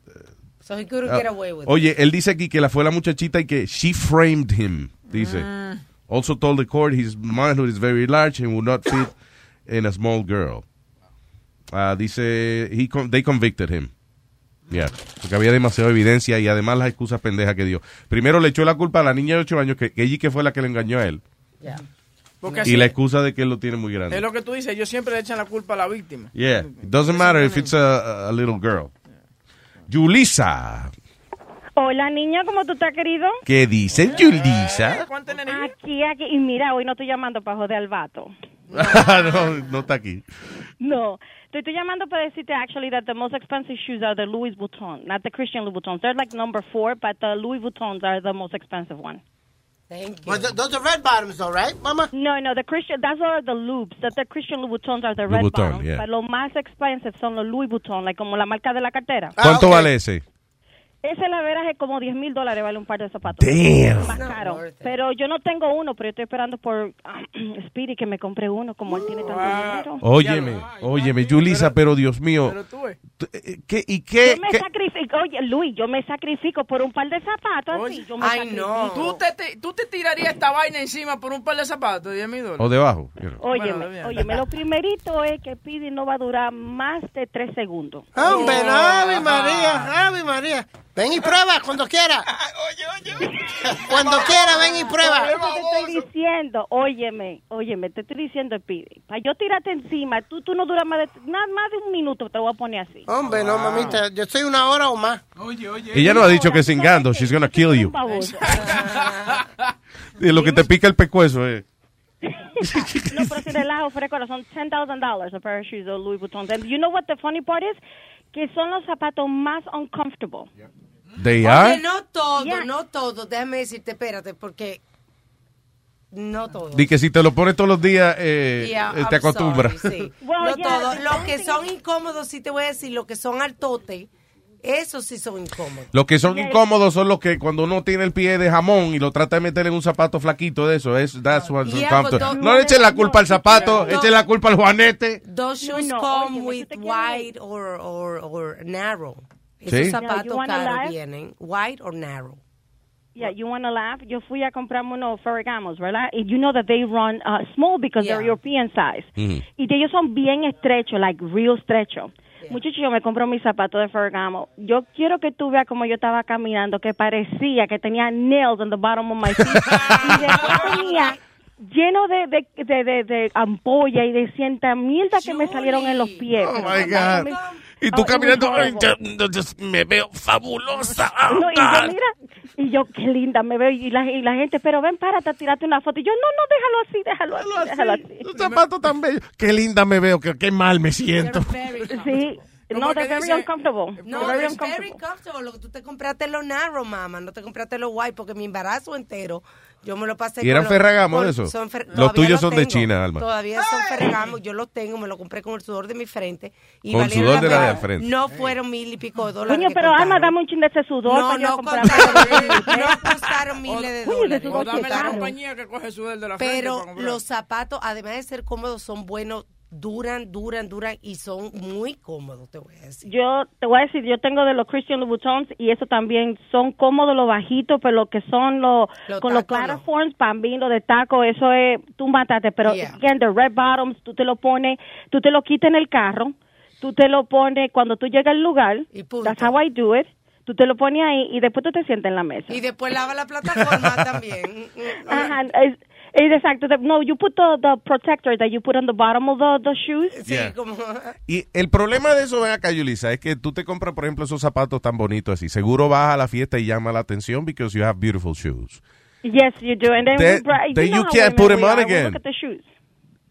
So he couldn't uh, get away with it. oye, él dice aquí que la fue la muchachita y que she framed him, dice. Mm. Also told the court his manhood is very large and would not fit in a small girl. Ah, dice, he con- they convicted him. Yeah, porque había demasiada evidencia y además las excusas pendejas que dio. Primero le echó la culpa a la niña de 8 años, que, que ella que fue la que le engañó a él. Porque Y la excusa de que él lo tiene muy grande. es lo que tú dices, ellos siempre le echan la culpa a la víctima. Yeah, it doesn't matter if it's a, a little girl. Yulisa, Hola, niña, ¿cómo tú estás, querido? ¿qué dice Yulisa? Aquí, aquí. Y mira, hoy no estoy llamando para joder al vato. no, no está aquí. No. Te estoy llamando para decirte, actually, that the most expensive shoes are the Louis Vuitton, not the Christian Louis Vuittons. They're like number four, but the Louis Vuittons are the most expensive one. Thank Well, th- those are red bottoms, though, right, Mama? No, no, the Christian, that's all the loops. That the Christian Louis Vuittons are the red Vuitton, bottoms. yeah. But los más expensive son los Louis Vuitton, like como la marca de la cartera. ¿Cuánto vale ese? Ese la veras es como 10 mil dólares vale un par de zapatos. Damn. Más caro. Pero yo no tengo uno, pero estoy esperando por Speedy que me compre uno, como él tiene tanto dinero. Óyeme, óyeme, Yulisa, pero Dios mío. tú, eh, ¿Qué, ¿Y qué? Yo me qué- sacrifico, oye Luis, yo me sacrifico por un par de zapatos así. Yo me Ay, no. ¿Tú te, te- tú te tirarías esta vaina encima por un par de zapatos, 10 mil dólares. O debajo. you know. Óyeme, Bueno, óyeme, lo primerito es que Speedy no va a durar más de tres segundos. Hombre, no, Ave María, Ave María. Ven y prueba cuando quiera. Cuando quiera, ven y prueba. Eso te estoy diciendo, óyeme, óyeme, te estoy diciendo, Speedy. Para yo tirarte encima, tú, tú no duras más de, nada más de un minuto, te voy a poner así. Hombre, no, mamita, yo estoy una hora o más. Oye, oye. Ella no ha dicho que cingando, she's gonna kill you. Y lo que te pica el pecueso, eh. No, pero si relajo, de corazón, $10,000 a pair of shoes of Louis Vuitton. And you know what the funny part is? Que son los zapatos más uncomfortable. They are. Oye, no todo, no todo. Déjame decirte, espérate, porque No todo. Di que si te lo pones todos los días, eh, Yeah, eh, te acostumbras. sí. Well, no yeah, todo. Los que son incómodos, sí te voy a decir, los que son altote, esos sí son incómodos. Los que son incómodos son los que cuando uno tiene el pie de jamón y lo trata de meter en un zapato flaquito de eso, es that's what's uncomfortable. No le echen la culpa al zapato, echen la culpa al juanete. Those shoes no, come oye, with wide or, or, or narrow. Sí. Esos zapatos caros laugh? vienen, wide or narrow. Yeah, you want to laugh? Yo fui a comprarme unos Ferragamos, ¿verdad? Y you know that they run uh, small because they're Yeah. European size. Y de ellos son bien estrechos, like real estrecho. Muchacho, yo me compro mis zapatos de Ferragamo. Yo quiero que tú veas como yo estaba caminando, que parecía que tenía nails on the bottom of my feet. y después tenía lleno de, de, de, de, de ampolla y de cienta mierda que me salieron en los pies. Oh my God. Y tú Oh, caminando, me veo fabulosa. No, y yo, mira, y yo, qué linda me veo. Y la, y la gente, pero ven, párate, tirate una foto. Y yo, no, no, déjalo así, déjalo así, déjalo así. Un zapato tan bello. Qué linda me veo, qué, qué mal me siento. Sí, no, they're very uncomfortable. No, They're very uncomfortable. comfortable. Lo que tú te compraste lo narrow, mamá. No te compraste lo wide porque mi embarazo entero yo me lo pasé ¿Y eran con Ferragamo con- de eso? son fer- Los tuyos son de. China, Alma. Todavía son Ferragamo. Yo los tengo. Me lo compré con el sudor de mi frente. Y Con valieron sudor de la de pena. al frente. No fueron mil y pico de dólares. Coño, pero. Alma, dame un chin de ese sudor No, para no comprar. costaron, no costaron miles de de dólares. sudor O dame la compañía que coge su del de la frente Pero los zapatos, además de ser cómodos, son buenos, duran, duran, duran y son muy cómodos, te voy a decir. Yo te voy a decir, yo tengo de los Christian Louboutins y eso también son cómodos los bajitos, pero lo que son los con los tacos, no. platforms, bambino de taco, eso es tú mátate, pero Yeah. again, the red bottoms, tú te lo pones, tú te lo quitas en el carro, tú te lo pones cuando tú llegas al lugar, that's how I do it. Tú te lo pones ahí y después tú te sientas en la mesa. Y después lava la plataforma también. Ajá, es exacto. No, you put the, the protector that you put on the bottom of the, the shoes. Sí, Yeah. como... Y el problema de eso, ven acá, Yulisa, es que tú te compras, por ejemplo, esos zapatos tan bonitos así. Seguro vas a la fiesta y llama la atención because you have beautiful shoes. Yes, you do. And then, Then- we bri- then you, you can't put 'em we on again. Look at the shoes.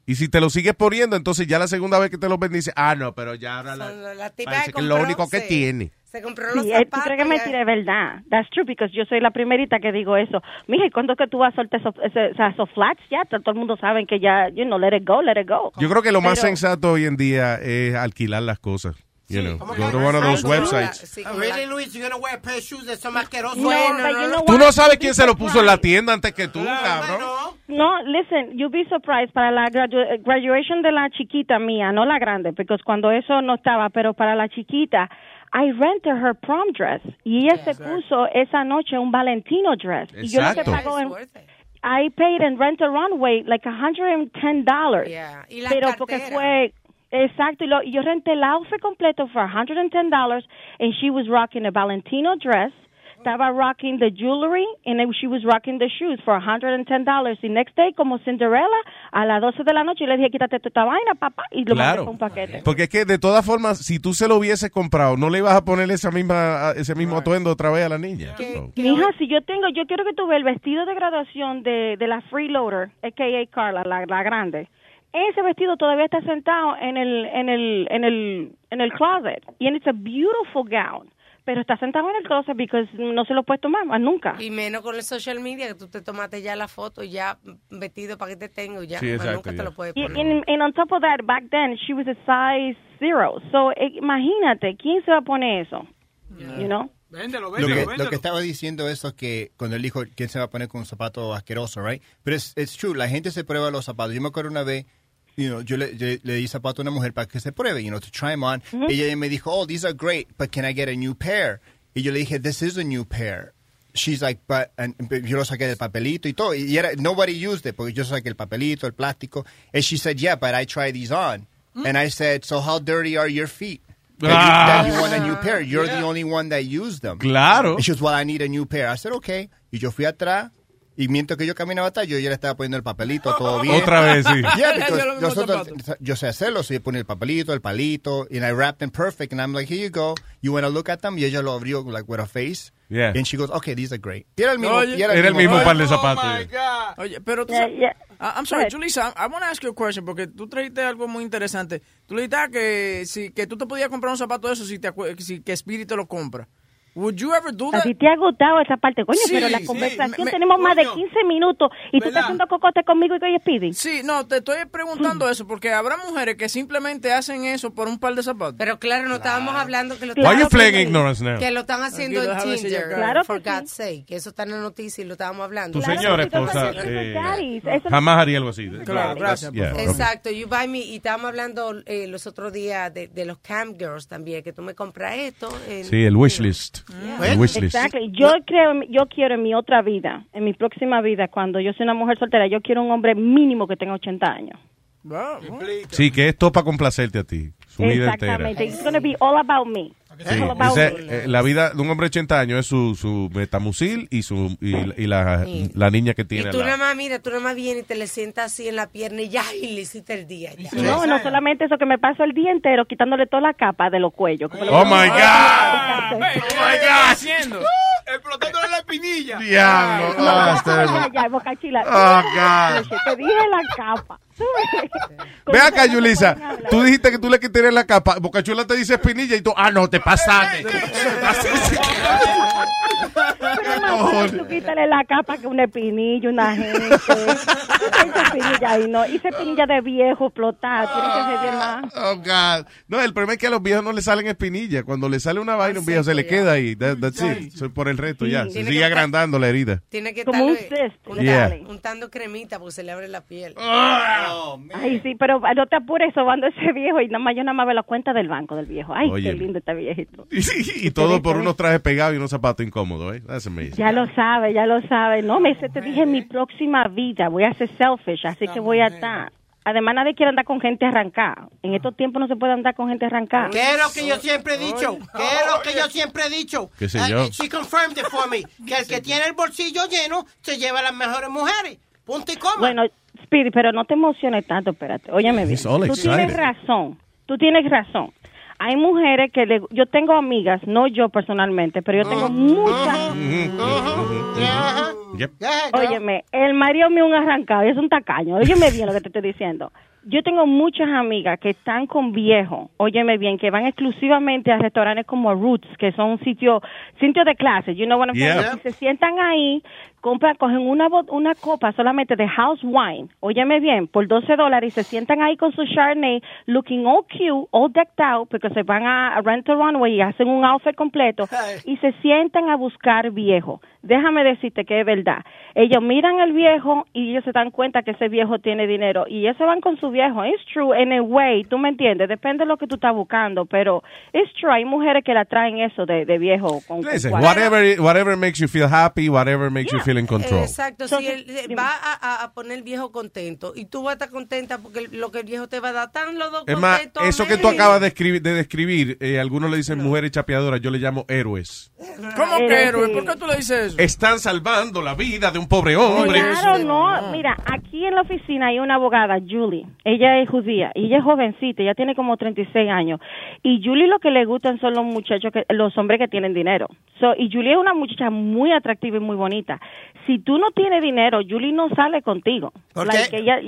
Y si te lo sigues poniendo, entonces ya la segunda vez que te los ven, dice, ah, no, pero ya ahora la, La tipa parece que es lo único que tiene. Se compró los Sí, eh, ¿Tú zapatos. crees que es? Es verdad. That's true, because yo soy la primerita que digo eso. Mija, ¿y cuándo que tú vas a soltar esos, flats? Ya, todo el mundo sabe que ya, you know, let it go, let it go. Yo creo que lo más Pero- sensato hoy en día es alquilar las cosas. You know, ¿Cómo go to one of those websites. Oh, really, Luis? You're gonna wear pair of shoes that son asquerosos? No, know Tú no sabes quién se lo puso en la tienda antes que tú, cabrón. No, listen, you'll be surprised para la gradu- graduation de la chiquita mía, no la grande, porque cuando eso no estaba, pero para la chiquita, I rented her prom dress y ella se puso esa noche un Valentino dress y yo lo que pago en I paid and rent a runway like $110. Yeah. Y la pero porque cartera. fue exacto y, lo, y yo renté el outfit completo for $110 and she was rocking a Valentino dress. Estaba rocking the jewelry and she was rocking the shoes for $110. Y next day, como Cinderella, a las 12 de la noche, yo le dije, quítate esta vaina, papá, y lo mandé Claro. con un paquete. Porque es que de todas formas, si tú se lo hubieses comprado, no le ibas a poner esa misma, ese mismo atuendo otra vez a la niña. So, Mija, si yo tengo, yo quiero que tú veas el vestido de graduación de, de la freeloader, a.k.a. Carla, la, la grande. Ese vestido todavía está sentado en el, en el, en el, en el closet. Y it's a beautiful gown. Pero está sentado en el closet porque no se lo puedes tomar más nunca. Y menos con el social media, que tú te tomaste ya la foto y ya vestido para que te tengo ya. Sí, más exacto, nunca ya. te lo puedes Y, poner. and, and on top of that, back then, she was a size zero. So, eh, imagínate, ¿quién se va a poner eso? You know? Véndelo, Lo véndelo, que, véndelo. lo que estaba diciendo eso es que cuando él dijo quién se va a poner con un zapato asqueroso, right? Pero es it's true, la gente se prueba los zapatos. Yo me acuerdo una vez, you know, yo le, yo le di zapato a una mujer para que se pruebe, you know, to try them on. Ella me dijo, oh, these are great, but can I get a new pair? Y yo le dije, this is a new pair. She's like, but, and yo lo saqué del papelito y todo. Y era, nobody used it, porque yo saqué el papelito, el plástico. And she said, yeah, but I tried these on. And I said, so how dirty are your feet? That, Ah. you, that you want a new pair. You're the only one that used them. Claro. And she was, well, I need a new pair. I said, okay. Y yo fui atrás. Y mientras que yo caminaba atrás, yo ya le estaba poniendo el papelito, todo bien. Otra vez, sí. Yeah, nosotros, yo sé hacerlo, so yo ponía el papelito, el palito, and I wrapped them perfect, and I'm like, here you go. You want to look at them? Y ella lo abrió, like, with a face. Yeah. And she goes, okay, these are great. Y era el mismo, Oye. y Era el mismo Oye, par de oh zapatos. my God. Oye, pero tú Yeah, sabes- yeah. I- I'm sorry, Julissa, I, want to ask you a question porque tú trajiste algo muy interesante. Tú le dijiste ah, que, si, que tú te podías comprar un zapato de eso si, te, si que Spirit te lo compra. Would you ever do that? ti te ha gustado esa parte, coño, Sí, pero la sí, conversación me- me- tenemos más de coño. 15 minutos y tú ¿Verdad? estás haciendo cocote conmigo y que Speedy. Sí, no, te estoy preguntando eso porque habrá mujeres que simplemente hacen eso por un par de zapatos. Pero claro, no estábamos hablando que lo Why están you playing haciendo- ignorance now? Que lo están haciendo en Tinder. Claro for que sí. God's sake. Que eso está en la noticia y lo estábamos hablando. Tu Claro, señora tú esposa eh, jamás haría algo así. Claro, gracias, Yeah. Exacto, you buy me, y estábamos hablando eh, los otros días de, de los cam girls también, que tú me compras esto. en- Sí, el wish list. List. Exactly. Yo creo, yo quiero en mi otra vida, en mi próxima vida, cuando yo sea una mujer soltera, yo quiero un hombre mínimo que tenga 80 años. Sí, que esto para complacerte a ti. Su vida entera. Exactamente. It's going to be all about me. Sí, eh, la vida de un hombre de 80 años es su, su metamucil y su y, y la, la niña que Y tiene. tú al nada más, mira, tú nada más vienes y te le sientas así en la pierna y ya, y le hiciste el día. ya. No, no solamente eso, que me paso el día entero quitándole toda la capa de los cuellos. como lo- Oh my God. Oh my God. haciendo? Explotándole la espinilla. Diablo. No, Ah, ya, está bien. ya, ya, Boca Chula. Oh, God. Te dije la capa. Ve acá, Yulisa. Tú dijiste que tú le quitarías la capa. Bocachula te dice espinilla y tú, ah, no, te pasaste. Pero tú quítale la capa que una espinilla, una gente. Espinilla ahí no. Hice espinilla de viejo explotar. Tiene que ser de más. Oh, God. No, el problema es que a los viejos no le salen espinillas. Cuando le sale una vaina, un viejo se le queda ahí. That- that's it. Soy por el resto ya. Se sigue agrandando la herida. Tiene que Como un cremita porque se le abre la piel. Ay, sí, pero no te apures sobando ese viejo y nada más yo nada más veo la cuenta del banco del viejo. Ay, Oye. qué lindo este viejito. Y todo por unos trajes pegados y unos zapatos incómodos, ¿eh? That's amazing. Ya lo sabe, ya lo sabe. No, me dice, te dije en mi próxima vida voy a ser selfish, así que voy a estar. Además, nadie quiere andar con gente arrancada. En estos tiempos no se puede andar con gente arrancada. ¿Qué es lo que yo siempre he dicho? ¿Qué es lo que yo siempre he dicho? ¿Qué sé yo? She confirmed it for me. Que el que tiene el bolsillo lleno se lleva a las mejores mujeres. Punto y coma. Bueno, Speedy, pero no te emociones tanto, espérate. Óyeme bien. Tú tienes razón. Tú tienes razón. Hay mujeres que le, yo tengo amigas, no yo personalmente, pero yo tengo muchas. Yep. Óyeme, el marido mío un arrancado, y es un tacaño. Óyeme bien lo que te estoy diciendo. Yo tengo muchas amigas que están con viejos, óyeme bien, que van exclusivamente a restaurantes como Roots, que son sitios sitios de clase, you know what I'm saying? Yeah. Y se sientan ahí, compran, cogen una, una copa solamente de house wine, óyeme bien, por 12 dólares y se sientan ahí con su Chardonnay, looking all cute, all decked out, porque se van a, a rent a runway y hacen un outfit completo y se sientan a buscar viejo. Déjame decirte que es verdad. Ellos miran al viejo y ellos se dan cuenta que ese viejo tiene dinero y ellos se van con su viejo. It's true in a way, tú me entiendes, depende de lo que tú estás buscando, pero it's true, hay mujeres que la traen eso de, de viejo. Con, Listen, whatever, whatever makes you feel happy, whatever makes you feel in control. Exacto, si él eh, va a, poner el viejo contento y tú vas a estar contenta porque lo que el viejo te va a dar, tan los dos Es más, eso que tú acabas de, escribir, de describir, eh, algunos le dicen mujeres chapeadoras, yo le llamo héroes. ¿Cómo que héroe? sí. ¿Por qué tú le dices eso? Están salvando la vida de un pobre hombre. Claro, no. Mira, aquí en la oficina hay una abogada, Julie. Ella es judía y ella es jovencita, ella tiene como 36 años. Y Julie lo que le gustan son los muchachos, que, los hombres que tienen dinero. So, y Julie es una muchacha muy atractiva y muy bonita. Si tú no tienes dinero, Julie no sale contigo. ¿Por Like, qué? ella-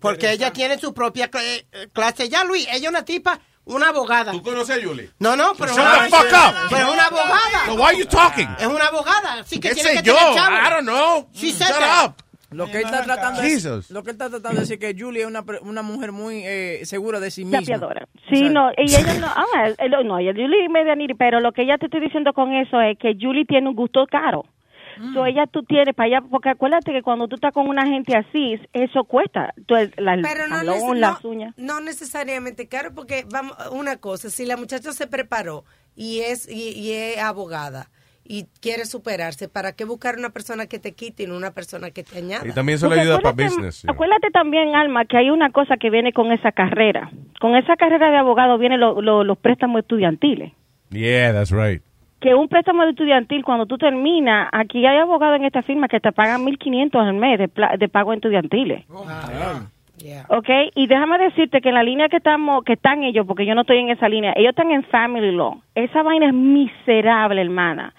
Porque ella tiene su propia cla- eh, clase. Ya, Luis, ella es una tipa, una abogada. ¿Tú conoces a Julie? No, no, pero Shut una- the fuck up. Pero es una abogada. So why are you talking? Es una abogada, así que ¿Qué tiene sé que yo? tener chavo. I don't know. She Shut up. Lo que él está tratando de Jesus. lo que él está tratando de decir que Julie es una, pre- una mujer muy eh, segura de sí misma. Chapeadora. Sí, no, y ella no, ah, eh, no, ella Julie es media niri, pero lo que ella te estoy diciendo con eso es que Julie tiene un gusto caro. Mm. So ella tú tienes para allá, porque acuérdate que cuando tú estás con una gente así, eso cuesta. Tú, la, Pero no, las uñas. no necesariamente caro, porque vamos, una cosa, si la muchacha se preparó y es, y, y es abogada y quiere superarse, ¿para qué buscar una persona que te quite y no una persona que te añada? Y también eso le ayuda para business. Acuérdate también, Alma, que hay una cosa que viene con esa carrera. Con esa carrera de abogado vienen lo- lo- los préstamos estudiantiles. Yeah, that's right. Que un préstamo estudiantil, cuando tú terminas, aquí hay abogados en esta firma que te pagan 1.500 al mes de, pla- de pago estudiantiles. ¿Ok? Y déjame decirte que en la línea que estamos, que están ellos, porque yo no estoy en esa línea, ellos están en family law. Esa vaina es miserable, hermana.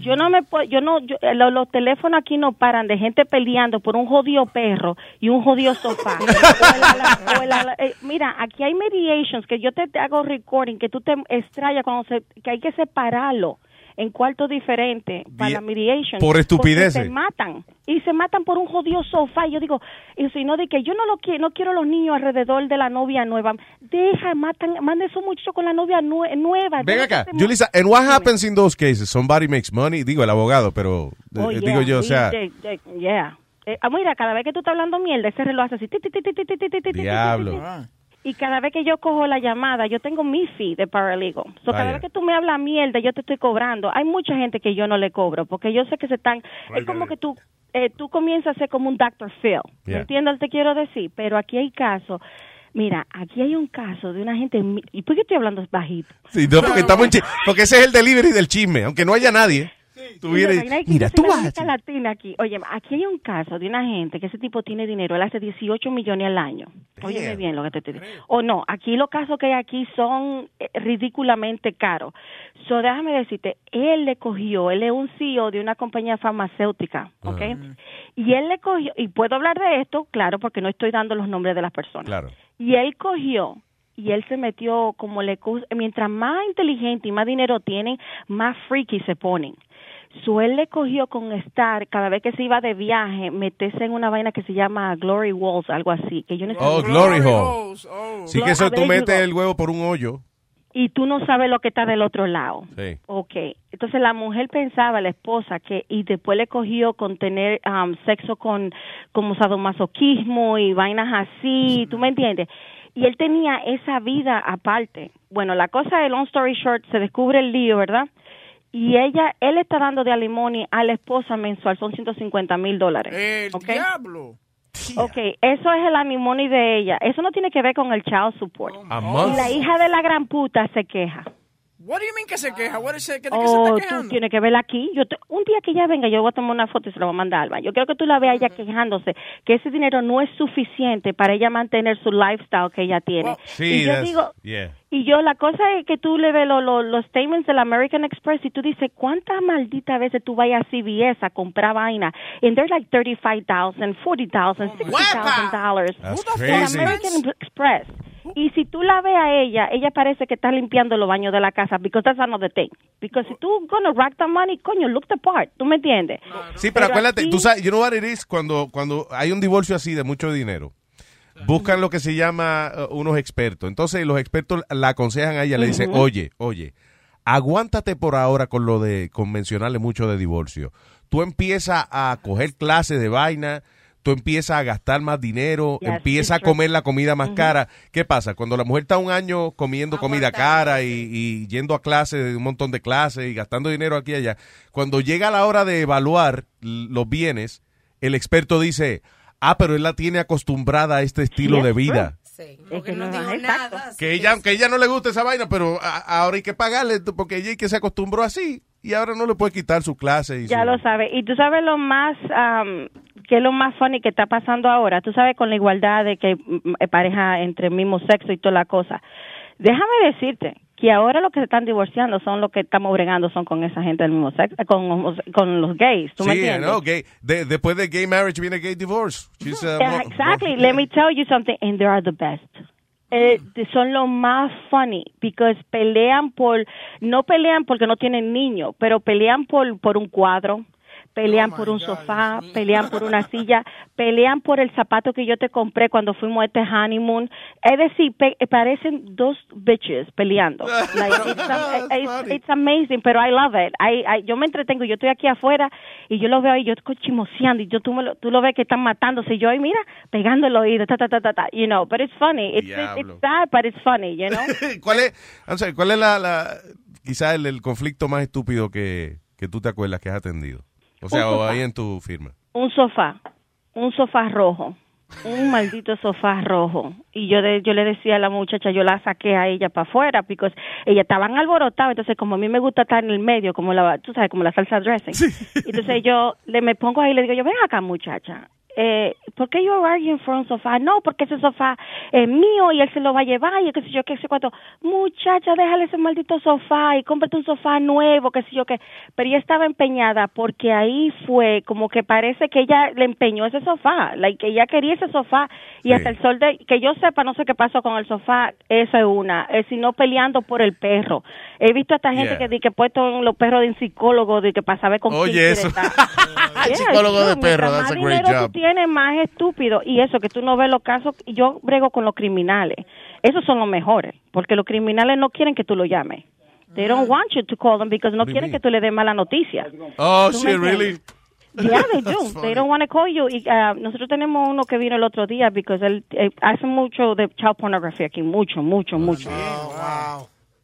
Yo no me puedo, yo no, yo- eh, lo- los, teléfonos aquí no paran de gente peleando por un jodido perro y un jodido sofá. O la- eh, mira, aquí hay mediations que yo te, te hago recording que tú te extrañas cuando se, que hay que separarlo en cuartos diferentes para la mediation. Por estupideces. Se matan. Y se matan por un jodido sofá. Y yo digo, y si no, de que yo no lo quiero, no quiero los niños alrededor de la novia nueva. Deja, matan, mande su muchacho con la novia nue nueva. Ven acá, Julissa, and what happens in those cases? Somebody makes money, digo el abogado, pero digo yo, o sea. Yeah. Eh, mira, cada vez que tú estás hablando mierda, ese reloj hace así. Diablo. Y cada vez que yo cojo la llamada, yo tengo mi fee de paralegal. So, cada vez que tú me hablas mierda, yo te estoy cobrando. Hay mucha gente que yo no le cobro, porque yo sé que se están... Es como que tú eh, tú comienzas a ser como un Dr. Phil. ¿Me Yeah. entiendes? Te quiero decir. Pero aquí hay casos... Mira, aquí hay un caso de una gente... ¿Y por qué estoy hablando bajito? sí, no, porque, estamos en porque ese es el delivery del chisme, aunque no haya nadie. Tú vienes, Mira, tú vas latina aquí. Oye, aquí hay un caso de una gente que ese tipo tiene dinero, él hace 18 millones al año. Damn. bien lo que te estoy diciendo. O no, aquí los casos que hay aquí son eh, ridículamente caros. So, déjame decirte, él le cogió, él es un CEO de una compañía farmacéutica, ¿ok? Y él le cogió, y puedo hablar de esto, claro, porque no estoy dando los nombres de las personas. Claro. Y él cogió y él se metió como le mientras más inteligente y más dinero tienen, más freaky se ponen. So él le cogió con estar cada vez que se iba de viaje, meterse en una vaina que se llama Glory Walls, algo así, que yo no sé- Oh, Glory Hole. Sí, que eso tú metes el huevo por un hoyo. y tú no sabes lo que está del otro lado. Sí. Ok, entonces la mujer pensaba, la esposa, que y después le cogió con tener um, sexo con como sadomasoquismo y vainas así, ¿tú me entiendes? Y él tenía esa vida aparte. Bueno, la cosa de long story short, se descubre el lío, ¿verdad? Y ella, él está dando de alimony a la esposa mensual, son 150 mil dólares. El ¿ok? diablo. Ok, eso es el alimony de ella. Eso no tiene que ver con el child support. A y la hija de la gran puta se queja. What do you mean que se queja? What is it? ¿De qué se Oh, está tú quejando? tienes que verla aquí. Yo te- un día que ella venga, yo voy a tomar una foto y se la voy a mandar a Alba. Yo quiero que tú la veas ella quejándose que ese dinero no es suficiente para ella mantener su lifestyle que ella tiene. Sí, y yo digo, yeah. y yo la cosa es que tú le ves lo- lo- los statements del American Express y tú dices, ¿cuántas malditas veces tú vayas a CVS a comprar vaina? And they're like 35,000, 40,000, 60,000 dollars. That's El crazy. American Express. Y si tú la ves a ella, ella parece que está limpiando los baños de la casa, because that's another thing. Because si tú gonna rack the money, coño, look the part, ¿tú me entiendes? Sí, pero, acuérdate, aquí- tú sabes, you know what it is, cuando, cuando hay un divorcio así de mucho dinero, buscan lo que se llama uh, unos expertos. Entonces los expertos la aconsejan a ella, le dicen, oye, oye, aguántate por ahora con lo de convencionarle mucho de divorcio. Tú empiezas a coger clases de vaina, tú empiezas a gastar más dinero, Yes, empiezas a comer la comida más cara. ¿Qué pasa? Cuando la mujer está un año comiendo comida cara y, y yendo a clases, un montón de clases y gastando dinero aquí y allá, cuando llega la hora de evaluar los bienes, el experto dice, ah, pero él la tiene acostumbrada a este estilo Yes, de vida. Es que no, exacto. Que ella, aunque ella no le gusta esa vaina, pero a- ahora hay que pagarle porque ella es que se acostumbró así y ahora no le puede quitar su clase. Y Ya su- lo sabes. Y tú sabes lo más, um, que es lo más funny que está pasando ahora. Tú sabes con la igualdad de que mm, eh, pareja entre el mismo sexo y toda la cosa. Déjame decirte que ahora los que se están divorciando son los que estamos bregando son con esa gente del mismo sexo, con, con los gays. ¿Tú me Sí, entiendes? no, gay. De- después de gay marriage viene gay divorce. She's, uh, Yeah, exactly. Let me tell you something, and they are the best. Eh, son lo más funny because pelean por no pelean porque no tienen niños, pero pelean por por un cuadro, pelean por un sofá, pelean por una silla, pelean por el zapato que yo te compré cuando fuimos a este honeymoon. Es decir, pe- parecen dos bitches peleando. Like, it's, a- it's- it's amazing, pero I love it. I, I- yo me entretengo, yo estoy aquí afuera y yo lo veo y yo estoy chimoseando y yo tú, me lo, tú lo ves que están matándose y yo, ay, mira, pegando el oído, ta, ta, ta, ta, ta, you know, but it's funny. It's, Diablo. it's sad, but it's funny, you know. ¿Cuál es, I'm sorry, ¿cuál es la, la quizás el, el conflicto más estúpido que, que tú te acuerdas que has atendido? O sea, Un o sofá. ahí en tu firma. un sofá, un sofá rojo, un maldito sofá rojo. Y yo de, yo le decía a la muchacha, yo la saqué a ella para afuera, porque ella estaban alborotadas, entonces como a mí me gusta estar en el medio, como la, tú sabes, como la salsa dressing. Entonces yo le me pongo ahí y le digo, yo ven acá muchacha, eh, ¿por qué you're arguing for un sofá? No, porque ese sofá es mío y él se lo va a llevar y qué sé yo, qué sé cuánto. Muchacha, déjale ese maldito sofá y cómprate un sofá nuevo, qué sé yo qué. Pero ella estaba empeñada porque ahí fue como que parece que ella le empeñó ese sofá, like, que ella quería ese sofá y hasta el sol de, que yo sepa, no sé qué pasó con el sofá, esa es una, eh, sino peleando por el perro. He visto a esta gente Yeah. que, di que puesto en los perros de un psicólogo, de que para saber con Oye, eso. El psicólogo de perro, that's a great job. Tú tienes, más estúpido. Y eso, que tú no ves los casos, yo brego con los criminales. Esos son los mejores, porque los criminales no quieren que tú lo llames. They don't want you to call them because no quieren mean? que tú le des mala noticia. Oh, ¿Tú me shit, really? Yeah, they do. They don't want to call you. Y, uh, nosotros tenemos uno que vino el otro día because él eh, hace mucho de child pornography aquí, mucho, mucho, mucho.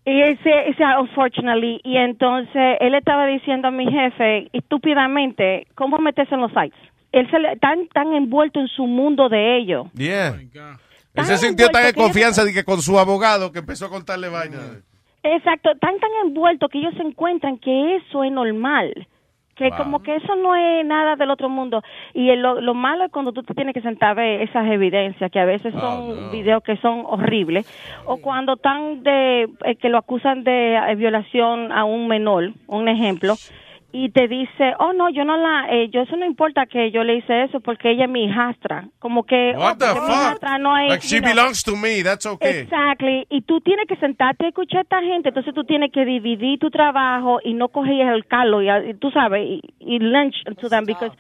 Y ese, ese, unfortunately, y entonces él estaba diciendo a mi jefe, estúpidamente, ¿cómo meterse en los sites? Él se le, tan, tan envuelto en su mundo de ellos. Yeah. Él se sintió tan en confianza de que con su abogado que empezó a contarle vaina. Exacto, tan tan envuelto que ellos se encuentran que eso es normal. Que Wow. como que eso no es nada del otro mundo. Y el- lo, lo malo es cuando tú te tienes que sentar a ver esas evidencias, que a veces Oh, son no. videos que son horribles, o cuando están de, eh, que lo acusan de eh, violación a un menor, un ejemplo, y te dice, oh no, yo no la, eh, yo eso no importa que yo le hice eso porque ella es mi hijastra. Como que, What oh, the porque mi fuck? hijastra no hay, Like she know. belongs to me, that's okay. Exactly. Y tú tienes que sentarte a escuchar a esta gente, entonces tú tienes que dividir tu trabajo y no coger el calo y, tú sabes, y, y lunch to them because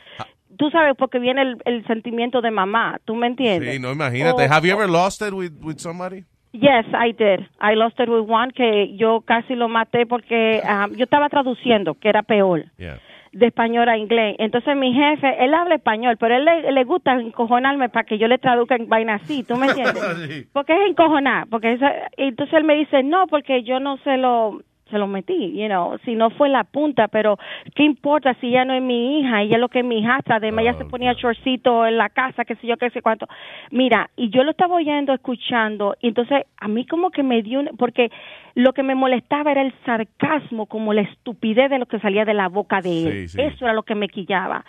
tú sabes porque viene el, el sentimiento de mamá, ¿tú me entiendes? Sí, no, imagínate. Have you ever lost it with, with somebody? Yes, I did. I lost it with one que yo casi lo maté porque um, yo estaba traduciendo, que era peor Yeah. de español a inglés. Entonces mi jefe, él habla español, pero él le, le gusta encojonarme para que yo le traduzca en vaina así, ¿tú me entiendes? Porque es encojonar, porque esa- entonces él me dice, no, porque yo no se lo se lo metí, you know, si no fue la punta, pero ¿qué importa si ella no es mi hija? Ella es lo que es mi hijastra, además ella se ponía chorcito en la casa, qué sé yo, qué sé cuánto. Mira, y yo lo estaba oyendo, escuchando, y entonces a mí como que me dio, un- porque lo que me molestaba era el sarcasmo, como la estupidez de lo que salía de la boca de él. Sí, sí. Eso era lo que me quillaba.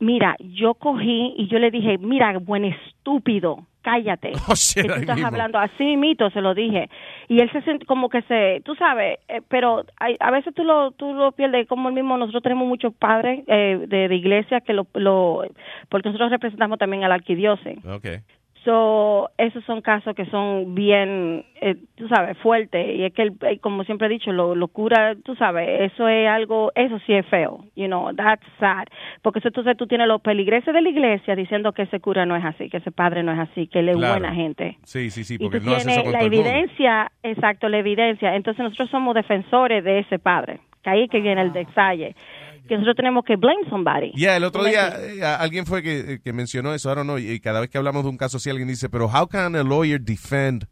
Mira, yo cogí y yo le dije, mira, buen estúpido, cállate. Que tú estás mismo. hablando así, mito, se lo dije. Y él se siente como que se, tú sabes, eh, pero hay- a veces tú lo, tú lo pierdes como el mismo. Nosotros tenemos muchos padres eh, de, de iglesia que lo, lo, porque nosotros representamos también a la arquidiócesis. Okay. So, esos son casos que son bien, eh, tú sabes, fuertes. Y es que, el- eh, como siempre he dicho, lo, lo cura, tú sabes, eso es algo, eso sí es feo. You know, that's sad. Porque eso, entonces tú tienes los peligreses de la iglesia diciendo que ese cura no es así, que ese padre no es así, que él es Claro. buena gente. Sí, sí, sí, Y porque tú no hace tienes eso con la todo el mundo. evidencia, exacto, la evidencia. Entonces nosotros somos defensores de ese padre. Que ahí es que viene el detalle. Que nosotros tenemos que blame somebody. Yeah, el otro ¿Tú me día eh, alguien fue que, que mencionó eso, I don't know, y cada vez que hablamos de un caso así alguien dice, pero how can a lawyer defend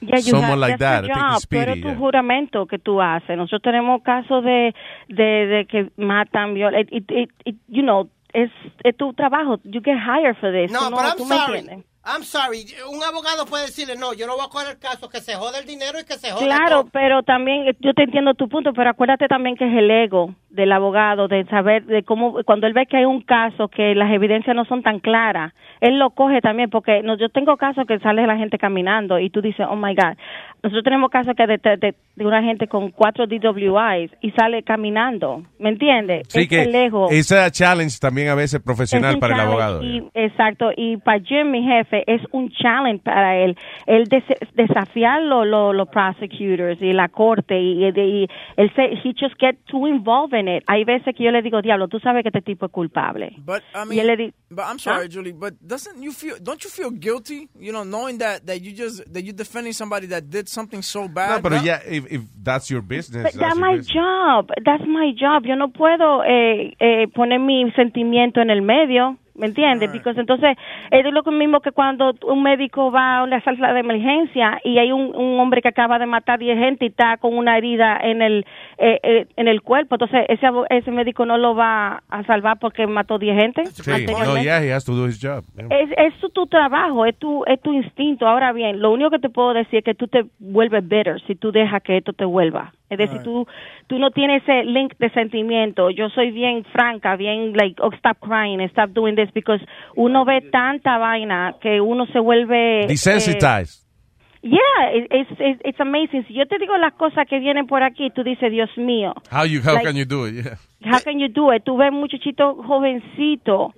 Yeah, you someone have- like that? Job. speedy, tu yeah. juramento que tú haces. Nosotros tenemos casos de, de, de que matan, violan. It, it, it- it- you know, es, es tu trabajo. You get hired for this. No, Tú pero I'm sorry. I'm sorry. Un abogado puede decirle, no, yo no voy a coger el caso, que se jode el dinero y que se joda Claro, todo. pero también eh, yo te entiendo tu punto, pero acuérdate también que es el ego del abogado, de saber de cómo, cuando él ve que hay un caso que las evidencias no son tan claras, él lo coge también, porque no, yo tengo casos que sale la gente caminando y tú dices, oh my God, nosotros tenemos casos que de, de, de una gente con cuatro DWIs y sale caminando, ¿me entiendes? Sí, es que el ego. esa challenge también a veces profesional para el abogado. y- exacto, y para Jim, mi jefe, es un challenge para él, él des- desafiar los los los prosecutors y la corte y, y- y él se, he just get too involved in it. Hay veces que yo le digo, diablo, tú sabes que este tipo es culpable. But I y mean, él le di- but I'm sorry, Julie. But doesn't you feel? Don't you feel guilty? You know, knowing that that you just that you're defending somebody that did something so bad. No, pero ya, if, if that's your business, But that's my business. job. That's my job. Yo no puedo eh, eh, poner mi sentimiento en el medio. ¿Me entiendes? Porque entonces es lo mismo que cuando un médico va a una sala de emergencia y hay un, un hombre que acaba de matar 10 gente y está con una herida en el eh, eh, en el cuerpo. Entonces ese ese médico no lo va a salvar porque mató 10 gente. Sí, no, yeah, he has to do his job. Es, es tu, tu trabajo, es tu, es tu instinto. Ahora bien, lo único que te puedo decir es que tú te vuelves bitter si tú dejas que esto te vuelva. Es decir, Right. tú, tú no tienes ese link de sentimiento. Yo soy bien franca, bien like, oh, stop crying, stop doing this. is because uno ve tanta vaina que uno se vuelve... eh, Desensitized. yeah, it- it's, it's, it's amazing. Si yo te digo las cosas que vienen por aquí, tú dices, Dios mío. How you how Like, can you do it? Yeah. How can you do it? Tú ves muchachito jovencito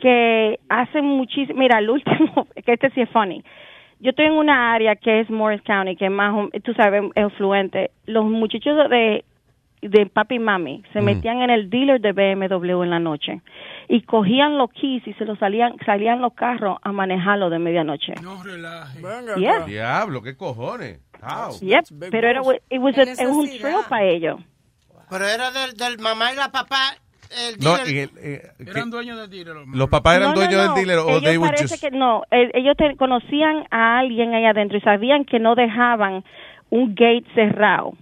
que hacen muchísimo. Mira, el último, que este sí es funny. Yo estoy en una área que es Morris County, que es más, tú sabes, es influente. Los muchachos de, de papi y mami se Mm. metían en el dealer de BMW en la noche y cogían los keys y se los salían, salían los carros a manejarlo de medianoche. No relaje. Yeah. Diablo, qué cojones. How? Yep, pero era, it was a- es un necesidad. thrill para ellos. Pero era del, del mamá y la papá. El No, el- eh, Eran dueños del dealer. los los papás eran No, dueños no. del dealer o ellos they would parece just que no, eh, ellos te- conocían a alguien ahí adentro y sabían que no dejaban un gate cerrado.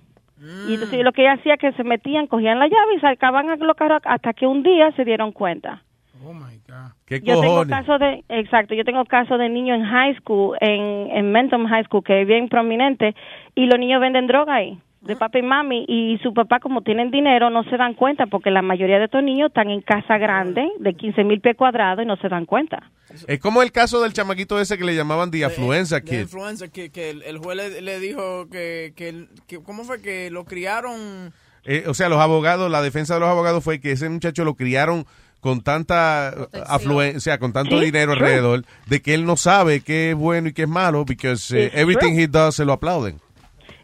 Y entonces lo que ella hacía es que se metían, cogían la llave y sacaban a los carros hasta que un día se dieron cuenta. ¿Qué Yo tengo cojones? casos de, exacto, yo tengo casos de niños en high school, en, en Menton High School, que es bien prominente, y los niños venden droga ahí, de papá y mami, y su papá, como tienen dinero, no se dan cuenta, porque la mayoría de estos niños están en casa grande, de 15 mil pies cuadrados, y no se dan cuenta. Es como el caso del chamaquito ese que le llamaban De Kid. influenza que, que el, el juez le, le dijo que, que, que- ¿cómo fue que lo criaron? Eh, o sea, los abogados, la defensa de los abogados fue que ese muchacho lo criaron con tanta afluencia, con tanto Sí, dinero true. alrededor, de que él no sabe qué es bueno y qué es malo, because eh, everything true. he does se lo aplauden.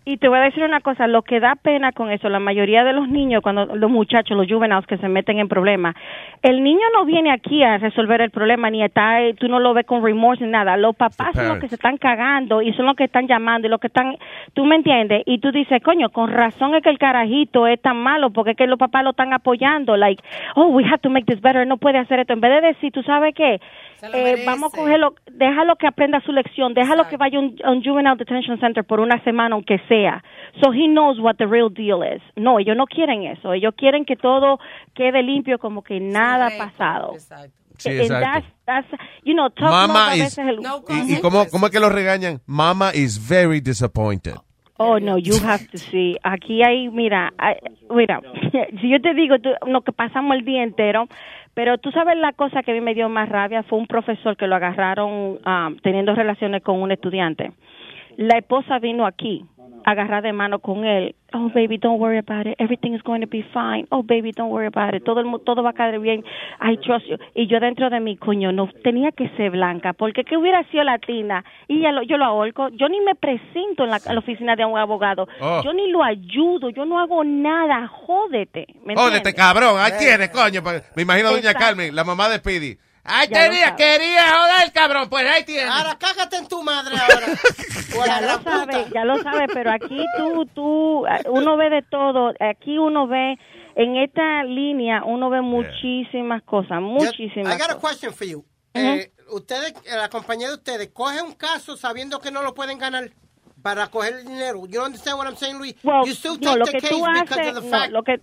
Y te voy a decir una cosa, lo que da pena con eso, la mayoría de los niños, cuando los muchachos, los juveniles que se meten en problemas, el niño no viene aquí a resolver el problema, ni está, tú no lo ves con remorse ni nada. Los papás son los que se están cagando y son los que están llamando y los que están, tú me entiendes, y tú dices, coño, con razón es que el carajito es tan malo, porque es que los papás lo están apoyando, like, oh, we have to make this better, no puede hacer esto, en vez de decir, tú sabes qué, eh, vamos a cogerlo, déjalo que aprenda su lección, déjalo que vaya a un, un juvenile detention center por una semana, aunque sea. So he knows what the real deal is. No, ellos no quieren eso. Ellos quieren que todo quede limpio, como que nada ha pasado. Sí, And exacto. that's- that's, you know, Mama a is... veces el- ¿Y, y cómo, cómo es que lo regañan? Mama is very disappointed. Oh, no, you have to see. Aquí hay, mira, hay- mira, si yo te digo tú- lo que pasamos el día entero, pero tú sabes la cosa que a mí me dio más rabia fue un profesor que lo agarraron ah, teniendo relaciones con un estudiante. La esposa vino aquí agarrar de mano con él. Oh, baby, don't worry about it. Everything is going to be fine. Oh, baby, don't worry about it. Todo el mu- todo va a caer bien. I trust you. Y yo dentro de mi coño no tenía que ser blanca, porque que hubiera sido latina y ya lo- yo lo ahorco. Yo ni me presento en la, en la oficina de un abogado. Oh. Yo ni lo ayudo. Yo no hago nada. Jódete. ¿me Jódete, entiendes? cabrón. Ahí tienes, coño. pa- Me imagino a Doña. Carmen, la mamá de Speedy. Ay, Ya lo quería, joder, cabrón. Pues ahí tienes. Ahora cágate en tu madre ahora. Ya lo sabe, ya lo sabe, pero aquí tú, tú, eh, uno ve de todo. Aquí uno ve, en esta línea, uno ve muchísimas cosas, muchísimas I got a question for you. Eh, ustedes, la compañía de ustedes, coge un caso sabiendo que no lo pueden ganar para coger el dinero. You understand what I'm saying, Luis? Well, you still no, take lo the que case tú because haces, of the no, fact. lo que,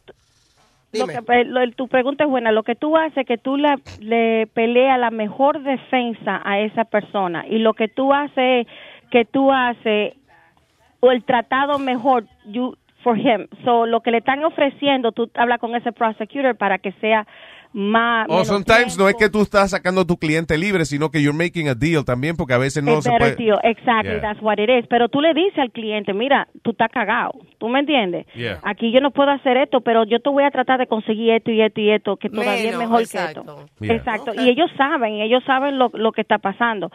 lo que lo- tu pregunta es buena. Lo que tú haces es que tú le, le peleas la mejor defensa a esa persona y lo que tú haces es que tú haces o el tratado mejor you, for him. So, lo que le están ofreciendo, tú hablas con ese prosecutor para que sea más. O menos sometimes no es que tú estás sacando a tu cliente libre, sino que you're making a deal también, porque a veces no Es se puede. deal. Exactly, Yeah. that's what it is. Pero tú le dices al cliente, mira, tú estás cagado. ¿Tú me entiendes? Yeah. Aquí yo no puedo hacer esto, pero yo te voy a tratar de conseguir esto y esto y esto, que todavía es mejor exacto. que esto. Yeah. Exacto. Y ellos saben, ellos saben lo, lo que está pasando.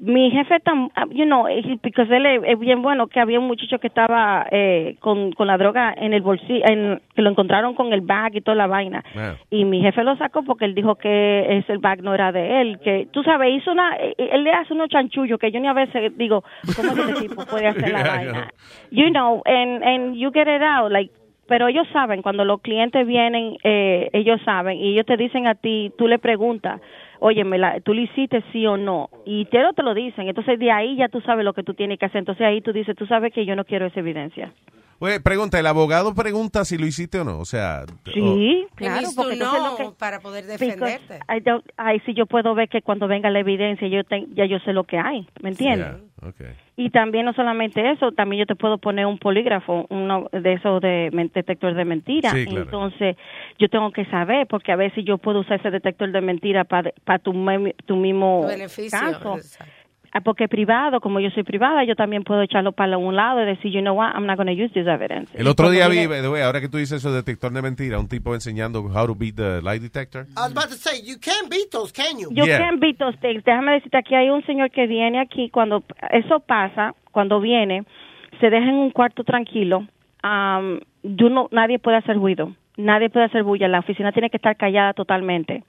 Mi jefe, tam, you know, he- because él es, es bien bueno, que había un muchacho que estaba eh, con, con la droga en el bolsillo, en, que lo encontraron con el bag y toda la vaina. Y mi jefe lo sacó porque él dijo que ese bag no era de él, que tú sabes, hizo una, eh, él le hace unos chanchullos que yo ni a veces digo, ¿cómo ese tipo puede hacer la Yeah, vaina? You know, and, and you get it out, like, pero ellos saben, cuando los clientes vienen, eh, ellos saben, y ellos te dicen a ti, tú le preguntas, oye, me la, tú le hiciste sí o no, y te lo, te lo dicen, entonces de ahí ya tú sabes lo que tú tienes que hacer, entonces ahí tú dices, tú sabes que yo no quiero esa evidencia. Oye, pregunta, ¿el abogado pregunta si lo hiciste o no? O sea... Sí, claro, porque entonces know lo que... para poder defenderte. Ay, sí, yo puedo ver que cuando venga la evidencia, yo ten- ya yo sé lo que hay, ¿me entiendes? Yeah, okay. Y también no solamente eso, también yo te puedo poner un polígrafo, uno de esos de detector de mentira. Sí, claro. Entonces, yo tengo que saber, porque a veces yo puedo usar ese detector de mentira para tu, mem- tu mismo Beneficio, caso. Porque privado, como yo soy privada, yo también puedo echarlo para un lado y decir, you know what, I'm not going to use this evidence. El otro día vi, ahora que tú dices eso de detector de mentira, un tipo enseñando how to beat the lie detector. I was about to say, you can't beat those, can you? You Yeah. can beat those things. Déjame decirte, aquí hay un señor que viene aquí, cuando eso pasa, cuando viene, se deja en un cuarto tranquilo, um, yo no, nadie puede hacer ruido, nadie puede hacer bulla, la oficina tiene que estar callada totalmente.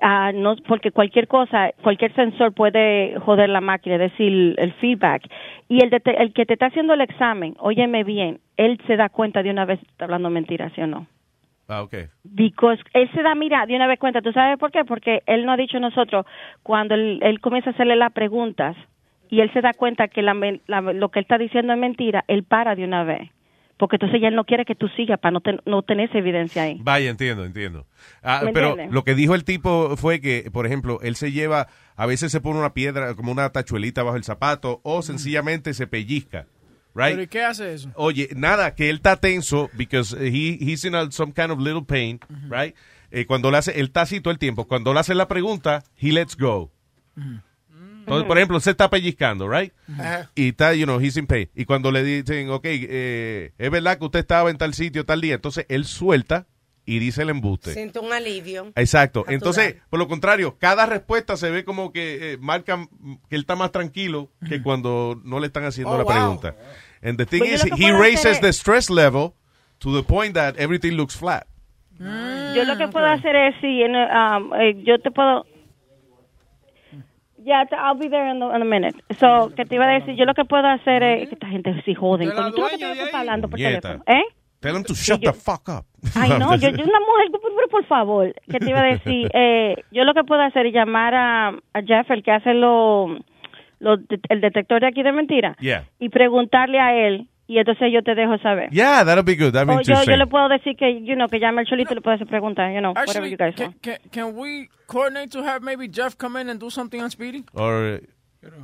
Ah, no, porque cualquier cosa, cualquier sensor puede joder la máquina, es decir, el feedback. Y el, dete- el que te está haciendo el examen, óyeme bien, él se da cuenta de una vez si está hablando mentiras, ¿sí o no? Ah, ok. Because él se da, mira, de una vez cuenta. ¿Tú sabes por qué? Porque él no ha dicho nosotros, cuando él, él comienza a hacerle las preguntas y él se da cuenta que la- lo que él está diciendo es mentira, él para de una vez. Porque entonces ya él no quiere que tú sigas para no, ten- no tener esa evidencia ahí. Vaya, entiendo, entiendo. Ah, ¿Me pero entiendes? lo que dijo el tipo fue que, por ejemplo, él se lleva, a veces se pone una piedra, como una tachuelita bajo el zapato, o sencillamente se pellizca, ¿Pero y right? qué hace eso? Oye, nada, que él está tenso because he, he's in a- some kind of little pain, right? Eh, cuando le hace, él está así todo el tiempo. Cuando le hace la pregunta, he lets go. Entonces, por ejemplo, se está pellizcando, right? Ajá. Y está, you know, he's in pain. Y cuando le dicen, ok, eh, es verdad que usted estaba en tal sitio tal día, entonces él suelta y dice el embuste. Siento un alivio. Exacto. Natural. Entonces, por lo contrario, cada respuesta se ve como que eh, marca mm, que él está más tranquilo que cuando no le están haciendo Oh, la wow. pregunta. And the thing Pues yo is, lo que he puedo hacer raises es- the stress level to the point that everything looks flat. Yo lo que puedo hacer es, si en, um, eh, yo te puedo... Ya, te- I'll be there in, the- in a minute. So, que te iba a decir, yo lo que puedo hacer es... Que esta gente sí joden. Cuando tú lo que tienes que estar hablando por teléfono. ¿Eh? Tell him to shut the fuck up. Ay, no, yo, yo una mujer, por- por favor, que te iba a decir, eh, yo lo que puedo hacer es llamar a, a Jeff, el que hace lo, lo- el detector de aquí de mentira, Yeah. y preguntarle a él, y entonces yo te dejo saber. Yeah, that'll be good. That'll be yo, yo le puedo decir que, you know, que llame al cholito y le puedo hacer preguntas, you know, whatever Actually, you guys can, want. can, can we coordinate to have maybe Jeff come in and do something on Speedy? Or,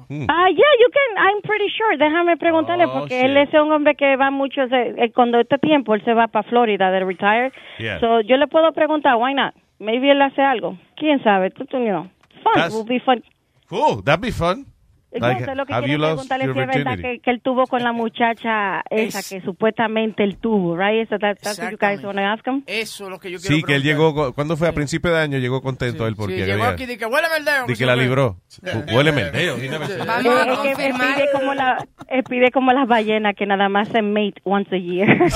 hmm. Ah, yeah, you can, I'm pretty sure. Déjame preguntarle, Oh, porque shit. él es un hombre que va mucho, se- eh, cuando este tiempo él se va para Florida de retire. Yeah. So, yo le puedo preguntar, why not? Maybe él hace algo. ¿Quién sabe? Tú, tú, you know. Fun, That's- will be fun. Cool, that'd be fun. Entonces, lo que quiero preguntarle si es verdad que, que él tuvo con la muchacha esa que supuestamente él tuvo, right? So that, that's what you guys ask him? Eso es lo que yo quiero Sí, que él llegó, cuando fue a principio de año, llegó contento él porque Sí, llegó había- aquí y que huéleme el dedo. de que la libró. Huéleme el dedo. never said that. Eh, es pide como, la, él pide como las ballenas que nada más se mate once a year.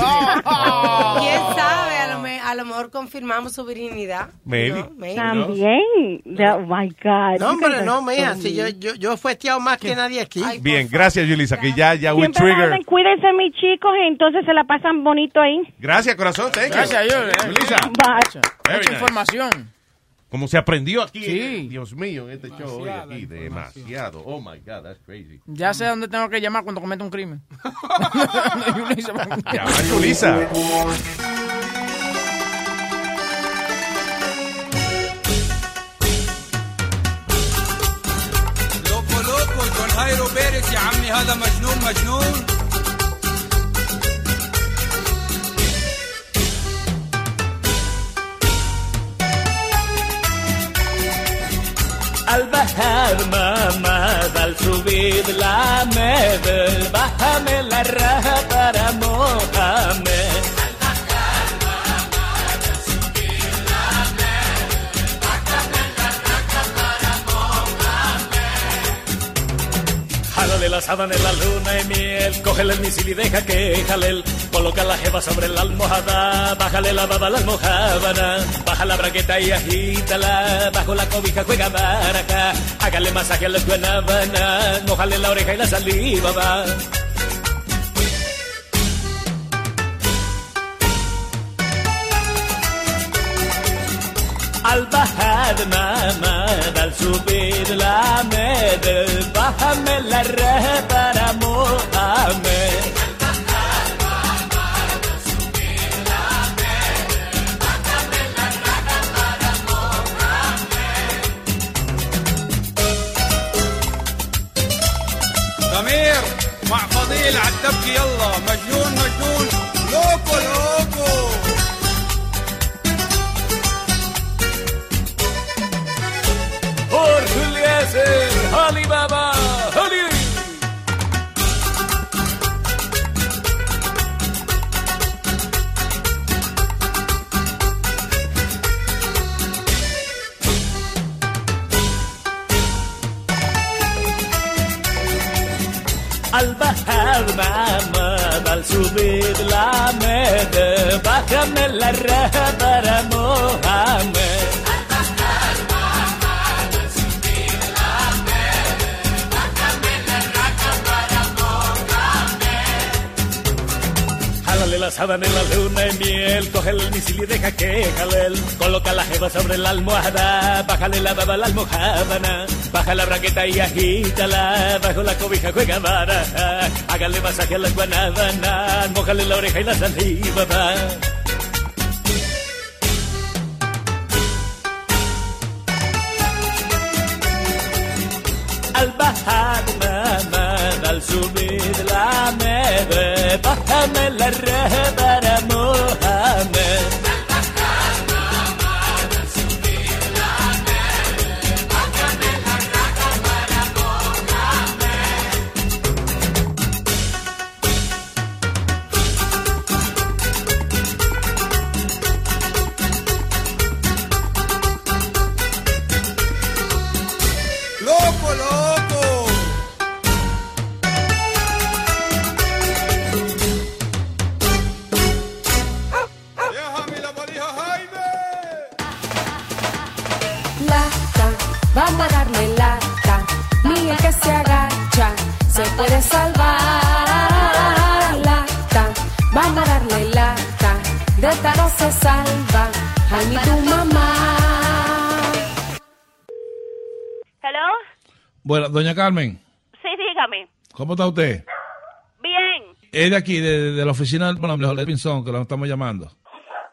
Oh. ¿Quién sabe? A lo, me- a lo mejor confirmamos su virginidad. Maybe. ¿no? Maybe. También. Oh my God. No, hombre, no, mija, si yo, yo, yo he fuesteado más que nadie aquí. Bien, gracias, Yulisa, que ya, ya we Siempre trigger. cuídense mis chicos y entonces se la pasan bonito ahí. Gracias, corazón. Thank you. Gracias, eh, Yulisa. Bye. Very Mucha nice. información. Como se aprendió aquí. Sí. eh, Dios mío, este show hoy aquí. Demasiado. Oh my God, that's crazy. Ya sé dónde tengo que llamar cuando cometa un crimen. Llama a Yulisa. كايرو بيرس يا عمي هذا مجنون مجنون. البحر ما ما ماذا السبيد لا ما مبل بحمل الرهب La sábana en la luna y miel, cógele el misil y deja que jale él. Coloca la jeva sobre la almohada, bájale la baba la almohábana, baja la braqueta y agítala, bajo la cobija juega baraja, hágale masaje a las guanábanas, mojale la oreja y la saliva va. البحر ما ما مدل سبيل لا مدل بحمل الرهبر مؤمن. ضمير مع فضيل التبكي يلا. Alibaba, Ali. Al bajar mamá, al subir la med, bájame la raja para Mohamed. La sábana en la luna y miel, coge el misil y deja que jale. Coloca la jeva sobre la almohada, bájale la baba a la almohábana, baja la braqueta y agítala, bajo la cobija juega baraja, hágale masaje a la guanábana, mójale la oreja y la saliva va. Al bajar mamá, al subir la med, bájame la Doña Carmen, Sí, dígame. ¿cómo está usted? Bien. Es de aquí, de, de la oficina del bueno, de Pinzón, que la estamos llamando.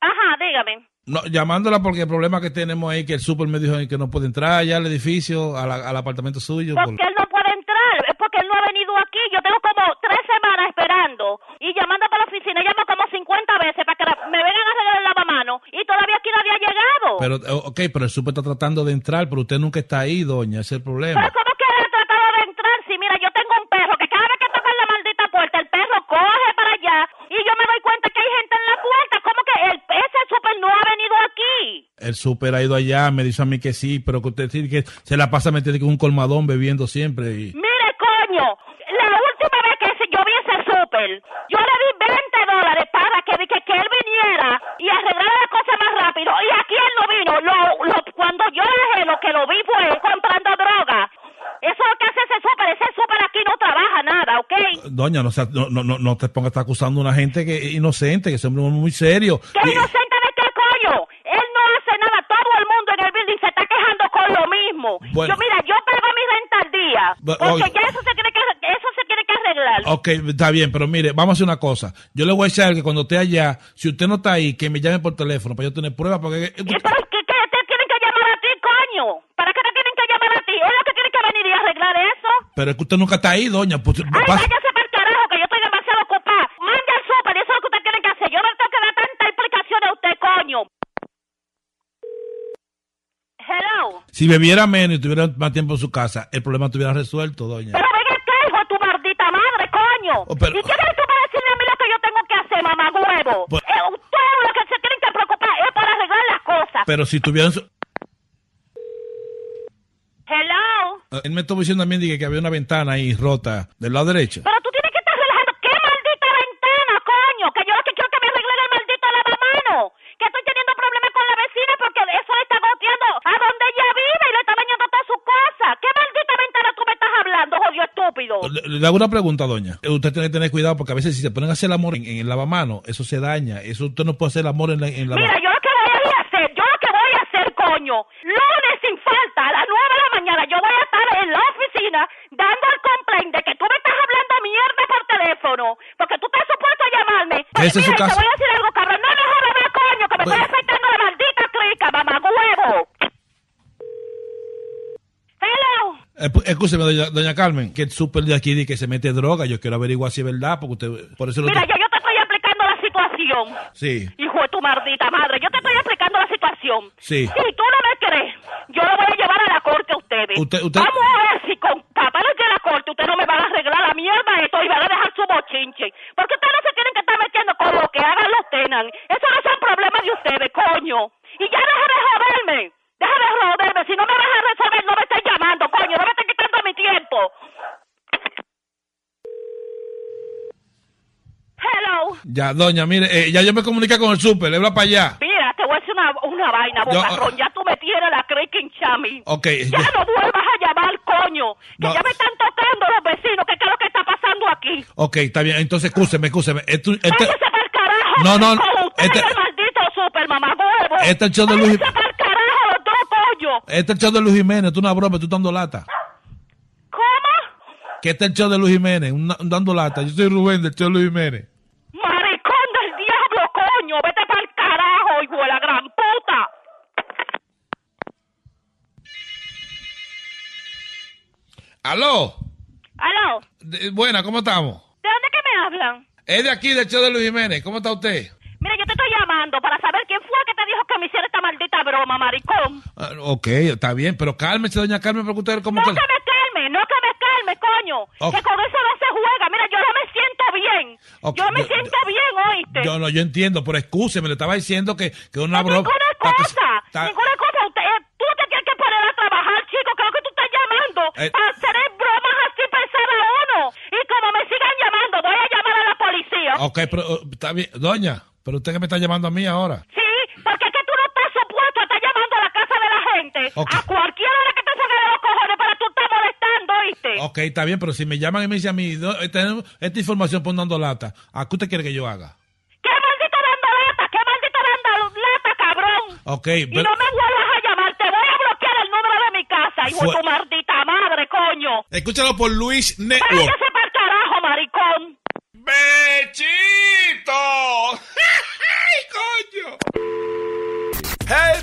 Ajá, dígame. No, llamándola porque el problema que tenemos ahí que el super me dijo que no puede entrar ya al edificio, a la- al apartamento suyo. por- Porque él no puede entrar, es porque él no ha venido aquí. Yo tengo como tres semanas esperando y llamando para la oficina, llamo como 50 veces para que la- me vengan a arreglar el lavamano y todavía aquí nadie ha llegado. Pero, eh, ok, pero el super está tratando de entrar, pero usted nunca está ahí, doña, ese es el problema. Pero ¿cómo que y yo me doy cuenta que hay gente en la puerta. ¿Cómo que el, ese super no ha venido aquí? El super ha ido allá, me dice a mí que sí, pero que usted sí que se la pasa metiendo con un colmadón bebiendo siempre. Y... Mire, coño, la última vez que yo vi ese súper, yo le di 20 dólares para que, que, que él viniera y arreglara la cosa más rápido. Y aquí él no vino. Lo, lo- cuando yo dejé lo que lo vi fue comprando droga. Eso es lo que hace ese súper. Ese súper aquí no trabaja nada, ¿ok? Doña, no, sea- no, no, no, te pongas a estar acusando a una gente que es inocente, que es un hombre muy serio. ¿Qué Y- inocente de qué coño? Él no hace nada. Todo el mundo en el building se está quejando con lo mismo. Bueno. Yo, mira, yo pago mi renta al día. Bu- Porque ya eso se tiene que, eso se tiene que arreglar. Ok, está bien, pero mire, vamos a hacer una cosa. Yo le voy a decir que cuando esté allá, si usted no está ahí, que me llame por teléfono para yo tener pruebas, porque... ¿Pero Pero es que usted nunca está ahí, doña. Pues, Ay, pasa- váyase para el carajo, que yo estoy demasiado ocupada. Mande súper, eso es lo que usted tiene que hacer. Yo no tengo que dar tanta explicación a usted, coño. Hello. si bebiera menos y tuviera más tiempo en su casa, el problema estuviera resuelto, doña. Pero ven acá, hijo de tu maldita madre, coño. Oh, pero- ¿Y qué tienes tú para decirle a mí lo que yo tengo que hacer, mamá huevo? Pues- Eh, ustedes lo que se tienen que preocupar es para arreglar las cosas. Pero si tuvieran... su- Hello. Él me estuvo diciendo también dije, que había una ventana ahí rota del lado derecho. Pero tú tienes que estar relajando. ¿Qué maldita ventana, coño? Que yo lo que quiero que me arreglen el maldito lavamano. Que estoy teniendo problemas con la vecina porque eso le está goteando a donde ella vive y le está dañando toda su casa. ¿Qué maldita ventana tú me estás hablando, jodido estúpido? Le, le hago una pregunta, doña. Usted tiene que tener cuidado porque a veces si se ponen a hacer el amor en, en el lavamano, eso se daña. Eso usted no puede hacer el amor en la, en la Mira, yo lo que voy a hacer, yo lo que voy a hacer, coño, lunes sin falta, a las 9 de la mañana, yo voy a en la oficina dando el complaint de que tú me estás hablando mierda por teléfono, porque tú estás supuesto a llamarme. ¿Qué es Mira, su y te voy a decir algo, cabrón, no me jodas más, coño, que me estoy afectando la maldita clica, mamá huevo. Hello. Eh, pu- Escúcheme, doña, doña Carmen, que el súper de aquí dice que se mete droga. Yo quiero averiguar si es verdad, porque usted, por eso lo yo, yo te situación. Sí, Hijo de tu maldita madre, yo te estoy explicando la situación. sí. Si tú no me crees, yo lo voy a llevar a la corte a ustedes. Usted- usted- Vamos a ver si con papeles de la corte ustedes no me van a arreglar la mierda esto y van a dejar su bochinche. Porque ustedes no se tienen que estar metiendo con lo que hagan los tenan. Eso no son problemas de ustedes, coño. Y ya deja de joderme. Deja de joderme. Si no me vas a resolver, no me estés llamando, coño. No me estés quitando mi tiempo. Hello. Ya, doña, mire, eh, ya yo me comuniqué con el súper, le habla para allá. Mira, te voy a decir una, una vaina, Yo- bocarrón. Ya tú me tienes la creaking chami. Ok, Ya ya- no vuelvas a llamar, coño. Que No. ya me están tocando los vecinos. ¿Qué, qué es lo que está pasando aquí? ok, está bien, entonces escúcheme, escúcheme. Esto, este, Váyase pa'l carajo. No, no, usted este- el maldito super mamagüevo. Este es el show de Luis- Váyase pa'l carajo los dos, coño. este es el show de Luis Jiménez, es una broma, tú dando lata. ¿Cómo? Que este es el show de Luis Jiménez, un- dando lata. Yo soy Rubén del show de Luis Jiménez. Maricón del diablo, coño. Vete pa'l carajo, hijo de la gran puta. Aló, Aló. De- buena, ¿cómo estamos? ¿De dónde que me hablan? Es de aquí, del show de Luis Jiménez, ¿cómo está usted? Mira, yo te estoy llamando para saber quién fue que te dijo que me hiciera esta maldita broma, maricón. Ah, ok, está bien, pero cálmese, doña Carmen, porque usted como No que... que me calme, no que me calme, coño. Que con eso no se juega. Mira, yo no me siento bien. Yo me yo- siento bien, oíste. Yo no, yo entiendo, pero excúseme, le estaba diciendo que, que una No, broma... ninguna que- cosa, ninguna cosa. Usted, eh, tú te tienes que poner a trabajar, chico. Creo que tú estás llamando Eh. para hacer bromas así pensar a uno. Y como me sigan llamando, voy a llamar a la policía. Ok, pero uh, está bien, doña, pero usted que me está llamando a mí ahora. Sí, porque es que tú no estás supuesto a estar llamando a la casa de la gente. A cualquiera de que te saque de los cojones para tú estar molestando, ¿oíste? Ok, está bien, pero si me llaman y me dicen a mí, "Do- eh, tenemos esta información por dando lata, ¿a qué usted quiere que yo haga? ¿Qué maldito dando lata? ¿Qué maldito dando lata, cabrón? Ok, Y pero- no me vuelvas a llamar, te voy a bloquear el número de mi casa, hijo de tu maldita madre, coño. Escúchalo por Luis Network. Váyase para el carajo, maricón. ¡Bechito! ¡Ay, coño! Hey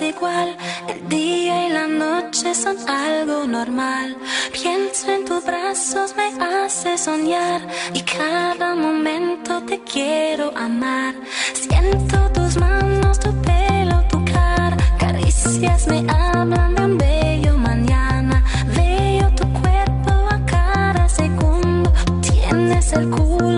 igual. El día y la noche son algo normal. Pienso en tus brazos, me hace soñar. Y cada momento te quiero amar. Siento tus manos, tu pelo, tu cara. Caricias me hablan de un bello mañana. Veo tu cuerpo a cada segundo. Tienes el culo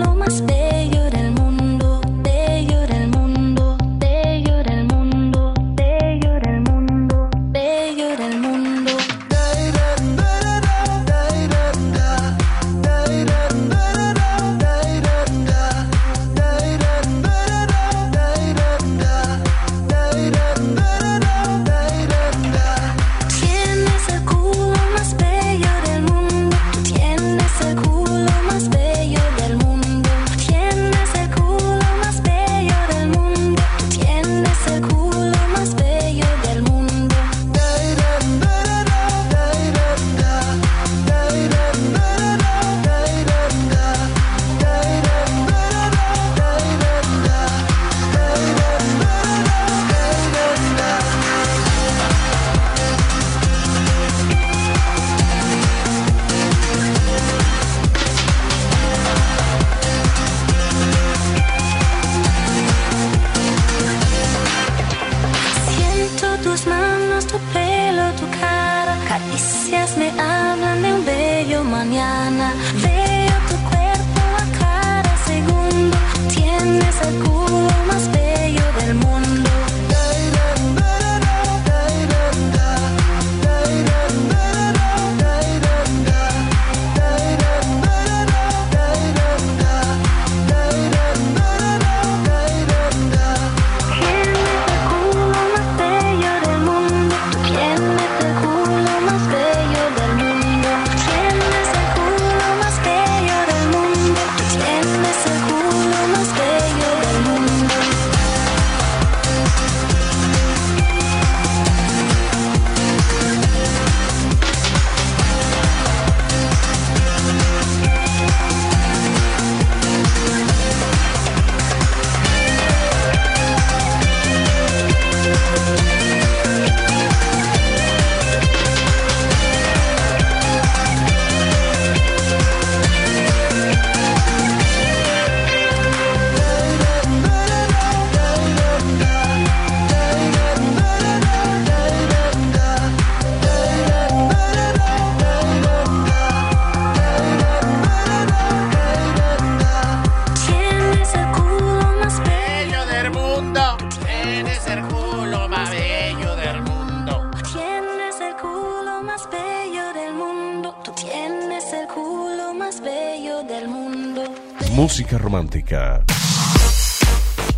Música.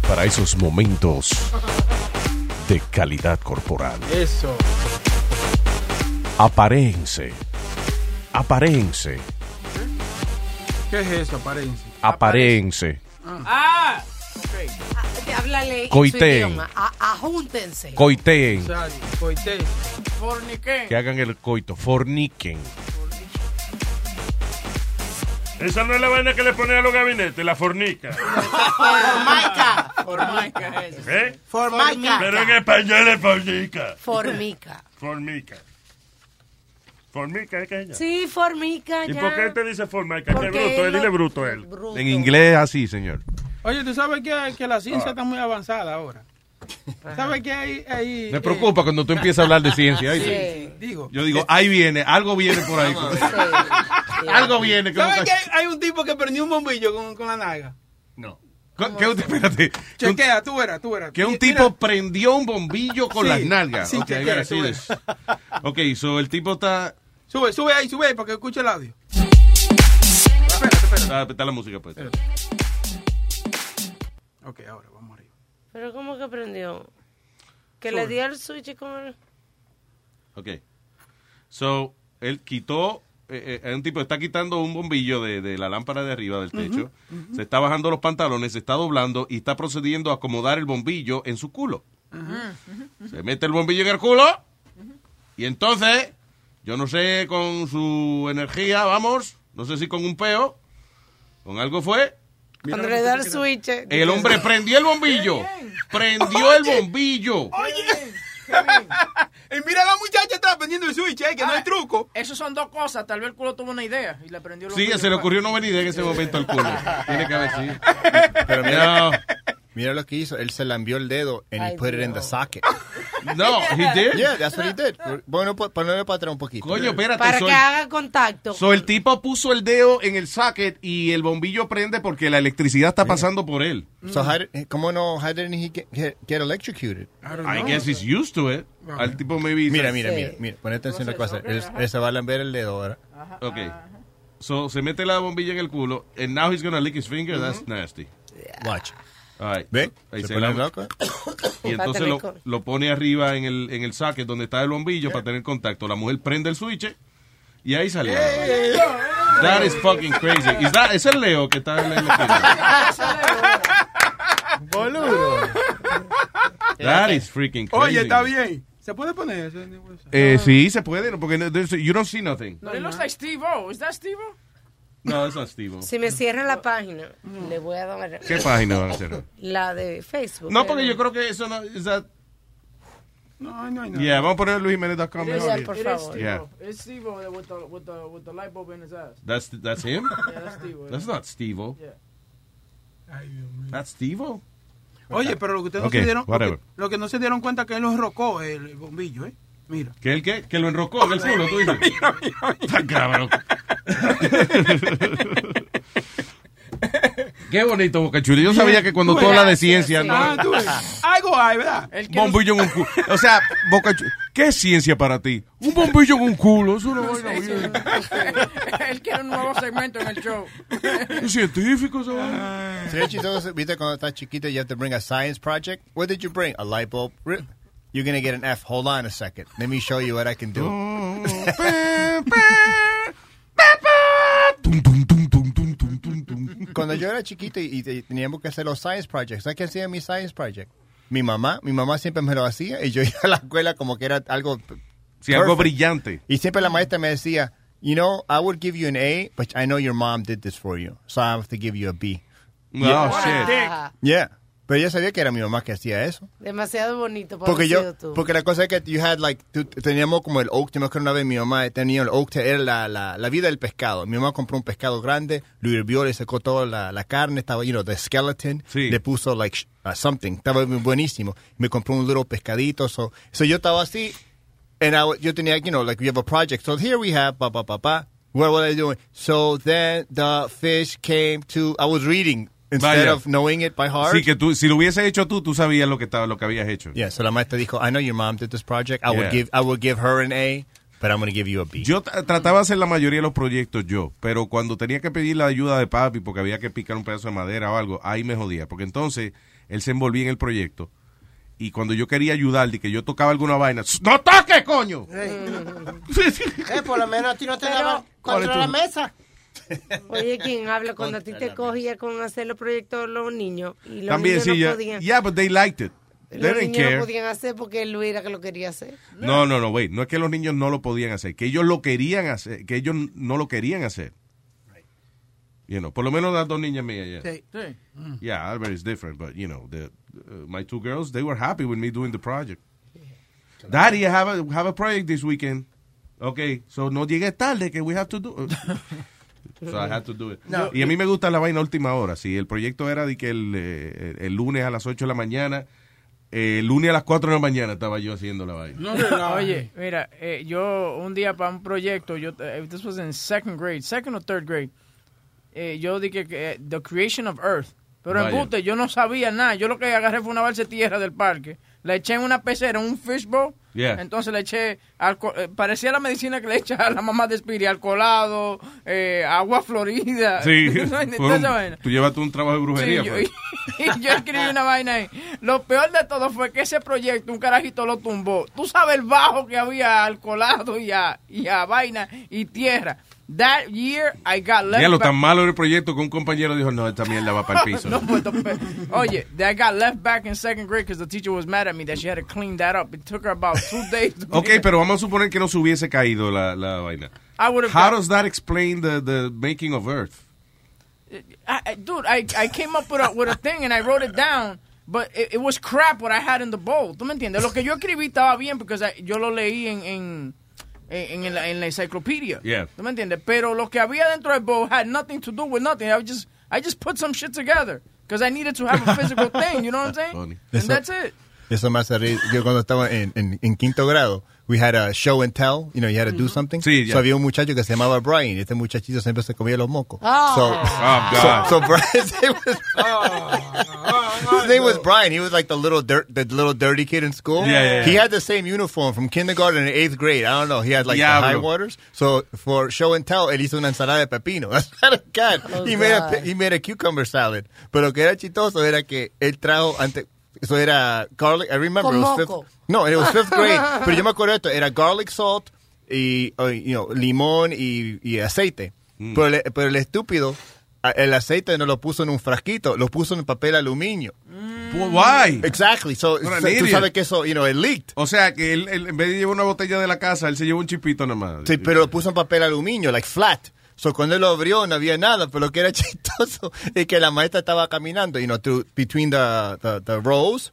Para esos momentos de calidad corporal. Eso. Aparéense. Aparéense. ¿Qué es eso, apariencia? Aparéense. Ah, háblale en su Coiteen. idioma. A- Ajúntense. Coiteen. Coité. Forniquen. Que hagan el coito. Forniquen. Esa no es la vaina que le ponen a los gabinetes, la fornica. Formica. Formica es. ¿Eh? Formica. Pero en español es fornica. Formica. Formica. Formica, ¿es que ella? Sí, formica. ¿Y ya. por qué te dice formica? Que Porque bruto, él lo- dile bruto él. Bruto. En inglés así, señor. Oye, tú sabes que, que la Ah. ciencia está muy avanzada ahora. ¿Sabes que hay, hay Me eh, preocupa cuando tú empiezas a hablar de ciencia. ¿oíste? Sí, digo. Yo digo, ahí viene, algo viene por ahí. Algo viene. Que ¿Sabes que hay, hay un tipo que prendió un bombillo con, con la naga? No. ¿Qué- espérate. Chequea, tú verás, tú verás. Que un Mira, tipo prendió un bombillo con Sí, las nalgas. sí, ok, chequea. Ok, so el tipo está. Sube, sube ahí, sube ahí para que escuche el audio. Está, está la música, pues. Ok, ahora vamos arriba. Pero ¿cómo que prendió? Que Sube. le dio el switch con el... Ok. So, él quitó. Eh, eh, un tipo está quitando un bombillo de, de la lámpara de arriba del techo. Se está bajando los pantalones, se está doblando y está procediendo a acomodar el bombillo en su culo. Se mete el bombillo en el culo. Y entonces, yo no sé con su energía, vamos, no sé si con un peo, con algo fue. Cuando le da el switch... eh, El hombre prendió el bombillo. Prendió el bombillo. Y mira la muchacha está prendiendo el switch, eh, que no hay truco. Esos son dos cosas. Tal vez el culo tuvo una idea y le prendió el Sí, se le ocurrió una buena idea en ese momento al culo. Tiene que haber sido. Pero mira, No. Mira lo que hizo. Él se lambió el dedo and he Ay, put it in the Dios. socket. No, he did. Yeah, that's what he did. Bueno, pues, ponerle para atrás un poquito. Coño, espérate. Para so que el- haga contacto. so el tipo puso el dedo en el socket y el bombillo prende porque la electricidad está pasando por él. So how did, ¿cómo no? How didn't he get, get, get electrocuted? I guess he's used to it. Al tipo maybe... Mira, mira, Sí. mira, mira. Pon atención a lo que va a hacer. Él, él se va a lamber el dedo ahora. Ok. So, se mete la bombilla en el culo and now he's gonna lick his finger. That's nasty. Watch. Right. ¿Ve? Ahí Se se pone loco. Y entonces lo, lo pone arriba en el, en el socket donde está el bombillo para tener contacto. La mujer prende el switch y ahí salió. That is fucking crazy. Is that, es el Leo que está en la esquina. Boludo. That is freaking crazy. Oye, está bien. ¿Se puede poner eso? Eh, sí, se puede, porque no- you don't see nothing. But it looks like Steve O. Is that Steve O? No, it's not Steve. Si me cierran la página, le voy a dar ¿Qué página van a hacer? la de Facebook. No, porque yo creo que eso no... Is that, No, no, no. yeah, vamos a poner luisjimenez.com. Mejor. por it is favor. Steve Yeah. It's Steve with the, with, the, with the light bulb in his ass. That's, that's him? Yeah, that's Steve O. That's not Steve-O. Yeah. That's Steve-O? Oye, pero lo que ustedes Ok, no se dieron, lo que, lo que no se dieron cuenta que él lo enrocó el, el bombillo, ¿eh? Mira. ¿Que el qué? ¿Que lo enrocó en el culo, tú dices? Tan cabrón. Qué bonito, Boca Chula. Yo sabía que cuando tú hablas de ciencia, ¿no? Ah, tú. Algo hay, ¿verdad? Bombillo en un culo. O sea, Boca Chula, ¿qué es ciencia para ti? Un bombillo en un culo. Eso no vaina bien. Él quiere un nuevo segmento en el show. Es científico, eso vaina. Sería chistoso, viste, cuando estás chiquito, you have to bring a science project. What did you bring? A light bulb. Re- You're going to get an F. Hold on a second. Let me show you what I can do. Cuando yo era chiquito y, y te- teníamos que hacer los science projects, ¿sabes qué hacía mi science project? Mi mamá, mi mamá siempre me lo hacía y yo iba a la escuela como que era algo... Sí, algo brillante. Y siempre la maestra me decía, you know, I would give you an A, but I know your mom did this for you, so I have to give you a B. No, shit. Ajá. Yeah. Pero yo sabía que era mi mamá que hacía eso. Demasiado bonito para Porque yo, tú. porque la cosa es que you had like, tú- teníamos como el oak, tenemos que una vez mi mamá tenía el oak, era la, la, la vida del pescado. Mi mamá compró un pescado grande, lo hirvió, le secó toda la, la carne, estaba, you know, the skeleton, le puso like sh- uh, something, estaba muy buenísimo. Me compró un little pescadito, so, so yo estaba así, and I, yo tenía, you know, like we have a project, so here we have, pa, pa, pa, pa. What was I doing? So then the fish came to, I was reading instead Vaya. of knowing it by heart. Sí, que tú, si lo hubieses hecho tú, tú sabías lo que, estaba, lo que habías hecho. Yeah, so la maestra dijo, I know your mom did this project. I Yeah. would give I would give her an A, But I'm going to give you a B. Yo tra- trataba de hacer la mayoría de los proyectos yo, pero cuando tenía que pedir la ayuda de papi porque había que picar un pedazo de madera o algo, ahí me jodía, porque entonces él se envolvía en el proyecto y cuando yo quería ayudarle y que yo tocaba alguna vaina, ¡no toques, coño! Eh, por lo menos a ti no te daban contra ¿Cuál la mesa. Oye, ¿quién habla cuando a ti te cogía con hacer los proyectos los niños? Y los También niños sí, no ya, podían. yeah, but they liked it. They los didn't niños care. no podían hacer porque Luis era que lo quería hacer. No, no, no, wait. No es que los niños no lo podían hacer, que ellos lo querían hacer, que ellos no lo querían hacer. You know, por lo menos las dos niñas mías, yeah. Sí. Yeah, Albert is different, but you know, the uh, my two girls, they were happy with me doing the project. Daddy, I have a have a project this weekend. Okay, so no llegues tarde que we have to do. so I had to do it. No. y a mí me gusta la vaina última hora. Si el proyecto era de que el, eh, el lunes a las 8 de la mañana, eh, el lunes a las 4 de la mañana estaba yo haciendo la vaina. Oye, mira, eh, yo un día para un proyecto, yo eh, this was in second grade, second or third grade. eh, yo dije que eh, the creation of Earth, pero en yo no sabía nada. Yo lo que agarré fue una balsa de tierra del parque, la eché en una pecera, un fishbowl. Yeah. Entonces le eché, alco- eh, parecía la medicina que le echa a la mamá de Spiri, alcoholado, eh, agua florida. Sí, un- vaina. tú llevaste un trabajo de brujería. Sí, yo, y yo escribí una vaina ahí. Lo peor de todo fue que ese proyecto, un carajito lo tumbó. Tú sabes el bajo que había alcoholado y a, y a vaina y tierra. That year I got left Ya lo tan malo era el proyecto que un compañero dijo, no, esta mierda va para el piso. No, pues, oye, I got left back in second grade because the teacher was mad at me that she had to clean that up. It took her about two days. To Ok, clean pero vamos a suponer que no se hubiese caído la, la vaina. I How got- does that explain the, the making of Earth? I, I- dude, I, I came up with a, with a thing and I wrote it down, but it, it was crap what I had in the bowl. ¿Tú me entiendes? Lo que yo escribí estaba bien porque yo lo leí en, en, en, en la, en la enciclopedia. Yeah. ¿Tú me entiendes? Pero lo que había dentro del bowl had nothing to do with nothing. I just, I just put some shit together because I needed to have a physical thing. You know what I'm saying? Funny. And Eso- that's it. Eso reír. Yo cuando estaba en, en, en quinto grado, we had a show and tell, you know, you had to do something. Sí, ya. So había un muchacho que se llamaba Brian, y este muchachito siempre se comía los mocos. Oh. So, Oh, so, God. so Brian, his name was, his name was Brian. He was like the little dirt, the little dirty kid in school. Yeah, yeah, yeah. He had the same uniform from kindergarten and eighth grade. I don't know. He had like Diablo. the high waters. So for show and tell, él hizo una ensalada de pepino. That's not a cat. Oh, he made a God. he made a cucumber salad. Pero lo que era chistoso era que él trajo ante eso era garlic. I remember Con it was moco. fifth. No, it was fifth grade. pero yo me acuerdo de esto. Era garlic salt y uh, you know, limón y, y aceite. Mm. Pero, el, pero el estúpido a- el aceite no lo puso en un frasquito, lo puso en papel aluminio. Why? Exactly. So, so- tú sabes que eso, you know, it leaked. O sea, que él, él, en vez de llevar una botella de la casa, él se llevó un chipito nada más. Sí, pero lo puso en papel aluminio, like flat. So cuando él lo abrió no había nada, pero lo que era chistoso es que la maestra estaba caminando, you know, through, between the, the, the rows.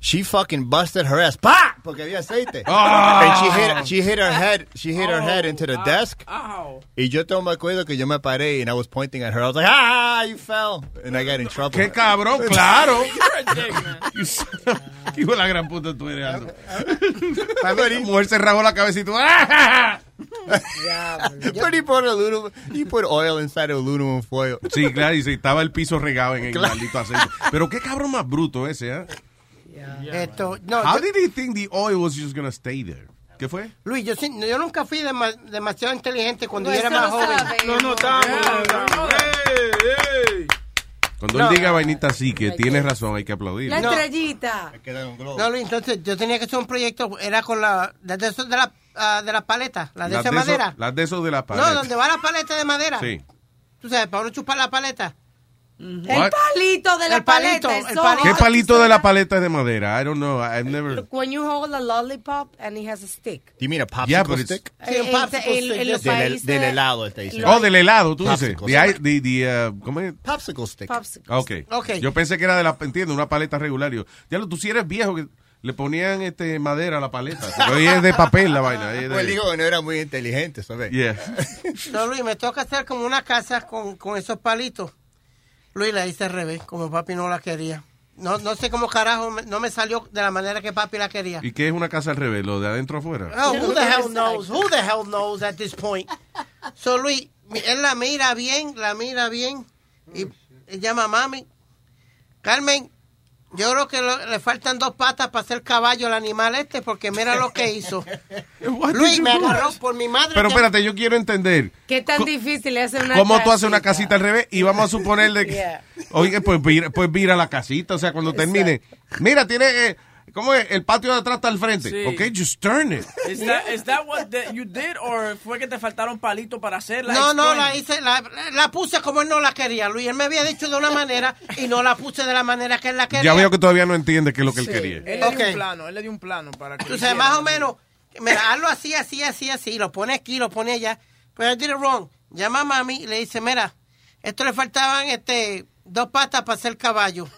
She fucking busted her ass. ¡Pa! Porque había aceite. Ah. And she hit, she hit her head, she hit her head into the desk. Ow. Y yo tengo me acuerdo que yo me paré and I was pointing at her. I was like, ah, you fell. And I got in trouble. ¡Qué cabrón! ¡Claro! ¿Qué hijo de la gran puta tú eres, Aldo? La mujer se rajó la cabeza y tú... ¡ah! But he put aluminum, he put oil inside of aluminum foil. Sí, claro, y se estaba el piso regado en el Claro. maldito aceite. Pero qué cabrón más bruto ese, ¿eh? Esto, no, How yo- did he think the oil was just gonna stay there? ¿Qué fue? Luis, yo, sí- yo nunca fui dema- demasiado inteligente cuando No, yo era más lo joven. No, no. Ey, ey. Cuando No. él diga vainita así, que tienes razón, hay que aplaudir. La No. estrellita. No, Luis, entonces yo tenía que hacer un proyecto, era con la, de, esos de la, ah, de la paleta, la de Las esa de madera. Las de esos de la No, paleta. donde va la paleta de madera. Sí. Tú sabes, para uno chupar la paleta. El palito de la El palito, paleta. el palito. ¿Qué palito de la paleta es de madera? I don't know. I've never... When you hold a lollipop and it has a stick. Do you mean a popsicle Yeah, but it's- stick? Sí, un Eh, popsicle en- en stick. Del, del helado, está diciendo. Oh, del helado, tú dices. Popsicle. The, the, the, uh, ¿Cómo es? Popsicle stick. Popsicle. Ok. Ok. Yo pensé que era de la, entiendo, una paleta regular. Yo, ya lo, tú si eres viejo, que le ponían este madera a la paleta. Hoy es de papel la vaina. es de- Pues digo que no era muy inteligente, ¿sabes? Yeah. No, Luis, me toca hacer como una casa con, con esos palitos. Luis la hice al revés, como papi no la quería. No, no sé cómo carajo, me- no me salió de la manera que papi la quería. ¿Y qué es una casa al revés? ¿Lo de adentro afuera? Oh, who the hell knows? Who the hell knows at this point? So, Luis, mi- él la mira bien, la mira bien y llama a mami. Carmen, Yo creo que lo- le faltan dos patas para ser caballo al animal este, porque mira lo que hizo. Luis me agarró por mi madre. Pero espérate, yo quiero entender ¿Qué tan difícil es hacer una cómo tú haces una casita? casita al revés y vamos a suponer de que, Yeah. oye, pues vira, pues vira la casita, o sea, cuando termine. Mira, tiene, eh, ¿cómo es? El patio de atrás está al frente. Sí. Ok, just turn it. Is that, is that what the- you did or fue que te faltaron palitos para hacerla? No, no, la hice, la, la puse como él no la quería, Luis. Él me había dicho de una manera y no la puse de la manera que él la quería. Ya veo que todavía no entiende qué es lo que él quería. Él le dio un plano, él le dio un plano para que. Tú sabes, más o menos, mira, hazlo así, así, así, así, lo pone aquí, lo pone allá. Pero I did it wrong. Llama a mami y le dice, mira, esto le faltaban este dos patas para ser caballo.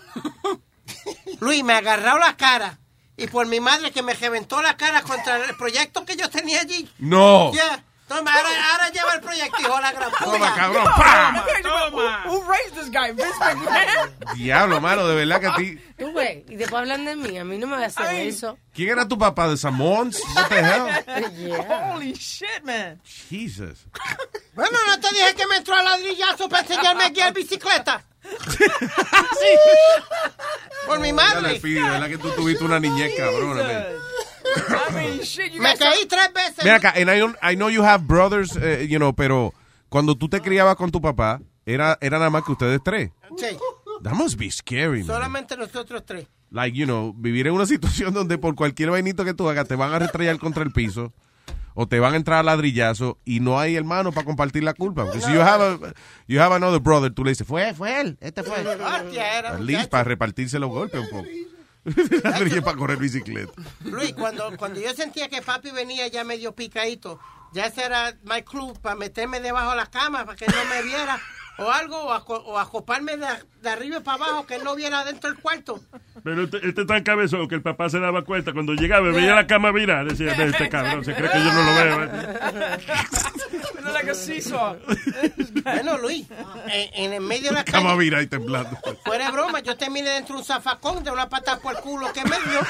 Luis, me agarró la cara. Y por mi madre que me reventó la cara contra el proyecto que yo tenía allí. No. Ya. Toma, ahora, ahora lleva el proyecto, hijo la gran puta. Toma, cabrón, ¡pam! Who raised this guy? Vince McMahon? Diablo, mano, de verdad que a ti. Tú ves, y después hablan de mí, a mí no me va a hacer eso. ¿Quién era tu papá de Samons? What the hell? Yeah. Holy shit, man. Jesus. Bueno, no te dije que me entró a ladrillazo para enseñarme a guiar bicicleta. Por mi madre. pido, ¿verdad que tú tuviste una niñez cabrona? I mean, shit, you Me guys caí tres veces. Mira acá, and I, don't- I know you have brothers, eh, you know, pero cuando tú te criabas con tu papá, era, era nada más que ustedes tres. Sí, That must be scary, man. solamente nosotros tres. Like, you know, vivir en una situación donde por cualquier vainito que tú hagas te van a restrellar contra el piso o te van a entrar a ladrillazo y no hay hermano para compartir la culpa. Porque si you have, a, you have another brother, tú le dices, fue, fue él, este fue. At least para repartirse los golpes un poco. Ladrilla para correr bicicleta. Luis, cuando, cuando yo sentía que papi venía ya medio picadito, ya ese era my club para meterme debajo de la cama para que no me viera o algo, o, aco- o acoparme de, de arriba para abajo que él no viera dentro del cuarto. Pero este, este tan cabezón que el papá se daba cuenta cuando llegaba y veía la cama virar. Decía, "Ve, este cabrón, se cree que yo no lo veo. ¿eh?". Look like a seesaw. Bueno, Luis, en, en el medio de la Cama calle, vira y temblando. fuera de broma, yo terminé dentro de un zafacón de una pata por el culo que me dio.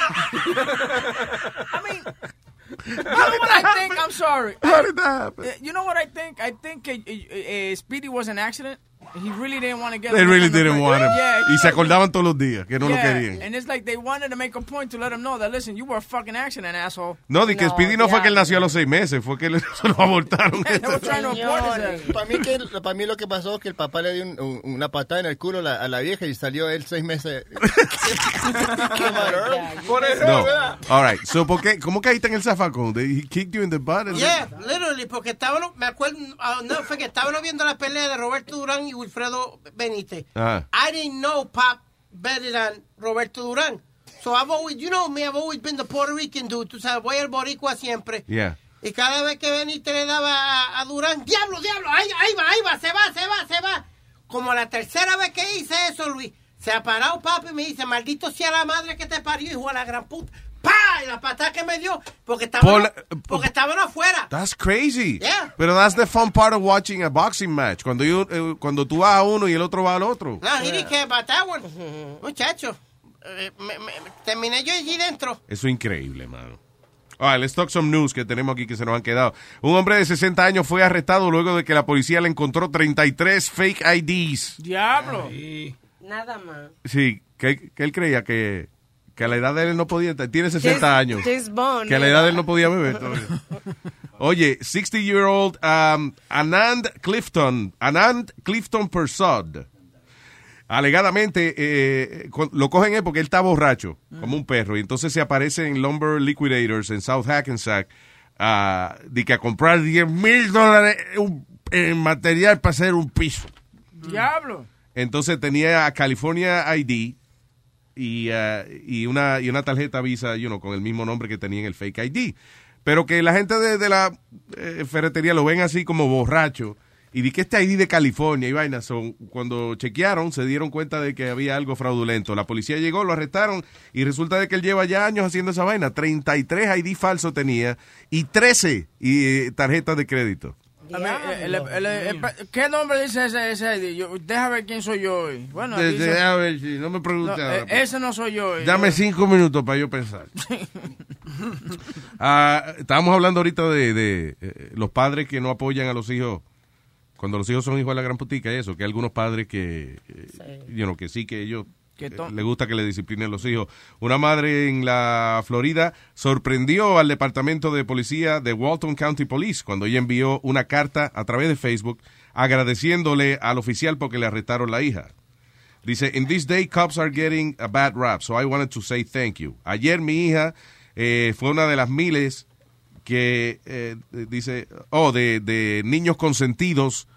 You know what I think? I'm sorry. How did that happen? Uh, You know what I think? I think uh, uh, uh, Speedy was an accident. He really didn't want to get They him really on the didn't break. want him. Yeah, Y se acordaban todos los días que no lo yeah, querían. And it's like they wanted to make a point to let him know that, listen, you were a fucking accident, asshole. No, de que Speedy no fue que él nació a los seis meses, fue que le- se lo abortaron. Para mí, que, para mí lo que pasó es que el papá le dio un- un- una patada en el culo a la, a la vieja y salió él seis meses. Por eso, No. ¿verdad? All right. So, ¿por qué? ¿Cómo caíste en el zafacón? They- He kicked you in the butt. and- Yeah, literally, porque estábamos, me acuerdo, ah, no, fue que estábamos viendo la pelea de Roberto Durán y Wilfredo Benítez. Ajá. I didn't know Pop better than Roberto Durán. So I've always, you know me, I've always been the Puerto Rican dude. Tú sabes, voy al boricua siempre. Yeah. Y cada vez que Benítez le daba a, a Durán, diablo, diablo, ahí, ahí va, ahí va, se va, se va, se va. Como la tercera vez que hice eso, Luis, se ha parado papi y me dice, maldito sea la madre que te parió, hijo de la gran puta. ¡Pah! Y la patada que me dio, porque estaban, Por la- porque estaban afuera. That's crazy. Yeah. Pero that's the fun part of watching a boxing match. Cuando, you- eh, cuando tú vas a uno y el otro va al otro. No, he didn't care about that one. Muchacho, eh, me- me- terminé yo allí dentro. Eso es increíble, mano. All right, let's talk some news que tenemos aquí que se nos han quedado. Un hombre de 60 años fue arrestado luego de que la policía le encontró 33 fake IDs. Diablo. Nada más. Sí, que, que él creía que, que a la edad de él no podía, tiene 60 James- años. Que a la edad de él no podía beber todavía. Oye, 60-year-old um, Anand Clifton, Anand Clifton Persod, alegadamente eh, lo cogen él porque él está borracho, como un perro, y entonces se aparece en Lumber Liquidators en South Hackensack ah, de que a comprar 10 mil dólares en material para hacer un piso. Diablo. Entonces tenía California ID y, eh, y, una, y una tarjeta Visa, con el mismo nombre que tenía en el fake ID. Pero que la gente de, de la eh, ferretería lo ven así como borracho. Y di que este ID de California y vainas son, cuando chequearon se dieron cuenta de que había algo fraudulento. La policía llegó, lo arrestaron y resulta de que él lleva ya años haciendo esa vaina. 33 ID falsos tenía y 13 y, eh, tarjetas de crédito. Eh, el- ¿Qué nombre dice ese, ese? Yo, deja ver quién soy yo hoy. Bueno, De- dice- ver si no me No, pregunte ahora, eh, pues. ese no soy yo. eh. Dame Yo- cinco minutos para yo pensar. Ah, estábamos hablando ahorita de, de, eh, los padres que no apoyan a los hijos cuando los hijos son hijos de la gran putica y eso, que hay algunos padres que, eh, you know, que sí, que ellos eh, le gusta que le disciplinen los hijos. Una madre en la Florida sorprendió al departamento de policía de Walton County Police cuando ella envió una carta a través de Facebook agradeciéndole al oficial porque le arrestaron la hija. Dice, in this day cops are getting a bad rap, so I wanted to say thank you. Ayer mi hija eh, fue una de las miles que eh, dice, oh, de, de niños consentidos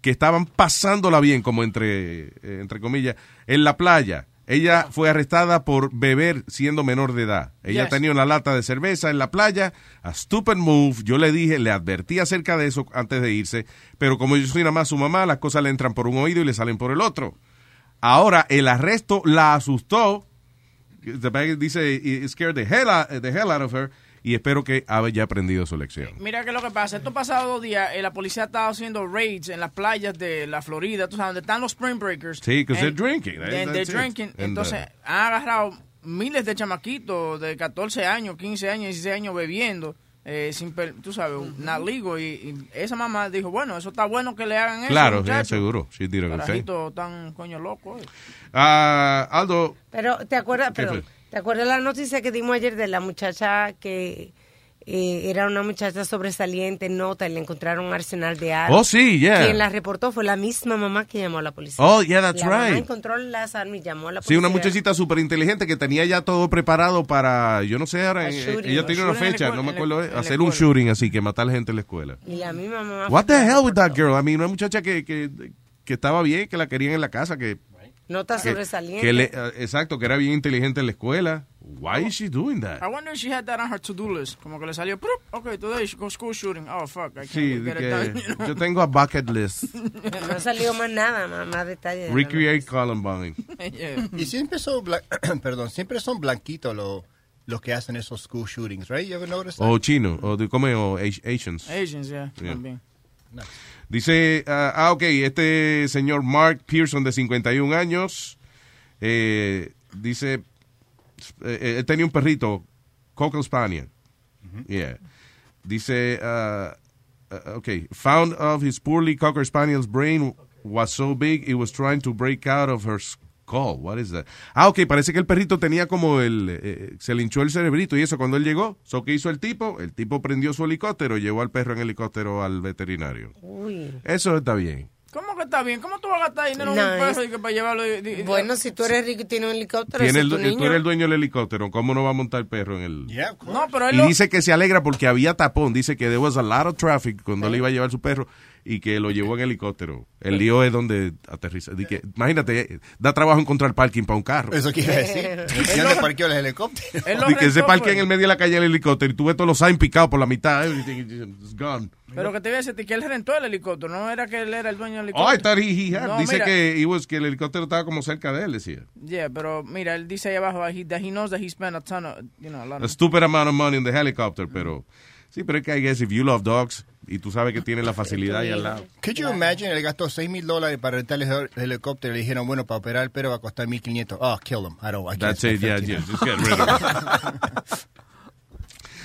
que estaban pasándola bien, como entre, eh, entre comillas, en la playa. Ella fue arrestada por beber siendo menor de edad. Ella Yes. tenía una lata de cerveza en la playa. A stupid move. Yo le dije, le advertí acerca de eso antes de irse. Pero como yo soy nada más su mamá, las cosas le entran por un oído y le salen por el otro. Ahora, el arresto la asustó. The bag dice, it scared the hell, out, the hell out of her. Y espero que haya aprendido su lección. Mira que lo que pasa, estos pasados dos días eh, la policía ha estado haciendo raids en las playas de la Florida, tú sabes, donde están los Spring Breakers. Sí, And- they're drinking, they're drinking. And, Entonces, uh, han agarrado miles de chamaquitos de 14 años, 15 años, 16 años bebiendo. eh, sin per- tú sabes, not legal, y, y esa mamá dijo, bueno, eso está bueno que le hagan eso. Claro, sí, seguro. Carajito tan coño loco. eh. Ah, Aldo, Pero, ¿te acuerdas, ¿Qué perdón, fue? ¿Te acuerdas la noticia que dimos ayer de la muchacha que eh, era una muchacha sobresaliente en nota y le encontraron un arsenal de armas? Oh, sí, yeah. Quien la reportó fue la misma mamá que llamó a la policía. Oh, yeah, that's la mamá right. encontró las armas y llamó a la Sí, policía. una muchachita súper inteligente que tenía ya todo preparado para, yo no sé, ahora, A eh, shooting. ella tiene una la fecha, no me la- acuerdo, la hacer un shooting así, que matar gente en la escuela. Y la misma mamá. What the hell with that girl? I mean, una muchacha que, que, que estaba bien, que la querían en la casa, que... Nota sobresaliente. que le- eh, exacto, que era bien inteligente en la escuela. Why is she doing that? I wonder if she had that on her to-do list. Como que le salió, "Prup, okay, today she go school shooting. Oh, fuck, I can't Sí, get it done, you know? yo tengo a bucket list. No salió más nada, más, más detalles. de Recreate Columbine. Y siempre son, perdón, siempre son blanquitos los los que hacen esos school shootings, right? You ever notice that? O chino, o de, come, o Asi- Asians. Asians, yeah, Yeah. también. Dice, ah, ah, ok, este señor Mark Pearson de 51 años, eh, dice, eh, eh, él tenía un perrito, Cocker Spaniel. Yeah. Dice, ah, ok, found of his poorly Cocker Spaniel's brain was so big it was trying to break out of her skull. What is that? Ah, ok, parece que el perrito tenía como el, eh, se le hinchó el cerebrito y eso cuando él llegó. So, ¿qué hizo el tipo? El tipo prendió su helicóptero y llevó al perro en helicóptero al veterinario. Uy. Eso está bien. ¿Cómo que está bien? ¿Cómo tú vas a gastar dinero en No, un perro y que para llevarlo? y- y- Bueno, si tú eres rico y tienes un helicóptero, Tiene el, tu tú eres el dueño del helicóptero. ¿Cómo no va a montar el perro en el...? No, pero él Y lo- dice que se alegra porque había tapón. Dice que there was a lot of traffic cuando le iba a llevar su perro y que lo llevó en helicóptero. El lío es donde aterriza. Que, imagínate, eh, da trabajo encontrar parking para un carro. Eso quiere decir. ¿Y dónde parqueó el helicóptero? Di que se parquea en el medio de la calle el helicóptero y tú ves todos los signs picados por la mitad. Everything is gone. Pero que te voy a decir que él rentó el helicóptero, no era que él era el dueño del Oh, helicóptero. I thought he, he had. No, dice mira, que, he was- que el helicóptero estaba como cerca de él, decía. Yeah, pero mira, él dice ahí abajo he, that he knows that he spent a ton of, you know, a lot A of... stupid amount of money in the helicopter, pero... Sí, pero es que I guess if you love dogs y tú sabes que tiene la facilidad ahí al lado. Could you imagine, él gastó 6 mil dólares para rentar el hel- helicóptero y le dijeron, bueno, para operar el perro va a costar 1.500. Oh, kill him. I don't, I That's it, yeah, 15. yeah, just get rid of it.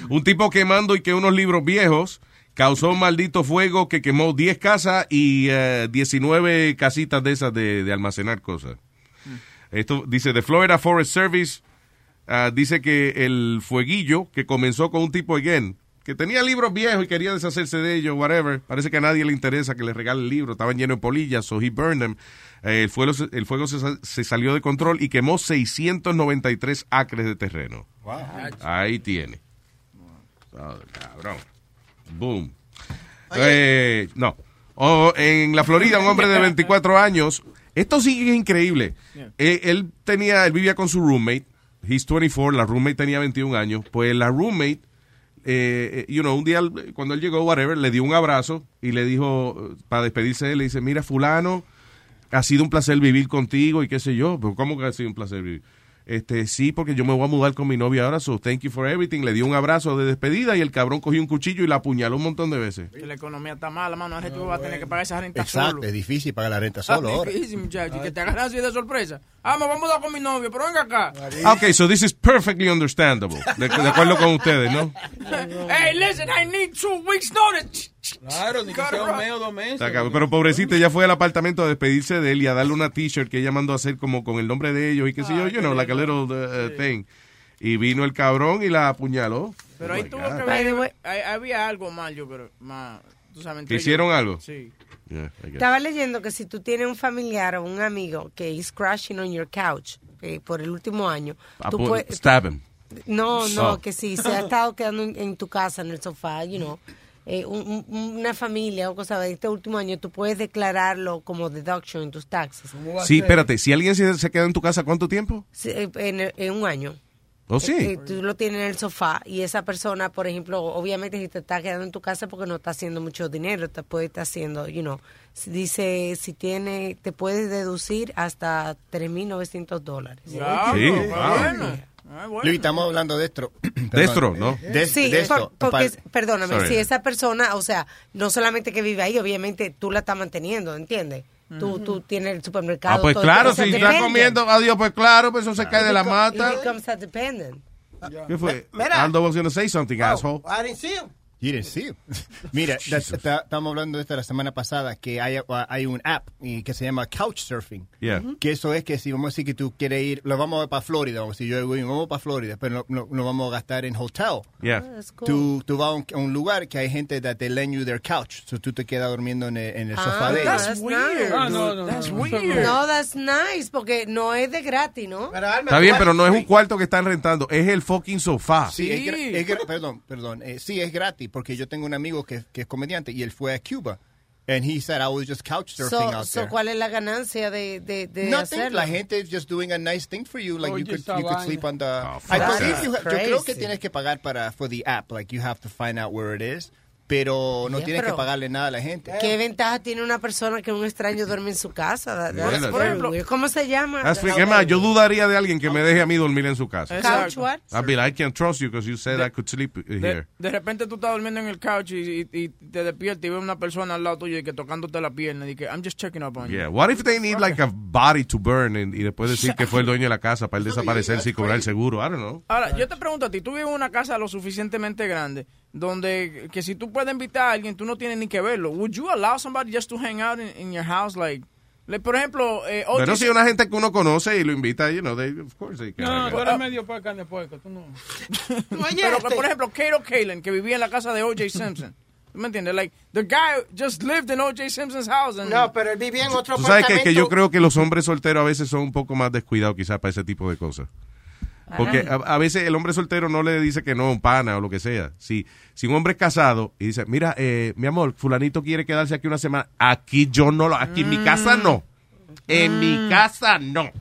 Un tipo quemando y que unos libros viejos causó un maldito fuego que quemó 10 casas y eh, 19 casitas de esas de, de almacenar cosas. Esto dice, The Florida Forest Service ah, dice que el fueguillo que comenzó con un tipo, again, que tenía libros viejos y quería deshacerse de ellos, whatever. Parece que a nadie le interesa que le regale el libro. Estaban llenos de polillas, so he burned them. Eh, el fuego, se- el fuego se, sa- se salió de control y quemó 693 acres de terreno. Ahí tiene. Oh, cabrón. Boom. Eh, no. Oh, en la Florida, un hombre de 24 años. Esto sí es increíble. Eh, él tenía, él vivía con su roommate. He's 24, la roommate tenía 21 años. Pues la roommate, eh, eh, you know, un día cuando él llegó, whatever, le dio un abrazo y le dijo, para despedirse de él, le dice, mira, fulano, ha sido un placer vivir contigo y qué sé yo. Pero ¿cómo que ha sido un placer vivir? Este, sí, porque yo me voy a mudar con mi novia ahora, so thank you for everything. Le dio un abrazo de despedida y el cabrón cogió un cuchillo y la apuñaló un montón de veces. Que la economía está mala, mano. El tipo va a tener que pagar esa renta Exacto, solo. es difícil pagar la renta Está solo ahora. difícil, muchacho. y Que te agarras así de sorpresa. Ah, me voy a mudar con mi novio, pero venga acá. Ah, Ok, so this is perfectly understandable. De, de acuerdo con ustedes, ¿no? hey, listen, I need two weeks notice. Claro, ni que sea un mes o dos meses. Pero pobrecita, ella fue al apartamento a despedirse de él y a darle una t-shirt que ella mandó a hacer como con el nombre de ellos y qué sé yo, you know, like a little uh, thing. Y vino el cabrón y la apuñaló. Pero Oh ahí tuvo God. que ver, hay- había algo mal, yo creo, más, tú sabes. entre ¿Que hicieron ellos. algo? Sí. Yeah, I. Estaba leyendo que si tú tienes un familiar o un amigo que is crashing on your couch eh, por el último año, Ah, tú pues, puedes... Stab him. No, no, Oh. que si se ha estado quedando en, en tu casa, en el sofá, you know, eh, un- un- una familia o cosa de este último año, tú puedes declararlo como deduction en tus taxes. Sí, espérate, si alguien se, se queda en tu casa, ¿cuánto tiempo? Sí, eh, en, en un año. ¿Oh, sí? Eh, tú lo tienes en el sofá y esa persona, por ejemplo, obviamente si te está quedando en tu casa porque no está haciendo mucho dinero, te puede estar haciendo, you know, si dice, si tiene, te puedes deducir hasta 3.900 dólares. Sí, wow. Luis, estamos hablando de esto. Destro, ¿no? De, sí, de esto. por- porque, perdóname, Sorry. si esa persona, o sea, no solamente que vive ahí, obviamente tú la estás manteniendo, ¿entiendes? Tú, tú tienes el supermercado. Ah, pues todo, claro, si está comiendo, adiós, pues claro, pues eso se cae de la It mata. becomes a dependent. ¿Qué fue? Mira. Aldo was going to say something, asshole. I didn't see him. You didn't see it. Mira, estamos hablando de esto la semana pasada, que hay, hay un app y que se llama Couchsurfing. Yeah. Que eso es que si vamos a decir que tú quieres ir, lo vamos para Florida, vamos a decir, yo voy, vamos para Florida, pero no, no, no vamos a gastar en hotel. Yeah. Tú, tú vas a un, a un lugar que hay gente that they lend you their couch, so tú te quedas durmiendo en el, en el sofá de ellos. that's weird. Ah, no, no, That's weird. No, that's nice, porque no es de gratis, ¿no? Está bien, pero no es un cuarto que están rentando, es el fucking sofá. Sí, es gra- es gra- perdón, perdón. eh, sí, es gratis porque yo tengo un amigo que, que es comediante y él fue a Cuba. And he said I was just couch surfing So, out so, there. ¿cuál es la ganancia de, de, de Nothing. hacerlo? La gente is just doing a nice thing for you. Like Oye, you could you could sleep on the. I fuck believe you yo creo que tienes que pagar para for the app. Like you have to find out where it is. Pero no Yeah, tienes pero- que pagarle nada a la gente. ¿Qué ventaja tiene una persona que un extraño duerme en su casa? That's- weird. ¿Cómo se llama? Es más, yo dudaría de alguien que me deje a mí dormir en su casa. Couch what? I'd be like, I can't trust you because you said I could sleep De, here. de repente tú estás durmiendo en el couch y, y- y te despiertas y ves una persona al lado tuyo y que tocándote la pierna y que I'm just checking up on you. Yeah. What if they need like a body to burn and- y después decir que fue el dueño de la casa para él desaparecerse y cobrar el seguro? I don't know. Ahora, yo te pregunto a ti, tú vives en una casa lo suficientemente grande donde que si tú puedes invitar a alguien, tú no tienes ni que verlo. Would you allow somebody just to hang out in, in your house like, like, por ejemplo, eh, O.J. Pero si una gente que uno conoce y lo invita, you know, they, of course they can. No, tú eres medio para carne de puerco, tú no. Pero, por ejemplo, Kato Kalin, que vivía en la casa de O.J. Simpson. ¿Tú me entiendes? Like, the guy just lived in O.J. Simpson's house. And No, pero él vivía en otro Tú sabes que, que yo creo que los hombres solteros a veces son un poco más descuidados quizás para ese tipo de cosas. Porque a, a veces el hombre soltero no le dice que no un pana o lo que sea. Si, si un hombre es casado y dice, mira, eh, mi amor, fulanito quiere quedarse aquí una semana, aquí yo no lo, aquí en mi casa no. En mi casa no.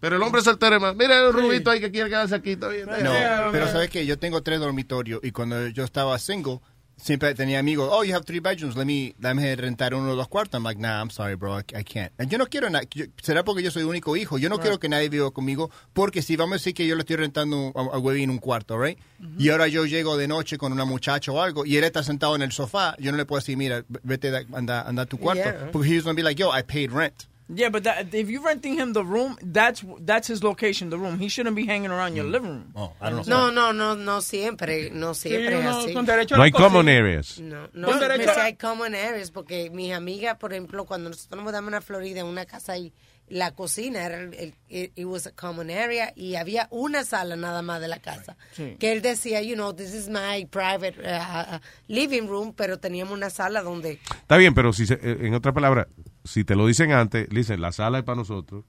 Pero el hombre soltero es más, mira el rubito ahí que quiere quedarse aquí, bien. No, pero sabes que yo tengo tres dormitorios y cuando yo estaba single siempre tenía amigos. Oh, you have three bedrooms. Let me, dame rentar uno o dos cuartos. I'm like, nah, I'm sorry, bro, I, I can't. And yo no quiero nada. Será porque yo soy único hijo. Yo no quiero que nadie viva conmigo porque si vamos a decir que yo le estoy rentando a, a Webby en un cuarto, right? Y ahora yo llego de noche con una muchacha o algo y él está sentado en el sofá. Yo no le puedo decir, mira, vete, da- anda, anda a tu cuarto. Yeah. Porque he's gonna be like, yo, I paid rent. Yeah, but that, if you're renting him the room, that's that's his location, the room. He shouldn't be hanging around your mm. living room. Oh, I don't know. No, no, no, no siempre, no siempre es uno así. con derecho a No hay common areas. No, no, Con me derecho a- sé, hay common areas porque mis amigas, por ejemplo, cuando nosotros nos mudamos a Florida, en una casa ahí, la cocina era el, el- it, was a common area y había una sala nada más de la casa. Sí. Que él decía, you know, this is my private uh, uh, living room, pero teníamos una sala donde Está bien, pero si se- eh, en otra palabra, si te lo dicen antes, le dicen, la sala es para nosotros,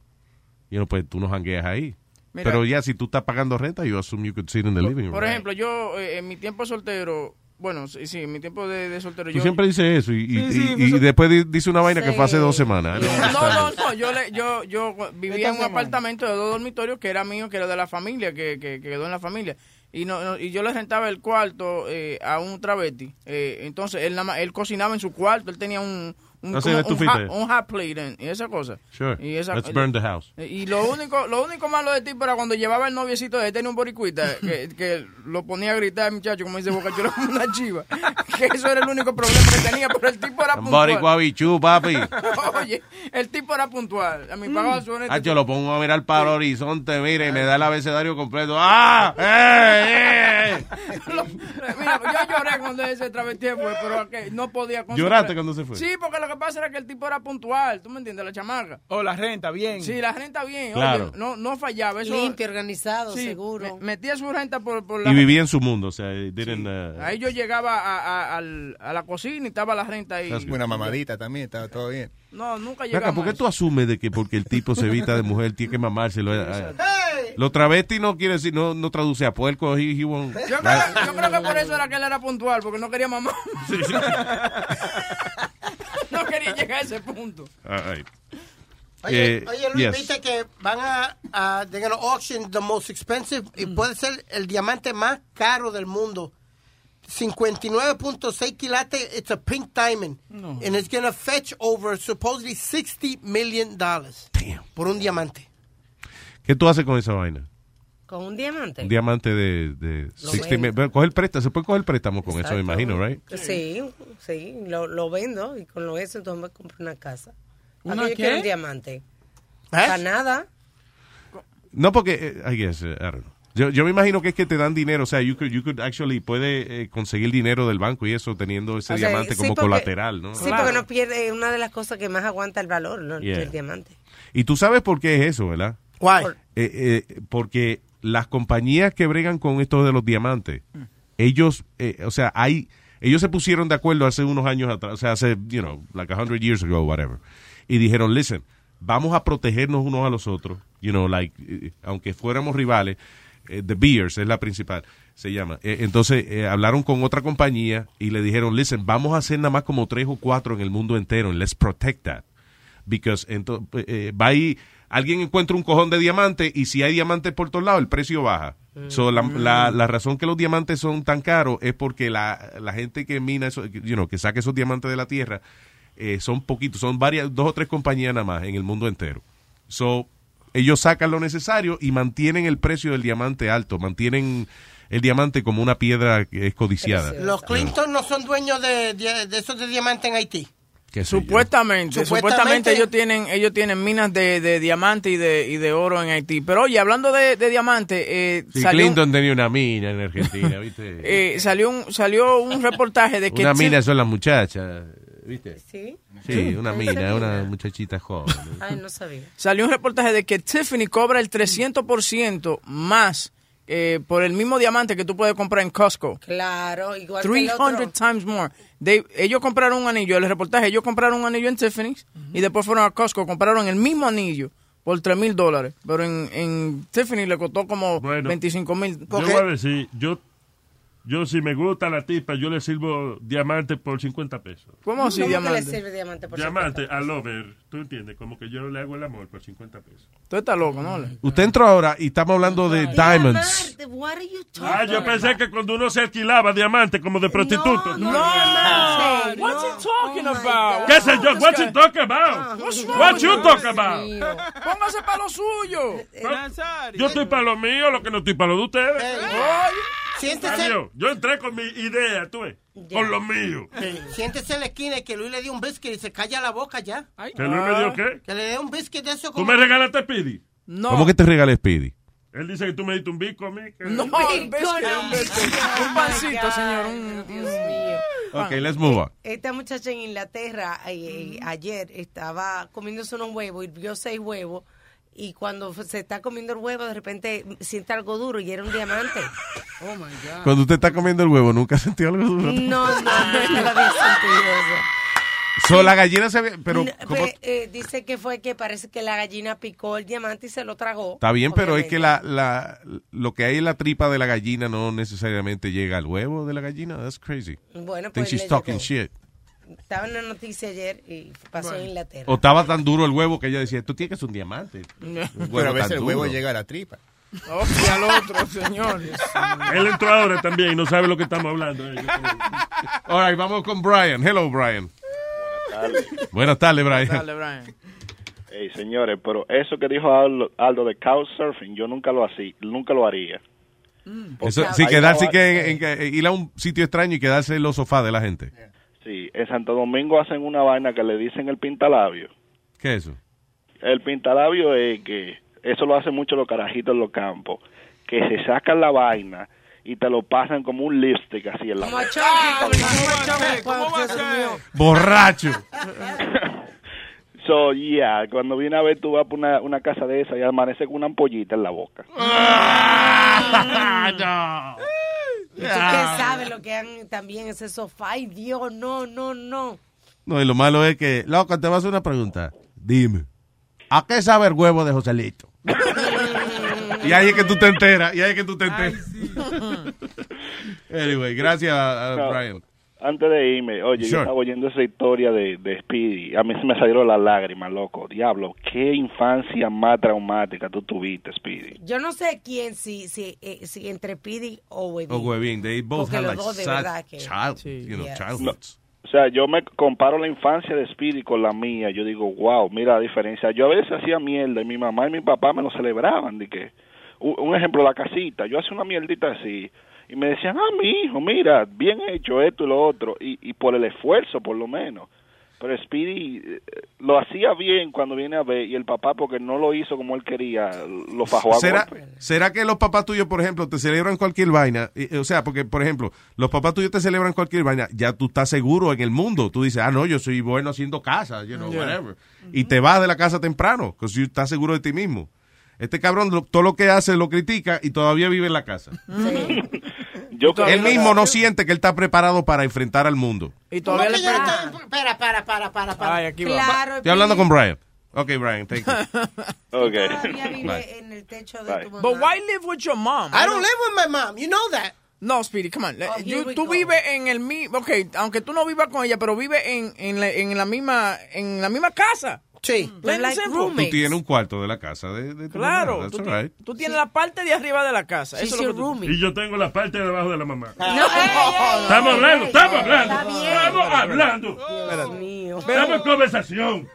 y no, pues tú nos jangueas ahí. Mira. pero ya, si tú estás pagando renta, yo assume you could sit in the living room. Por ejemplo, yo eh, en mi tiempo soltero, bueno, sí, sí, en mi tiempo de, de soltero, Tú yo... siempre dices eso y, y- Sí, sí, y- y después di- dice una vaina que fue hace dos semanas. No, no, no, yo, le, yo, yo vivía en un semana. apartamento de dos dormitorios que era mío, que era de la familia, que, que, que quedó en la familia. Y no, no- y yo le rentaba el cuarto eh, a un travesti. Eh, entonces, él, nada más- él cocinaba en su cuarto, él tenía un, un, No sé, como un, hot, un hot plate y esa cosa. Sure. Y esa- Let's burn the house. Y lo único, lo único malo de tipo era cuando llevaba el noviecito de él, tenía un boricuita que, que lo ponía a gritar, muchacho, como dice Boca Chula, como una chiva. Que eso era el único problema que tenía, pero el tipo era puntual. Boricua bichú, papi. Oye, el tipo era puntual. A mi pagaba su Ah, yo lo pongo a mirar para el horizonte, mire, y me da el abecedario completo. ¡Ah! ¡Eh! eh! Mira, yo lloré cuando ese travesti fue, pero que no podía concentrar. ¿Lloraste cuando se fue? Sí, porque lo que pasa era que el tipo era puntual, ¿tú me entiendes? La chamaca. Oh, la renta, bien. Sí, la renta bien. Claro. Oye, no, no fallaba. Eso, Limpio, organizado, Sí, seguro. me- metía su renta por, por la... Y vivía en su mundo, o sea, it didn't, uh, Ahí yo llegaba a, a- al- a la cocina y estaba la renta ahí. Una mamadita también, estaba todo bien. No, nunca Ven acá, llegamos. ¿por qué tú asumes de que porque el tipo se evita de mujer tiene que mamárselo? Eh, eh, Lo travesti no quiere decir, no, no traduce a puerco. He, he won't- Yo creo, yo creo que por eso era que él era puntual, porque no quería mamá. no quería llegar a ese punto. All right. Oye, Eh, oye Luis, yes. viste que van a, a they're gonna auction the most expensive y puede ser el diamante más caro del mundo. 59.6 quilates, it's a pink diamond. And it's gonna fetch over supposedly 60 million dollars. Por un diamante. ¿Qué tú haces con esa vaina? Con un diamante. Un diamante de, de Lo 60 vendo. mil- pero coger préstamo, se puede coger préstamo con eso, me imagino, right? Sí, sí, lo, lo vendo y con lo eso entonces me compro una casa. ¿Para ¿Una qué quiero un diamante? Para nada. No, porque, eh, I guess, eh, I don't know. Yo, yo me imagino que es que te dan dinero, o sea, you could, you could actually puede eh, conseguir dinero del banco y eso teniendo ese O sea, diamante sí, como porque- colateral, ¿no? Sí, porque no pierde es una de las cosas que más aguanta el valor, ¿no? Yeah. el diamante. Y tú sabes por qué es eso, ¿verdad? Why? Eh, eh, porque las compañías que bregan con esto de los diamantes, ellos, eh, o sea, hay, ellos se pusieron de acuerdo hace unos años atrás, o sea, hace, you know, like a hundred years ago, whatever, y dijeron, listen, vamos a protegernos unos a los otros, you know, like, eh, aunque fuéramos rivales, eh, The Beers es la principal, se llama. Entonces, hablaron con otra compañía y le dijeron, listen, vamos a hacer nada más como tres o cuatro en el mundo entero, let's protect that because ento- eh, va ahí, alguien encuentra un cojón de diamante y si hay diamantes por todos lados, el precio baja. So, la, la- la razón que los diamantes son tan caros es porque la, la gente que mina, eso, you know, que saca esos diamantes de la tierra, eh, son poquitos, son varias, dos o tres compañías nada más en el mundo entero. So, ellos sacan lo necesario y mantienen el precio del diamante alto, mantienen el diamante como una piedra que es codiciada. Los Clinton no son dueños de, de, de esos de diamante en Haití. Qué. Supuestamente, Supuestamente- ellos tienen ellos tienen minas de, de diamante y de, y de oro en Haití. Pero oye, hablando de, de diamante, eh, Sí, salió, un, Clinton tenía una mina en Argentina, ¿viste? eh, salió un salió un reportaje de que Una mina son las muchachas, ¿viste? Sí. Sí, una ¿En mina, una muchachita joven. Ay, no sabía. salió un reportaje de que Tiffany cobra el 300% más eh, por el mismo diamante que tú puedes comprar en Costco. Claro, igual que el 300 otro. times more. They- ellos compraron un anillo, el reportaje, ellos compraron un anillo en Tiffany's y después fueron a Costco, compraron el mismo anillo por 3 mil dólares. Pero en, en Tiffany le costó como 25 mil. Yo voy a decir, yo, yo si me gusta la tipa, yo le sirvo diamante por 50 pesos. ¿Cómo así, ¿Cómo que le diamante? sirve diamante por Diamante al over, ¿tú entiendes? Como que yo le hago el amor por 50 pesos. Tú estás loco, ¿no? Usted entró ahora y estamos hablando de diamonds. What are you talking Ah, yo pensé que cuando uno se alquilaba diamante como de prostituto. No, no. What's he talking about? ¿Qué sé yo? This What guy- you talking about? What's What you? talking about? Póngase para lo suyo. Yo estoy para lo mío, lo que no estoy para lo de ustedes. Siéntese. Adiós. Yo entré con mi idea, tú ves, con lo mío. Sí, Siéntese en la esquina y que Luis le dio un biscuit y se calla la boca ya. ¿Que Luis me dio qué? Que le dé un biscuit de eso ¿Tú como... me regalaste Speedy? No. ¿Cómo que te regalé Speedy? Él dice que tú me diste un bico a mí. No, un biscuit, un biscuit. Un pancito, señor. Un, Dios mío. Ok, let's move on. Esta muchacha en Inglaterra eh, eh, ayer estaba comiéndose unos huevos y vio seis huevos y cuando se está comiendo el huevo de repente siente algo duro y era un diamante. Oh my God. Cuando usted está comiendo el huevo, ¿nunca sentió algo duro? No, no, no había sentido eso. So, la gallina se ve, pero No, pe- eh, dice que fue que parece que la gallina picó el diamante y se lo tragó. Está bien, pero es que la, la, lo que hay en la tripa de la gallina no necesariamente llega al huevo de la gallina. That's crazy. Bueno, Think pues she's le talking llegó. shit. Estaba en la noticia ayer y pasó en Inglaterra. O estaba tan duro el huevo que ella decía, tú tienes que ser un diamante. Un Pero a veces el huevo llega a la tripa. Hostia, al otro, señor. Él entró ahora también y no sabe lo que estamos hablando. eh. All right, vamos con Brian. Hello, Brian. tardes. Buenas tardes, Brian. Dale, Brian. Hey, señores, pero eso que dijo Aldo, Aldo de couchsurfing, yo nunca lo hacía, nunca lo haría. Eso, Porque sí, quedarse que, vaina- en que- ir a un sitio extraño y quedarse en los sofás de la gente. Sí, en Santo Domingo hacen una vaina que le dicen el pintalabio. ¿Qué es eso? El pintalabio es que eso lo hacen mucho los carajitos en los campos, que se sacan la vaina y te lo pasan como un lipstick así en la mío. Borracho. So, yeah, cuando viene a ver tú vas por una, una casa de esa y amanece con una ampollita en la boca. ¿Y tú qué sabes lo que han también ese sofá? Ay, Dios, no, no, no. No, y lo malo es que, loco, te voy a hacer una pregunta. Dime, ¿a qué sabe el huevo de Joselito? y ahí es que tú te enteras, y ahí es que tú te enteras. anyway, gracias a, a No. Brian. Antes de irme, oye, Sure. yo estaba oyendo esa historia de, de Speedy. A mí se me salieron las lágrimas, loco. Diablo, qué infancia más traumática tú tuviste, Speedy. Yo no sé quién, si, si, eh, si entre Pidi o Webin. Oh, Huevín, they both Porque had los like dos de sad verdad que- child, Sí. you know, Yes. childhoods. O sea, yo me comparo la infancia de Speedy con la mía. Yo digo, wow, mira la diferencia. Yo a veces hacía mierda y mi mamá y mi papá me lo celebraban. De que, un, un ejemplo, la casita. Yo hacía una mierdita así. Y me decían, ah, mi hijo, mira, bien hecho esto y lo otro. Y, y por el esfuerzo, por lo menos. Pero Speedy eh, lo hacía bien cuando viene a ver. Y el papá, porque no lo hizo como él quería, lo fajó a ¿Será, golpe. ¿Será que los papás tuyos, por ejemplo, te celebran cualquier vaina? Eh, O sea, porque, por ejemplo, los papás tuyos te celebran cualquier vaina, ya tú estás seguro en el mundo. Tú dices, ah, no, yo soy bueno haciendo casa, you know, Yeah. whatever. Y te vas de la casa temprano, porque tú estás seguro de ti mismo. Este cabrón, lo- todo lo que hace lo critica y todavía vive en la casa. Yo él mismo no siente que él está preparado para enfrentar al mundo. Y ¿Cómo todavía le Espera, para, para, para, para. Ay, aquí va. Claro, Estoy hablando con Brian. Ok, Brian, thank you. Okay. Todavía vive Bye. en el techo Bye. de tu mamá. But why live with your mom? I don't live with my mom. You know that. No, Speedy, come on. Oh, You- tú vives en el mismo, ok, aunque tú no vivas con ella, pero vives en, en, la, en la misma en la misma casa. Sí. And like. Tú tienes un cuarto de la casa de, de tu Claro, mamá. tú, That's right. tú tienes la parte de arriba de la casa. She's Eso es lo que tú- roomie. Y yo tengo la parte de abajo de la mamá. No, ey, ey, Estamos hablando, estamos hablando. está bien. Estamos hablando. Dios mío. Estamos en conversación.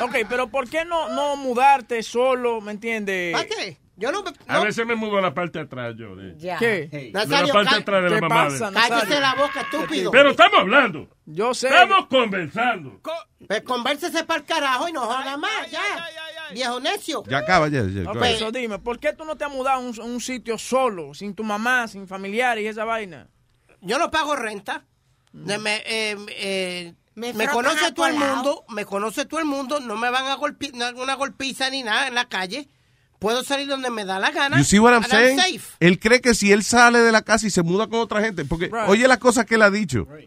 Ok, pero ¿por qué no, no mudarte solo, me entiendes? ¿Para qué? Yo no. A no. veces me mudo a la parte de atrás yo. de- Ya. ¿Qué? de la parte atrás de la ¿Qué mamá. de- pasa, cállese la boca, estúpido. Pero estamos hablando. Yo sé. Estamos conversando. Pues convérsese para el carajo y no joda más, ya. Viejo necio. Ya acaba, ya. ya, go Ok, ahead. so dime, ¿por qué tú no te has mudado a un, a un sitio solo, sin tu mamá, sin familiares y esa vaina? Yo no pago renta. Me, me, eh, eh, Me me frotan conoce todo el mundo, me conoce todo el mundo, no me van a golpear una golpiza ni nada en la calle. Puedo salir donde me da la gana. You see what I'm saying? safe. Él cree que si él sale de la casa y se muda con otra gente, porque Right. oye las cosas que él ha dicho. Eh,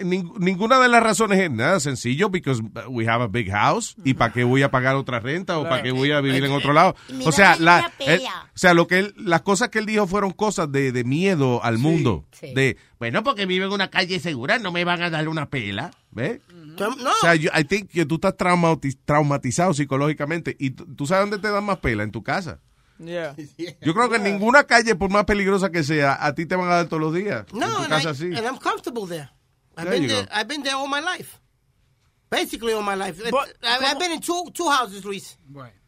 ning- ninguna de las razones es nada sencillo, because we have a big house, y para qué voy a pagar otra renta o para qué voy a vivir en otro lado. O sea, la, él- o sea, lo que él, las cosas que él dijo fueron cosas de, de miedo al mundo, sí. de bueno, porque vive en una calle segura, no me van a dar una pela, ¿ves? No, O sea, yo, I think que tú estás traumati- traumatizado psicológicamente y tú sabes dónde te dan más pela en tu casa. Yeah. Yo creo que en ninguna calle, por más peligrosa que sea, a ti te van a dar todos los días. no, en tu casa I, así. and I'm comfortable there. I've There been there, go. I've been there all my life. Basically all my life. But- I've, I've been in two, two houses, Luis.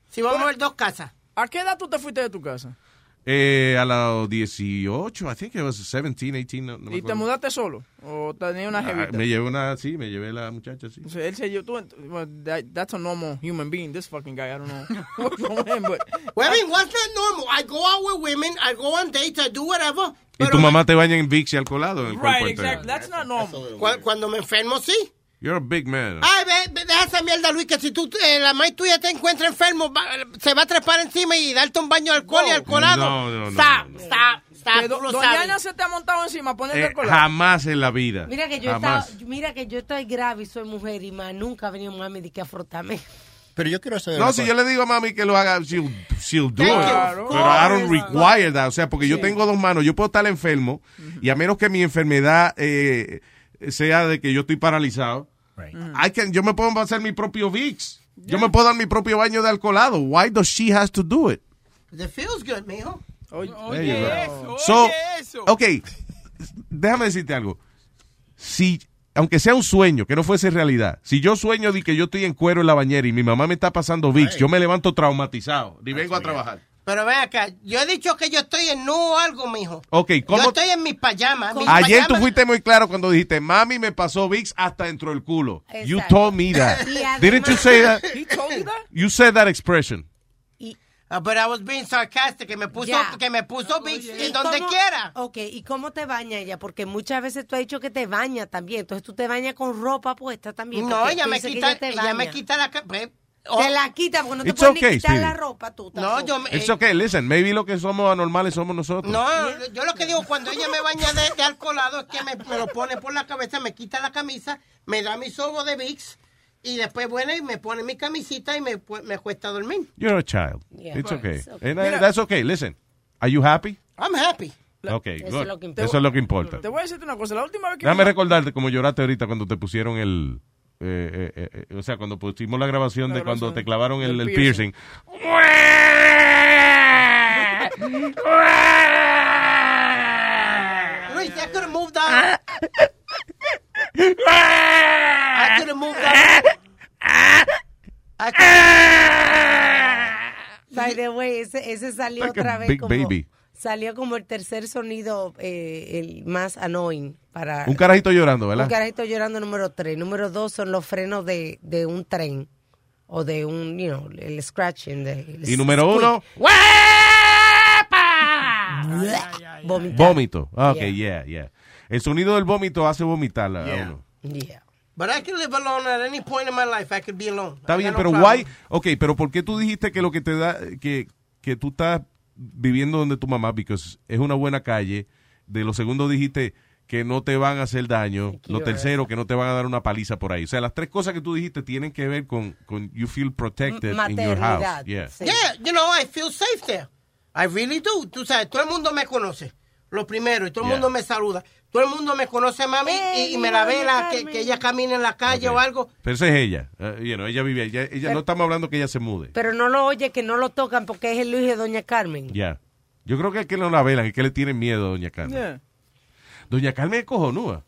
Si vamos a ver dos casas. ¿A qué edad tú te fuiste de tu casa? Eh, a los 18, I think it was 17, 18. No, ¿Y te mudaste solo? ¿O tenías una Ah, jevita? me llevé una, sí, me llevé la muchacha, sí. O sea, él se tú, well, that, that's a normal human being. This fucking guy, I don't know what's with him, but Women, what's not normal? I go out with women, I go on dates, I do whatever. Y tu mamá te baña en Vicks y en el right, exactly. That's not normal. Cuando me enfermo, sí. You're a big man. Deja esa mierda, Luis, que si tú, eh, la madre tuya te encuentra enfermo, va- se va a trepar encima y darte un baño de alcohol y alcoholado. No, no, no, Stop, no, no. stop, do- lo Doña. Ana se te ha montado encima, ponerte Eh, jamás en la vida. Mira que yo jamás. estaba, mira que yo estoy grave y soy mujer y más nunca ha venido mami de que a frotarme. Pero yo quiero saber. No, si cosa. yo le digo a mami que lo haga, she'll, she'll do it. Claro. Pero I don't require that. O sea, porque yo tengo dos manos. Yo puedo estar enfermo y a menos que mi enfermedad eh, sea de que yo estoy paralizado, I can- yo me puedo hacer mi propio Vicks. Yo me puedo dar mi propio baño de alcoholado. Why does she has to do it? It feels good, mijo. There you go. Oye, eso, So, oye, eso. ok, déjame decirte algo. Si aunque sea un sueño, que no fuese realidad. Si yo sueño de que yo estoy en cuero en la bañera y mi mamá me está pasando VIX, yo me levanto traumatizado y vengo a trabajar. Pero ven acá, yo he dicho que yo estoy en nu o algo, mijo. Ok, ¿cómo? Yo estoy en mis payamas. mis Ayer tú fuiste muy claro cuando dijiste, mami me pasó VIX hasta dentro del culo. You told me that. Además- Didn't you say that? He told you that? You said that expression. Ah, but I was being sarcastic, que me puso, que me puso Vicks ¿Y en donde cómo- quiera. Ok, ¿y cómo te baña ella? Porque muchas veces tú has dicho que te baña también. Entonces tú te bañas con ropa puesta también. No, ella me quita, te ella me quita la... pues, Te la quita porque no te It's puedes okay, ni quitar Speedy. la ropa tú No, yo me... It's okay, listen, maybe lo que somos anormales somos nosotros. No, yo lo que digo, cuando ella me baña de, de alcoholado es que me, me lo pone por la cabeza, me quita la camisa, me da mi sobo de Vicks y después, bueno, y me pone mi camisita y me, me cuesta dormir. You're a child. Yeah. It's okay. it's okay. And, that's okay. Listen, are you happy? I'm happy. Okay, Eso good. es lo que importa. Eso es lo que importa. Te voy a decirte una cosa. La última vez que... Déjame recordarte como lloraste ahorita cuando te pusieron el... eh, eh, eh, o sea, cuando pusimos la grabación de cuando te clavaron el, piercing. Luis, I could have moved on. I could have moved on. I By the way, ese, ese salió Like a otra vez big como... baby. Salió como el tercer sonido, eh, el más annoying para... Un carajito llorando, ¿verdad? Un carajito llorando número tres. Número dos son los frenos de, de un tren. O de un, you know, el scratching. De, el Y número squeak. uno, Vomitar. vómito. Ah, Ok, Yeah. yeah, yeah. El sonido del vómito hace vomitar a uno. Yeah. But I can live alone at any point in my life. I could be alone. Está bien, no pero problem. why? Ok, pero ¿por qué tú dijiste que lo que te da, que, que tú estás viviendo donde tu mamá, porque es una buena calle. De lo segundo dijiste que no te van a hacer daño. Lo tercero, que no te van a dar una paliza por ahí. O sea, las tres cosas que tú dijiste tienen que ver con, con you feel protected in your house. Yeah. Yeah, you know, I feel safe there. I really do. Tú sabes, todo el mundo me conoce. Lo primero, y todo el Yeah. mundo me saluda. Todo el mundo me conoce a mami y, y me la vela que, que ella camina en la calle o algo. Pero esa es ella. You know, ella vive ella, ella no estamos hablando que ella se mude. Pero no lo oye, que no lo tocan porque es el Luis de Doña Carmen. Ya. Yo creo que es que no la velan, es que le tienen miedo a Doña Carmen. Doña Carmen es cojonúa.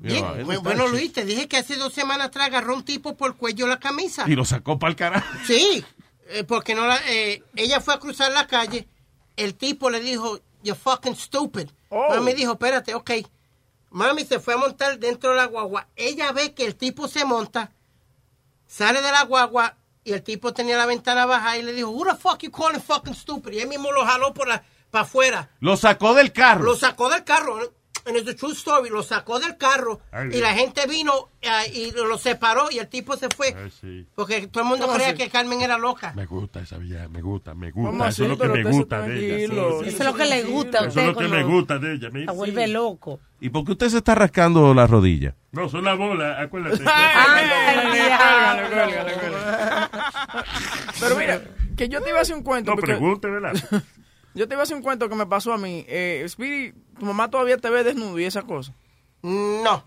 You know, bueno, Luis, te dije que hace dos semanas atrás agarró un tipo por el cuello la camisa. Y lo sacó para el carajo. Sí, eh, porque no la, eh, ella fue a cruzar la calle, el tipo le dijo, you're fucking stupid. Mami dijo, espérate, ok. Mami se fue a montar dentro de la guagua. Ella ve que el tipo se monta, sale de la guagua y el tipo tenía la ventana baja y le dijo, who the fuck you calling fucking stupid? Y él mismo lo jaló por la, para afuera. Lo sacó del carro. Lo sacó del carro. And it's a true story. Lo sacó del carro Ay, y Dios. la gente vino eh, y lo separó y el tipo se fue. Porque todo el mundo ¿Cómo creía así? que Carmen era loca. Me gusta esa vieja, me gusta, me ¿Cómo gusta. Eso así? es lo que Pero me gusta de ella. tranquilo, sí, sí. Eso es lo que le gusta a Eso usted es lo que me gusta de ella. La vuelve loco. ¿Y por qué usted se está rascando la rodilla? No, son las bolas, acuérdate. Pero mira, que yo te iba a hacer un cuento. No pregunte, ¿verdad? Yo te iba a hacer un cuento que me pasó a mí. Eh, Speedy, tu mamá todavía te ve desnudo y esa cosa. No.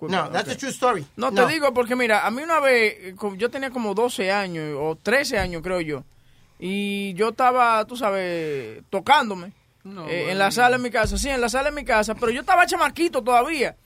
No, that's a true story. No, No. te digo porque mira, a mí una vez, eh, yo tenía como 12 años o 13 años creo yo. Y yo estaba, tú sabes, tocándome eh, en la sala de mi casa. Sí, en la sala de mi casa, pero yo estaba chamaquito todavía.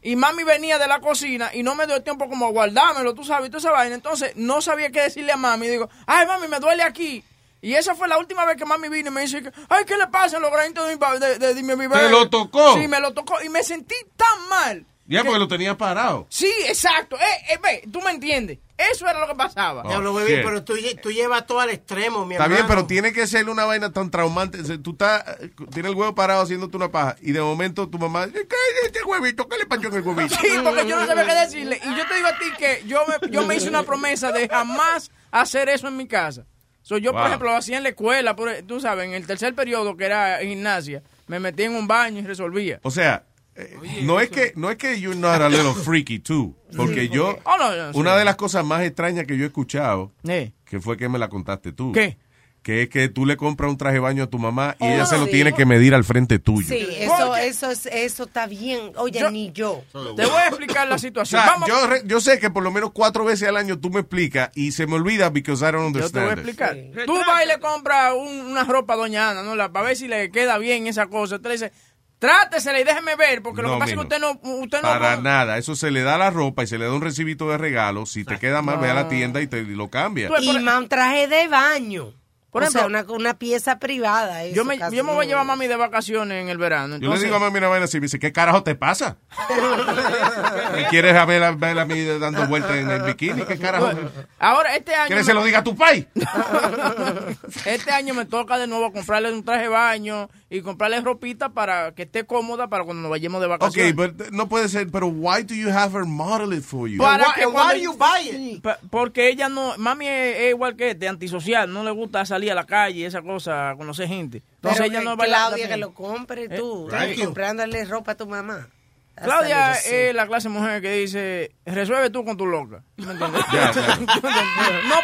Y mami venía de la cocina y no me dio tiempo como a guardármelo, tú sabes, y toda esa vaina. Entonces no sabía qué decirle a mami. Digo, ay mami, me duele aquí. Y esa fue la última vez que mami vino y me dice, que, ay, ¿qué le pasa en los granitos de mi, ba- de, de- de mi bebé? ¿Te lo tocó? Sí, me lo tocó. Y me sentí tan mal. Ya, que- porque lo tenía parado. Sí, exacto. Eh, eh, ve, tú me entiendes. Eso era lo que pasaba. Diablo, Oh, bebé, shit. pero tú, tú llevas todo al extremo, mi Está bien, pero tiene que ser una vaina tan traumante. Tú estás, tienes el huevo parado haciéndote una paja y de momento tu mamá, ¿qué es este huevito? ¿Qué le pasó en el huevito? Sí, porque yo no sabía qué decirle. Y yo te digo a ti que yo me, yo me hice una promesa de jamás hacer eso en mi casa. So, yo, por ejemplo, lo hacía en la escuela, por- tú sabes, en el tercer periodo, que era gimnasia, me metí en un baño y resolvía. O sea, eh, no es que no es que you're not a little freaky too, porque Sí, yo Oh, no, no, sí. una de las cosas más extrañas que yo he escuchado, Eh. que fue que me la contaste tú. ¿Qué? Que es que tú le compras un traje de baño a tu mamá y Oh, ella se lo sí. tiene que medir al frente tuyo. Sí, eso, eso, es- eso está bien. Oye, ni yo. Te voy a explicar la O situación. sea, Vamos. yo, re- yo sé que por lo menos cuatro veces al año tú me explicas y se me olvida because I don't Yo te voy a understand. explicar. Tú vas y le compras un- una ropa a Doña Ana, ¿no? La, para ver si le queda bien esa cosa. Usted le dice, Trátesela y déjeme ver, porque lo No, que pasa es que usted no... Usted no Para nada. Eso se le da la ropa y se le da un recibito de regalo. Si te queda mal, ve a la No. tienda y te y lo cambia. Y más un traje de baño. Por o sea, ejemplo, una, una pieza privada. Yo me, yo me voy a llevar a mami de vacaciones en el verano. Yo le digo a mami una vaina así, me dice, ¿qué carajo te pasa? ¿Me quieres a ver, a ver a mí dando vueltas en el bikini? ¿Qué carajo? Ahora, este año... ¿Quieres que se me- lo diga a tu país? este año me toca de nuevo comprarle un traje de baño y comprarle ropita para que esté cómoda para cuando nos vayamos de Ok, vacaciones. but no puede ser, pero why do you have her model it for you? Para que cuando- you buy it? Porque ella no, mami es, es igual que este, antisocial, no le gusta salir a la calle esa cosa, a conocer gente. Entonces Pero ella que no va a la- Claudia, la- que lo compre tú. Eh, you. Comprándole ropa a tu mamá. Claudia es la clase de mujer que dice, resuelve tú con tu loca. No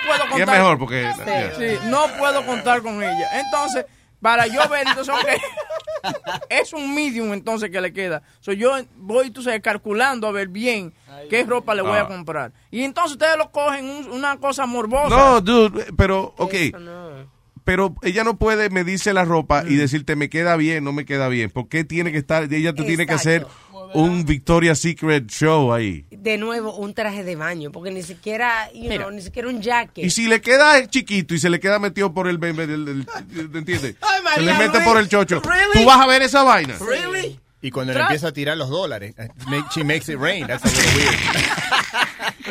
puedo contar. Y es mejor porque... Sí, no puedo contar con ella. Entonces, para yo ver, entonces, ok, es un medium entonces que le queda. So, yo voy, tú sabes, calculando a ver bien qué ropa le voy Ah. a comprar. Y entonces ustedes lo cogen un- una cosa morbosa. No, dude, pero, ok. Pero ella no puede medirse la ropa y decirte me queda bien, no me queda bien. ¿Por qué tiene que estar, ella tú tiene que hacer un Victoria's Secret show ahí? De nuevo, un traje de baño, porque ni siquiera, you Mira. know, ni siquiera un jacket. Y si le queda chiquito y se le queda metido por el, bebé ¿entiendes? Ay, Se le mete Luis, por el chocho. really? Tú vas a ver esa vaina. Really? Y cuando le Tra- empieza a tirar los dólares, eh, make- she makes it rain. That's a little weird.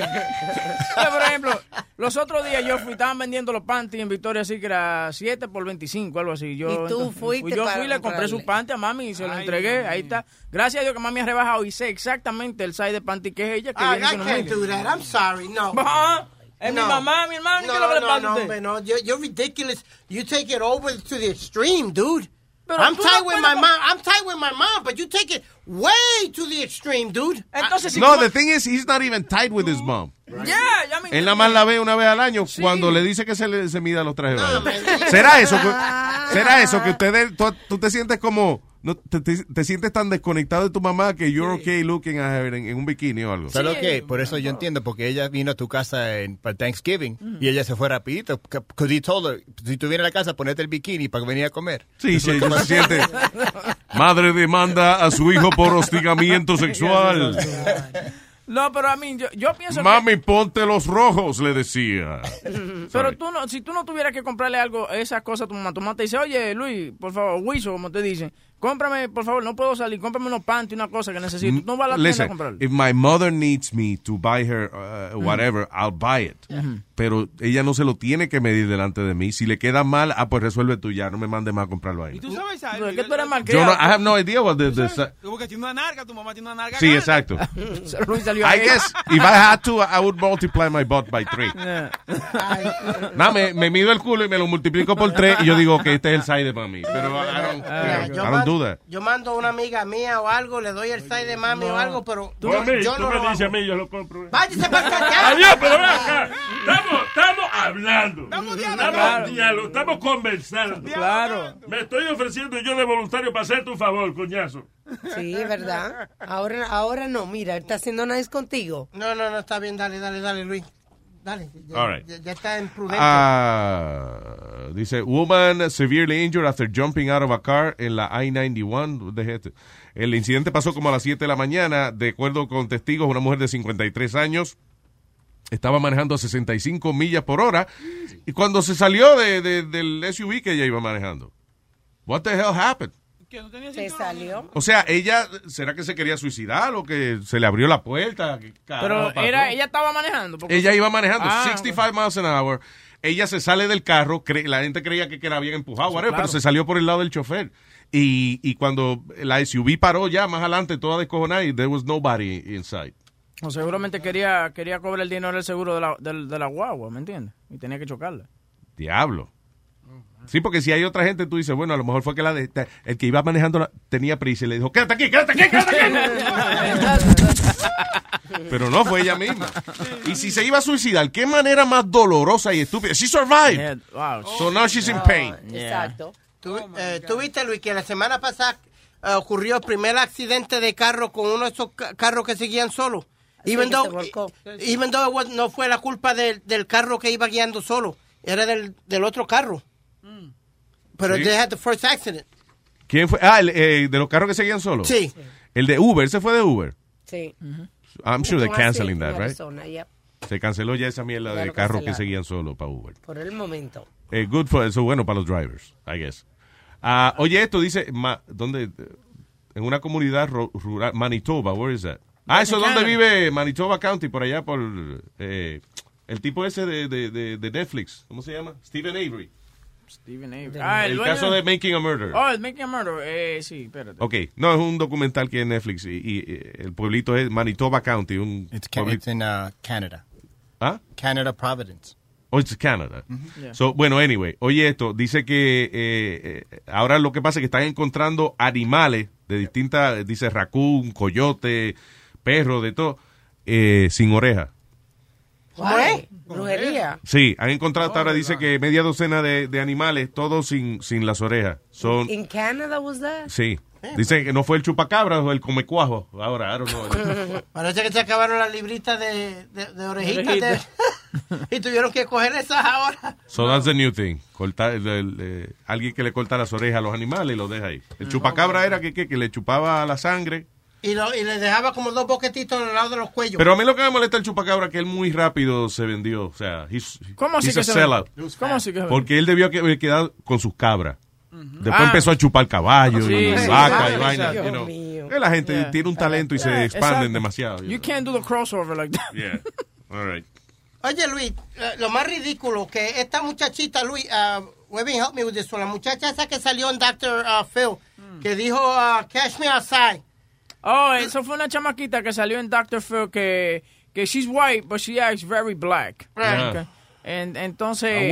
Oye, por ejemplo, los otros días yo fui, estaban vendiendo los panties en Victoria así que era 7 por 25, algo así. Yo, Y tú entonces, fuiste Yo fui, le compré sus panties a mami y se lo entregué. Ahí está. Gracias a Dios que mami ha rebajado y sé exactamente el size de panty que es ella. Que Ah, viene I con un can't do that. I'm sorry. No. Es mi No. mamá, mi hermano. ¿y No, ¿Qué es lo que le no, no, hombre, no. You're, you're ridiculous. You take it over to the extreme, dude. Pero I'm tight no with my mom. I'm tight with my mom, but you take it way to the extreme, dude. Entonces, si No, the thing is, he's not even tight with his mom. Yeah, ya me Él nada más la ve una vez al año cuando le dice que se, le, se mida los trajes baño. ¿Será eso? Que, ¿Será eso que ustedes, tú, tú te sientes como, no, te, te- te sientes tan desconectado de tu mamá que you're okay looking at her en, en un bikini o algo? ¿Sabes lo que? Por eso yo entiendo, porque ella vino a tu casa en, para Thanksgiving y ella se fue rapidito. Because he told her, si tú vienes a la casa, ponete el bikini para venir a comer. Sí, sí, ella se siente. Madre demanda a su hijo por hostigamiento sexual. No, pero a mí, yo, yo pienso Mami, ponte los rojos, le decía. que... Pero tú no, si tú no tuvieras que comprarle algo, esas cosas a tu mamá, tu mamá te dice, oye, Luis, por favor, Wiso, como te dicen, cómprame, por favor, no puedo salir, cómprame unos panties, una cosa que necesito. Tú no vas a la tienda a Listen, comprarle. if my mother needs me to buy her uh, whatever, I'll buy it. Ujú. Pero ella no se lo tiene que medir delante de mí. Si le queda mal, ah, pues resuelve tú ya, no me mande más a comprarlo ahí. ¿Tú sabes algo? Pero es que tú eres Yo no. I have no idea what the, the si- Como que tiene una narga, tu mamá tiene una narga. Sí, grande. exacto. I guess if I had to, I would multiply my butt by three. No, me, me mido el culo y me lo multiplico por tres y yo digo que este es el size para mí. Pero I don't, Mira, I yo, don't do that. yo mando a una amiga mía o algo, le doy el side de mami o algo, pero Tú, a mí, yo tú no me lo dices hago. a mí, yo lo compro. Váyase para acá. ya. Adiós, pero ven acá. Estamos, estamos hablando. Estamos dialogando. diálogo, estamos conversando. Claro. Me estoy ofreciendo yo de voluntario para hacerte un favor, coñazo. Sí, ¿verdad? Ahora, ahora no, mira, está haciendo nice contigo. No, no, no, está bien, dale, dale, dale, Luis. Dale, ya, All right. ya, ya está en prudente. Ah, dice, woman severely injured after jumping out of a car en la I-91. Deje esto. El incidente pasó como a las 7 de la mañana. De acuerdo con testigos, una mujer de 53 años estaba manejando a 65 millas por hora y cuando se salió de, de- del SUV que ella iba manejando. What the hell happened? Se salió. O sea, ella, ¿será que se quería suicidar o que se le abrió la puerta? ¿Qué carajo Pero era, ella estaba manejando. porque- Ella iba manejando Ah, 65 miles an hour. Ella se sale del carro, cre- la gente creía que, que la habían empujado, whatever, claro. pero se salió por el lado del chofer. Y, y cuando la SUV paró ya más adelante, toda descojonada, y there was nobody inside. O seguramente quería, quería cobrar el dinero del seguro de la, del- de la guagua, ¿me entiendes? Y tenía que chocarla. Diablo. Sí, porque si hay otra gente, tú dices, bueno, a lo mejor fue que la de- el que iba manejando la- tenía prisa y le dijo, quédate aquí, quédate aquí, quédate aquí. Pero no, fue ella misma. Y si se iba a suicidar, ¿qué manera más dolorosa y estúpida? She survived. Wow. So now she's in pain. Exacto. ¿Tú, eh, tú viste, Luis, que la semana pasada eh, ocurrió el primer accidente de carro con uno de esos ca- carros que seguían solo. Even though, even though it was- no fue la culpa del, del carro que iba guiando solo, era del, del otro carro. Pero Sí. they had the first accident. ¿Quién fue? Ah, el, eh, de los carros que seguían solos. Sí. El de Uber, ese fue de Uber. Sí. I'm sure they're canceling that, right? Arizona, yep. Se canceló ya esa mierda Ya de carros que seguían solo para Uber. Por el momento. Eh, good for, eso es bueno para los drivers, I guess. Ah, oye, esto dice, ma- ¿dónde? En una comunidad ru- rural, Manitoba, where is that? Ah, eso es donde vive Manitoba County, por allá por eh, el tipo ese de, de, de, de Netflix, ¿cómo se llama? Stephen Avery. Steven Avery. Ah, el dueño caso de Making a Murder. Oh, el Making a Murder. Eh, sí, espérate. Ok, no, es un documental que es Netflix y, y, eh, el pueblito es Manitoba County, un It's, ca- pueblito- it's in uh, Canada. ¿Ah? Canada, Providence. Oh, it's Canada. Yeah. So, bueno, anyway, oye esto, dice que eh, eh, ahora lo que pasa es que están encontrando animales de distintas, dice raccoon, coyote, perro, de todo, eh, sin oreja. ¿Cómo es? Brujería. Sí, han encontrado hasta ahora, dice que media docena de, de animales, todos sin, sin las orejas. Son, In Canada was that? sí. Dicen que no fue el chupacabra o el comecuajo. Ahora, I don't know. Parece que se acabaron las libritas de, de, de orejitas de- y tuvieron que coger esas ahora. So that's the new thing. Cortar, el- el, eh, alguien que le corta las orejas a los animales y los deja ahí. El chupacabra era que, que, que le chupaba la sangre. Y, lo, y le dejaba como dos boquetitos al lado de los cuellos. Pero a mí lo que me molesta el chupacabra es que él muy rápido se vendió. O sea, he's, ¿Cómo así he's que a se sellout. ¿Cómo así que Porque él debió que- haber quedado con sus cabras. Después Ah. empezó a chupar caballo Sí, y sí, vaca sí, y vaina. Dios you know. mío. Eh, La gente Yeah. tiene un talento y se expanden demasiado. you You can't do the crossover like that. Yeah. All right. Oye, Luis, eh, lo más ridículo que esta muchachita, Luis, uh, Webin, help me with this one. La muchacha esa que salió en Dr. uh, Phil, que dijo, uh, Cash Me Outside. Oh, eso fue una chamaquita que salió en Dr. Phil que, que she's white, but she acts very black. Right. Okay. En- entonces,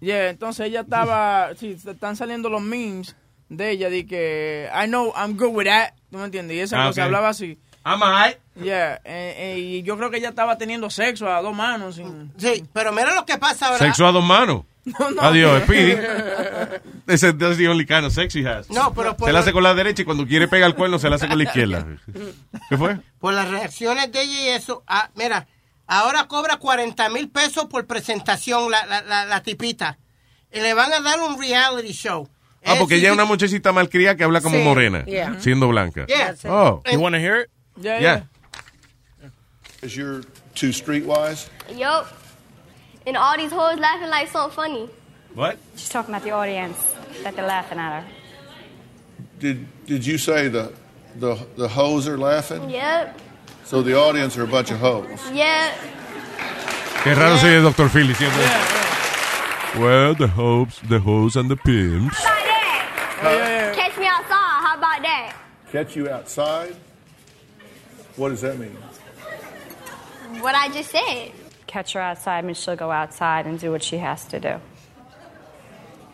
yeah, entonces ella estaba, sí, están saliendo los memes de ella de que I know I'm good with that, ¿tú me entiendes? Y esa Ah, cosa ok. hablaba así. I'm alright. Yeah, eh, eh, y yo creo que ella estaba teniendo sexo a dos manos. Sin... Sí, pero mira lo que pasa ahora. Sexo a dos manos. no. Adiós, Speedy. Ese es the only kind of sex he has. No, pero por Se la hace con la derecha y cuando quiere pegar el cuerno se la hace con la izquierda. ¿Qué fue? Por las reacciones de ella y eso. ah, mira, ahora cobra 40 mil pesos por presentación la, la, la, la tipita. Y le van a dar un reality show. Ah, porque ella es una muchachita malcriada que habla como Sí, morena, yeah. siendo blanca. Yeah. Oh. You want to hear it? Yeah, Yeah. Is you're too streetwise? Yup. And all these hoes laughing like something funny. What? She's talking about the audience, that they're laughing at her. Did did you say the the the hoes are laughing? Yep. So the audience are a bunch of hoes. Yep. Qué raro soy el Dr. Phil diciendo Well, the hopes, the hoes and the pimps. How about that? Huh? Yeah. Catch me outside. How about that? Catch you outside? What does that mean? What I just said. Catch her outside, means she'll go outside and do what she has to do.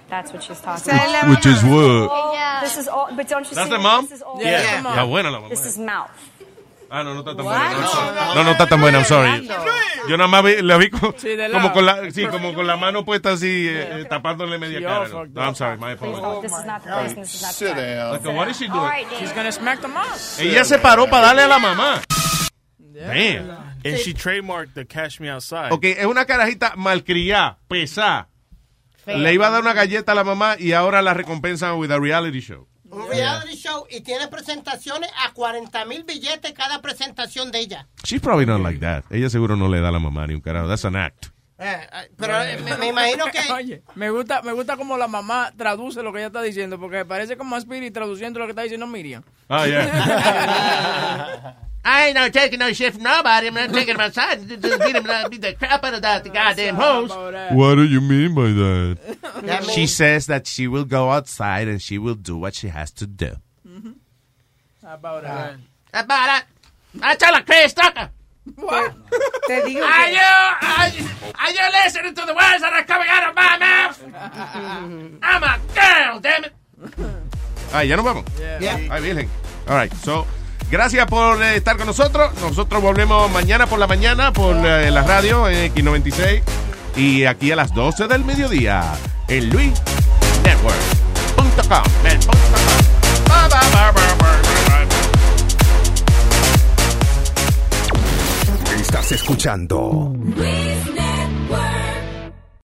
That's what she's talking about. which is what? Oh, This is all, but don't you That's see? the mom? This is all, Yeah. Yeah. Está buena la mamá. This is mouth. Ah, no, no está tan buena. No, No, no, no, está tan buena, I'm sorry. no. Yo nada más vi- la vi co- Sí, de como lado. con la, sí, como con la mano puesta así, eh, eh, tapándole media Sí, cara. oh, No, fuck No, I'm sorry, my Please apologies. don't. This is not the place. and This is not Sit the time. down. Like, what is she doing? She's gonna smack them up. Ella se paró para darle a la mamá. Damn. And she trademarked the "Cash Me Outside." Ok, es una carajita malcriada, pesada. Le iba a dar una galleta a la mamá y ahora la recompensan with a reality show. Un reality show y tiene presentaciones a 40 mil billetes cada presentación de ella. She's probably not like that. Ella seguro no le da a la mamá ni un carajo. That's an act. Eh, eh, pero eh, me, me imagino que... Oye, me gusta, me gusta como la mamá traduce lo que ella está diciendo, porque parece como a Spirit traduciendo lo que está diciendo Miriam. Ah, yeah. I ain't no taking no shit from nobody. I'm not taking him outside. Just beat him, beat the crap out of that goddamn hose. What do you mean by that? That She says that she will go outside and she will do what she has to do. How about that? About that. I tell her, Chris Tucker. Te digo Are you, are, you- are you listening to the words that are coming out of my mouth? I'm a girl, damn it. Ah, ya nos vamos. Yeah. Ay, virgen. All right. So, gracias por eh, estar con nosotros. Nosotros volvemos mañana por la mañana por eh, la radio en X96 y aquí a las 12 del mediodía en Luis Network.com. Bye, bye, bye, bye, bye, bye. Estás escuchando Luis